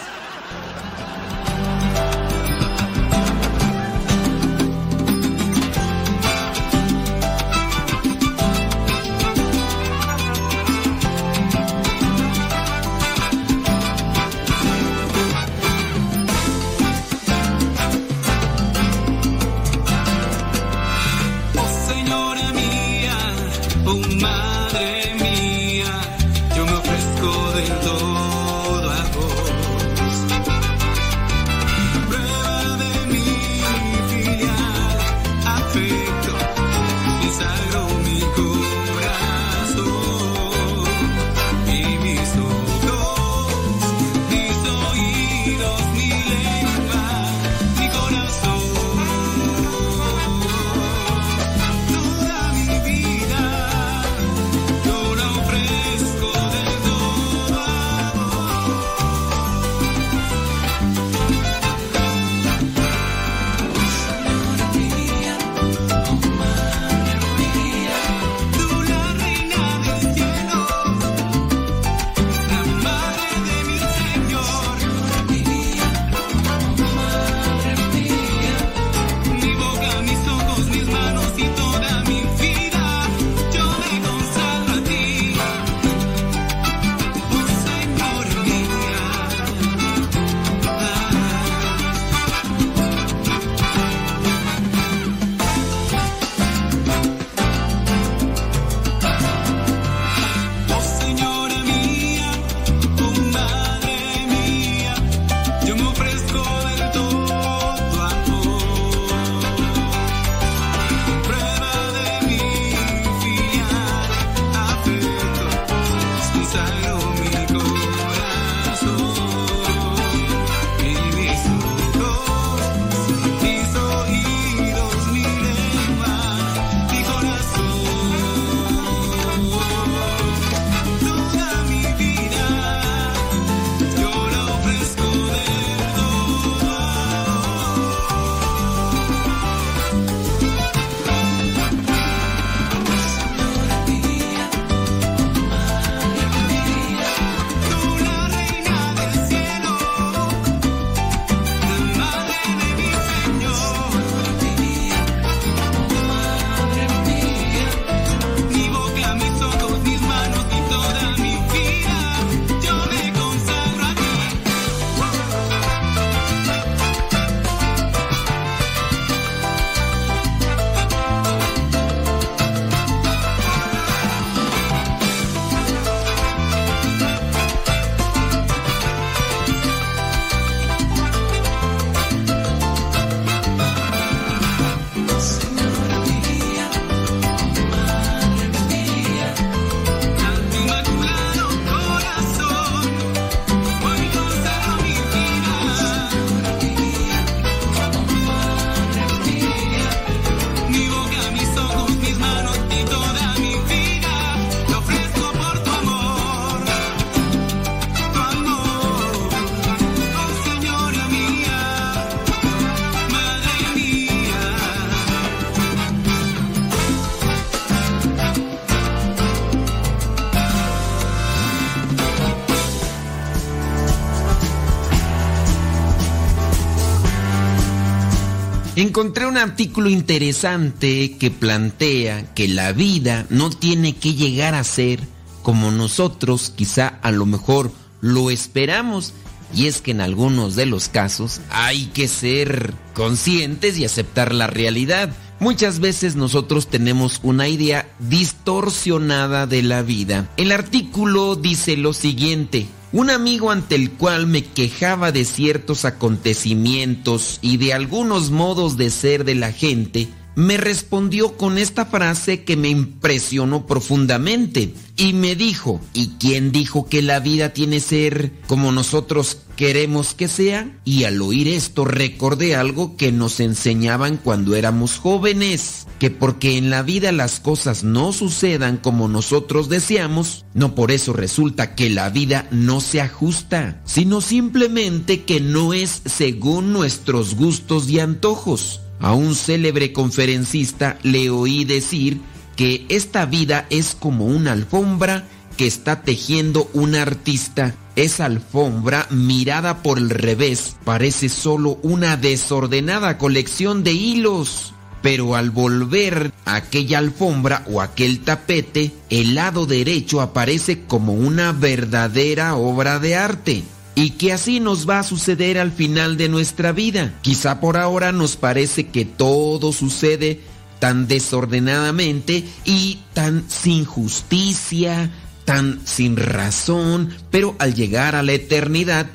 [SPEAKER 9] Encontré un artículo interesante que plantea que la vida no tiene que llegar a ser como nosotros quizá a lo mejor lo esperamos. Y es que en algunos de los casos hay que ser conscientes y aceptar la realidad. Muchas veces nosotros tenemos una idea distorsionada de la vida. El artículo dice lo siguiente. Un amigo ante el cual me quejaba de ciertos acontecimientos y de algunos modos de ser de la gente, me respondió con esta frase que me impresionó profundamente y me dijo, ¿y quién dijo que la vida tiene ser como nosotros queremos que sea? Y al oír esto recordé algo que nos enseñaban cuando éramos jóvenes, que porque en la vida las cosas no sucedan como nosotros deseamos, no por eso resulta que la vida no se ajusta, sino simplemente que no es según nuestros gustos y antojos. A un célebre conferencista le oí decir que esta vida es como una alfombra que está tejiendo un artista. Esa alfombra, mirada por el revés, parece solo una desordenada colección de hilos. Pero al volver aquella alfombra o aquel tapete, el lado derecho aparece como una verdadera obra de arte y que así nos va a suceder al final de nuestra vida. Quizá por ahora nos parece que todo sucede tan desordenadamente y tan sin justicia, tan sin razón, pero al llegar a la eternidad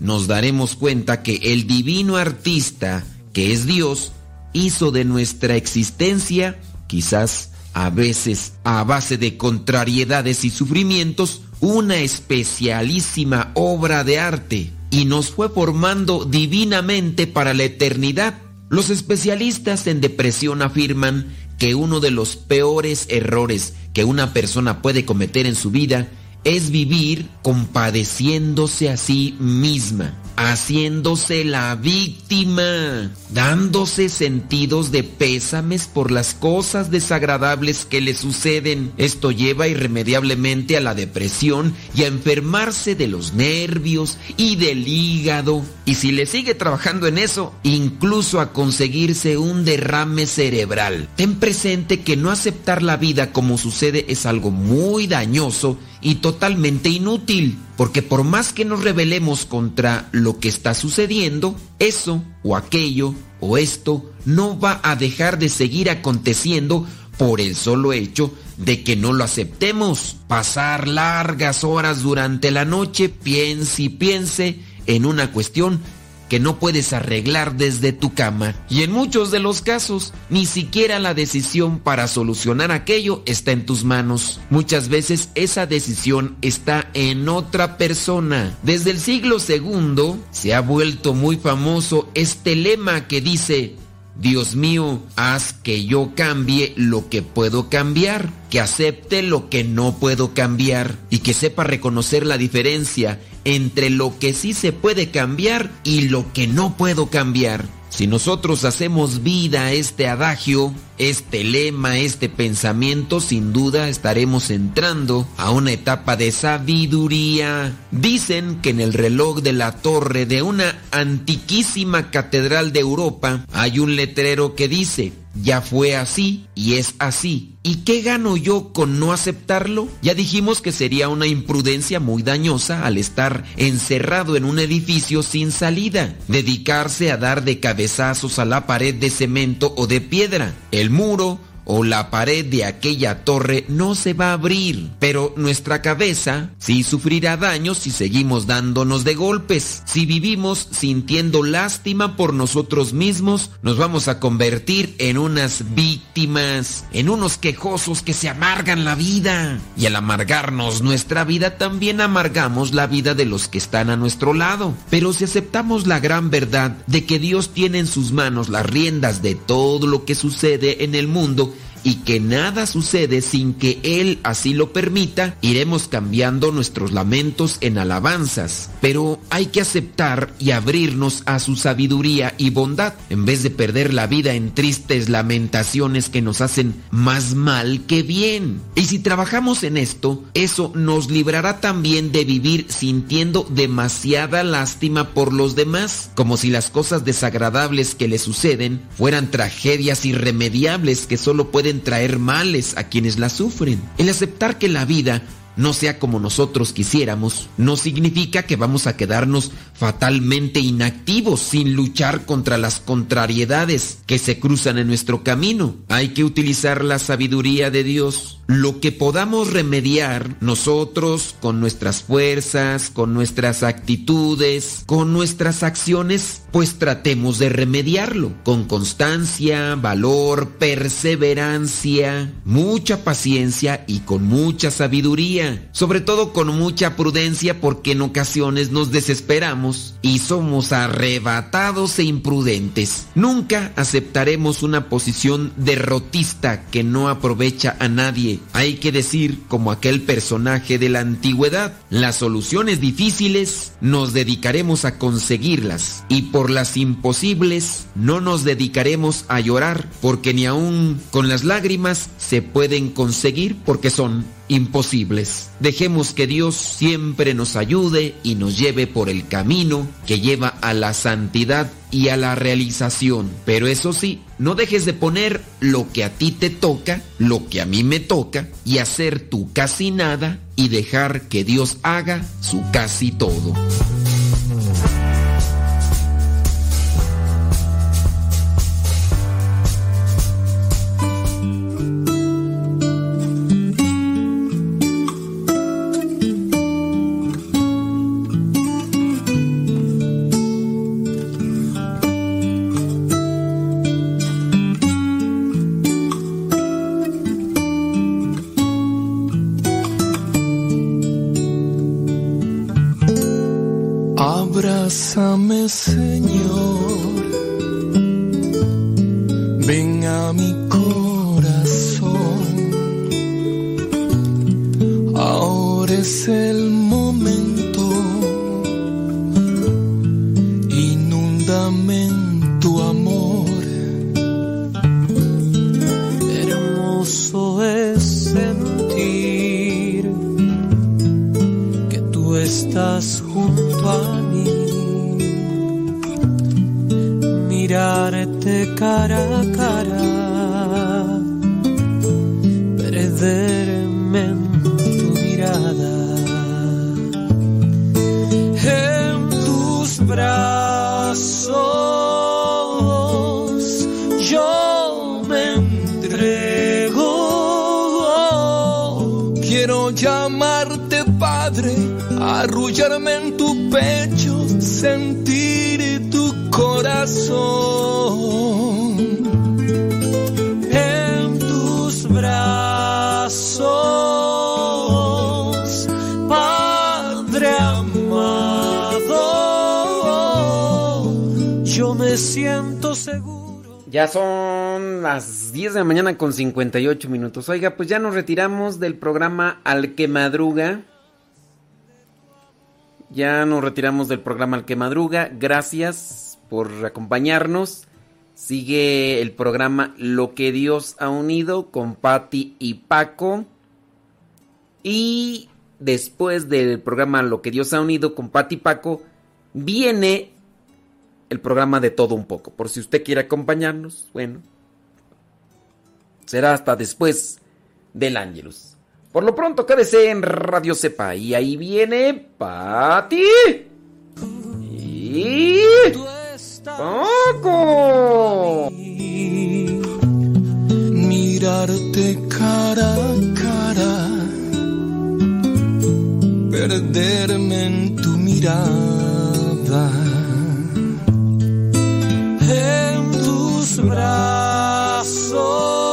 [SPEAKER 9] nos daremos cuenta que el divino artista, que es Dios, hizo de nuestra existencia, quizás a veces a base de contrariedades y sufrimientos, una especialísima obra de arte y nos fue formando divinamente para la eternidad. Los especialistas en depresión afirman que uno de los peores errores que una persona puede cometer en su vida es vivir compadeciéndose a sí misma, haciéndose la víctima, dándose sentidos de pésames por las cosas desagradables que le suceden. Esto lleva irremediablemente a la depresión y a enfermarse de los nervios y del hígado. Y si le sigue trabajando en eso, incluso a conseguirse un derrame cerebral. Ten presente que no aceptar la vida como sucede es algo muy dañoso y totalmente inútil, porque por más que nos rebelemos contra lo que está sucediendo, eso o aquello o esto no va a dejar de seguir aconteciendo por el solo hecho de que no lo aceptemos. Pasar largas horas durante la noche, piense y piense en una cuestión que no puedes arreglar desde tu cama. Y en muchos de los casos, ni siquiera la decisión para solucionar aquello está en tus manos. Muchas veces esa decisión está en otra persona. Desde el siglo II se ha vuelto muy famoso este lema que dice, Dios mío, haz que yo cambie lo que puedo cambiar, que acepte lo que no puedo cambiar y que sepa reconocer la diferencia entre lo que sí se puede cambiar y lo que no puedo cambiar. Si nosotros hacemos vida a este adagio, este lema, este pensamiento, sin duda estaremos entrando a una etapa de sabiduría. Dicen que en el reloj de la torre de una antiquísima catedral de Europa hay un letrero que dice, ya fue así y es así. ¿Y qué gano yo con no aceptarlo? Ya dijimos que sería una imprudencia muy dañosa al estar encerrado en un edificio sin salida, dedicarse a dar de cabezazos a la pared de cemento o de piedra. El muro o la pared de aquella torre no se va a abrir, pero nuestra cabeza sí sufrirá daños si seguimos dándonos de golpes. Si vivimos sintiendo lástima por nosotros mismos, nos vamos a convertir en unas víctimas, en unos quejosos que se amargan la vida. Y al amargarnos nuestra vida, también amargamos la vida de los que están a nuestro lado. Pero si aceptamos la gran verdad de que Dios tiene en sus manos las riendas de todo lo que sucede en el mundo, y que nada sucede sin que Él así lo permita, iremos cambiando nuestros lamentos en alabanzas. Pero hay que aceptar y abrirnos a su sabiduría y bondad, en vez de perder la vida en tristes lamentaciones que nos hacen más mal que bien. Y si trabajamos en esto, eso nos librará también de vivir sintiendo demasiada lástima por los demás, como si las cosas desagradables que le suceden fueran tragedias irremediables que solo pueden traer males a quienes la sufren. El aceptar que la vida no sea como nosotros quisiéramos, no significa que vamos a quedarnos fatalmente inactivos sin luchar contra las contrariedades que se cruzan en nuestro camino. Hay que utilizar la sabiduría de Dios. Lo que podamos remediar nosotros con nuestras fuerzas, con nuestras actitudes, con nuestras acciones, pues tratemos de remediarlo con constancia, valor, perseverancia, mucha paciencia y con mucha sabiduría, sobre todo con mucha prudencia porque en ocasiones nos desesperamos y somos arrebatados e imprudentes. Nunca aceptaremos una posición derrotista que no aprovecha a nadie. Hay que decir, como aquel personaje de la antigüedad, las soluciones difíciles nos dedicaremos a conseguirlas y por las imposibles no nos dedicaremos a llorar porque ni aun con las lágrimas se pueden conseguir porque son imposibles. Dejemos que Dios siempre nos ayude y nos lleve por el camino que lleva a la santidad y a la realización. Pero eso sí, no dejes de poner lo que a ti te toca, lo que a mí me toca, y hacer tu casi nada y dejar que Dios haga su casi todo.
[SPEAKER 29] Mañana con 58 minutos. Oiga, pues ya nos retiramos del programa Al que Madruga. Ya nos retiramos del programa Al que Madruga. Gracias por acompañarnos. Sigue el programa Lo que Dios ha unido con Patti y Paco. Y después del programa Lo que Dios ha unido con Patti y Paco, viene el programa de todo un poco. Por si usted quiere acompañarnos, bueno. Será hasta después del Ángelus. Por lo pronto, quédese en Radio Sepa. Y ahí viene Pati. Y. Paco.
[SPEAKER 1] mirarte cara a cara, perderme en tu mirada, en tus brazos.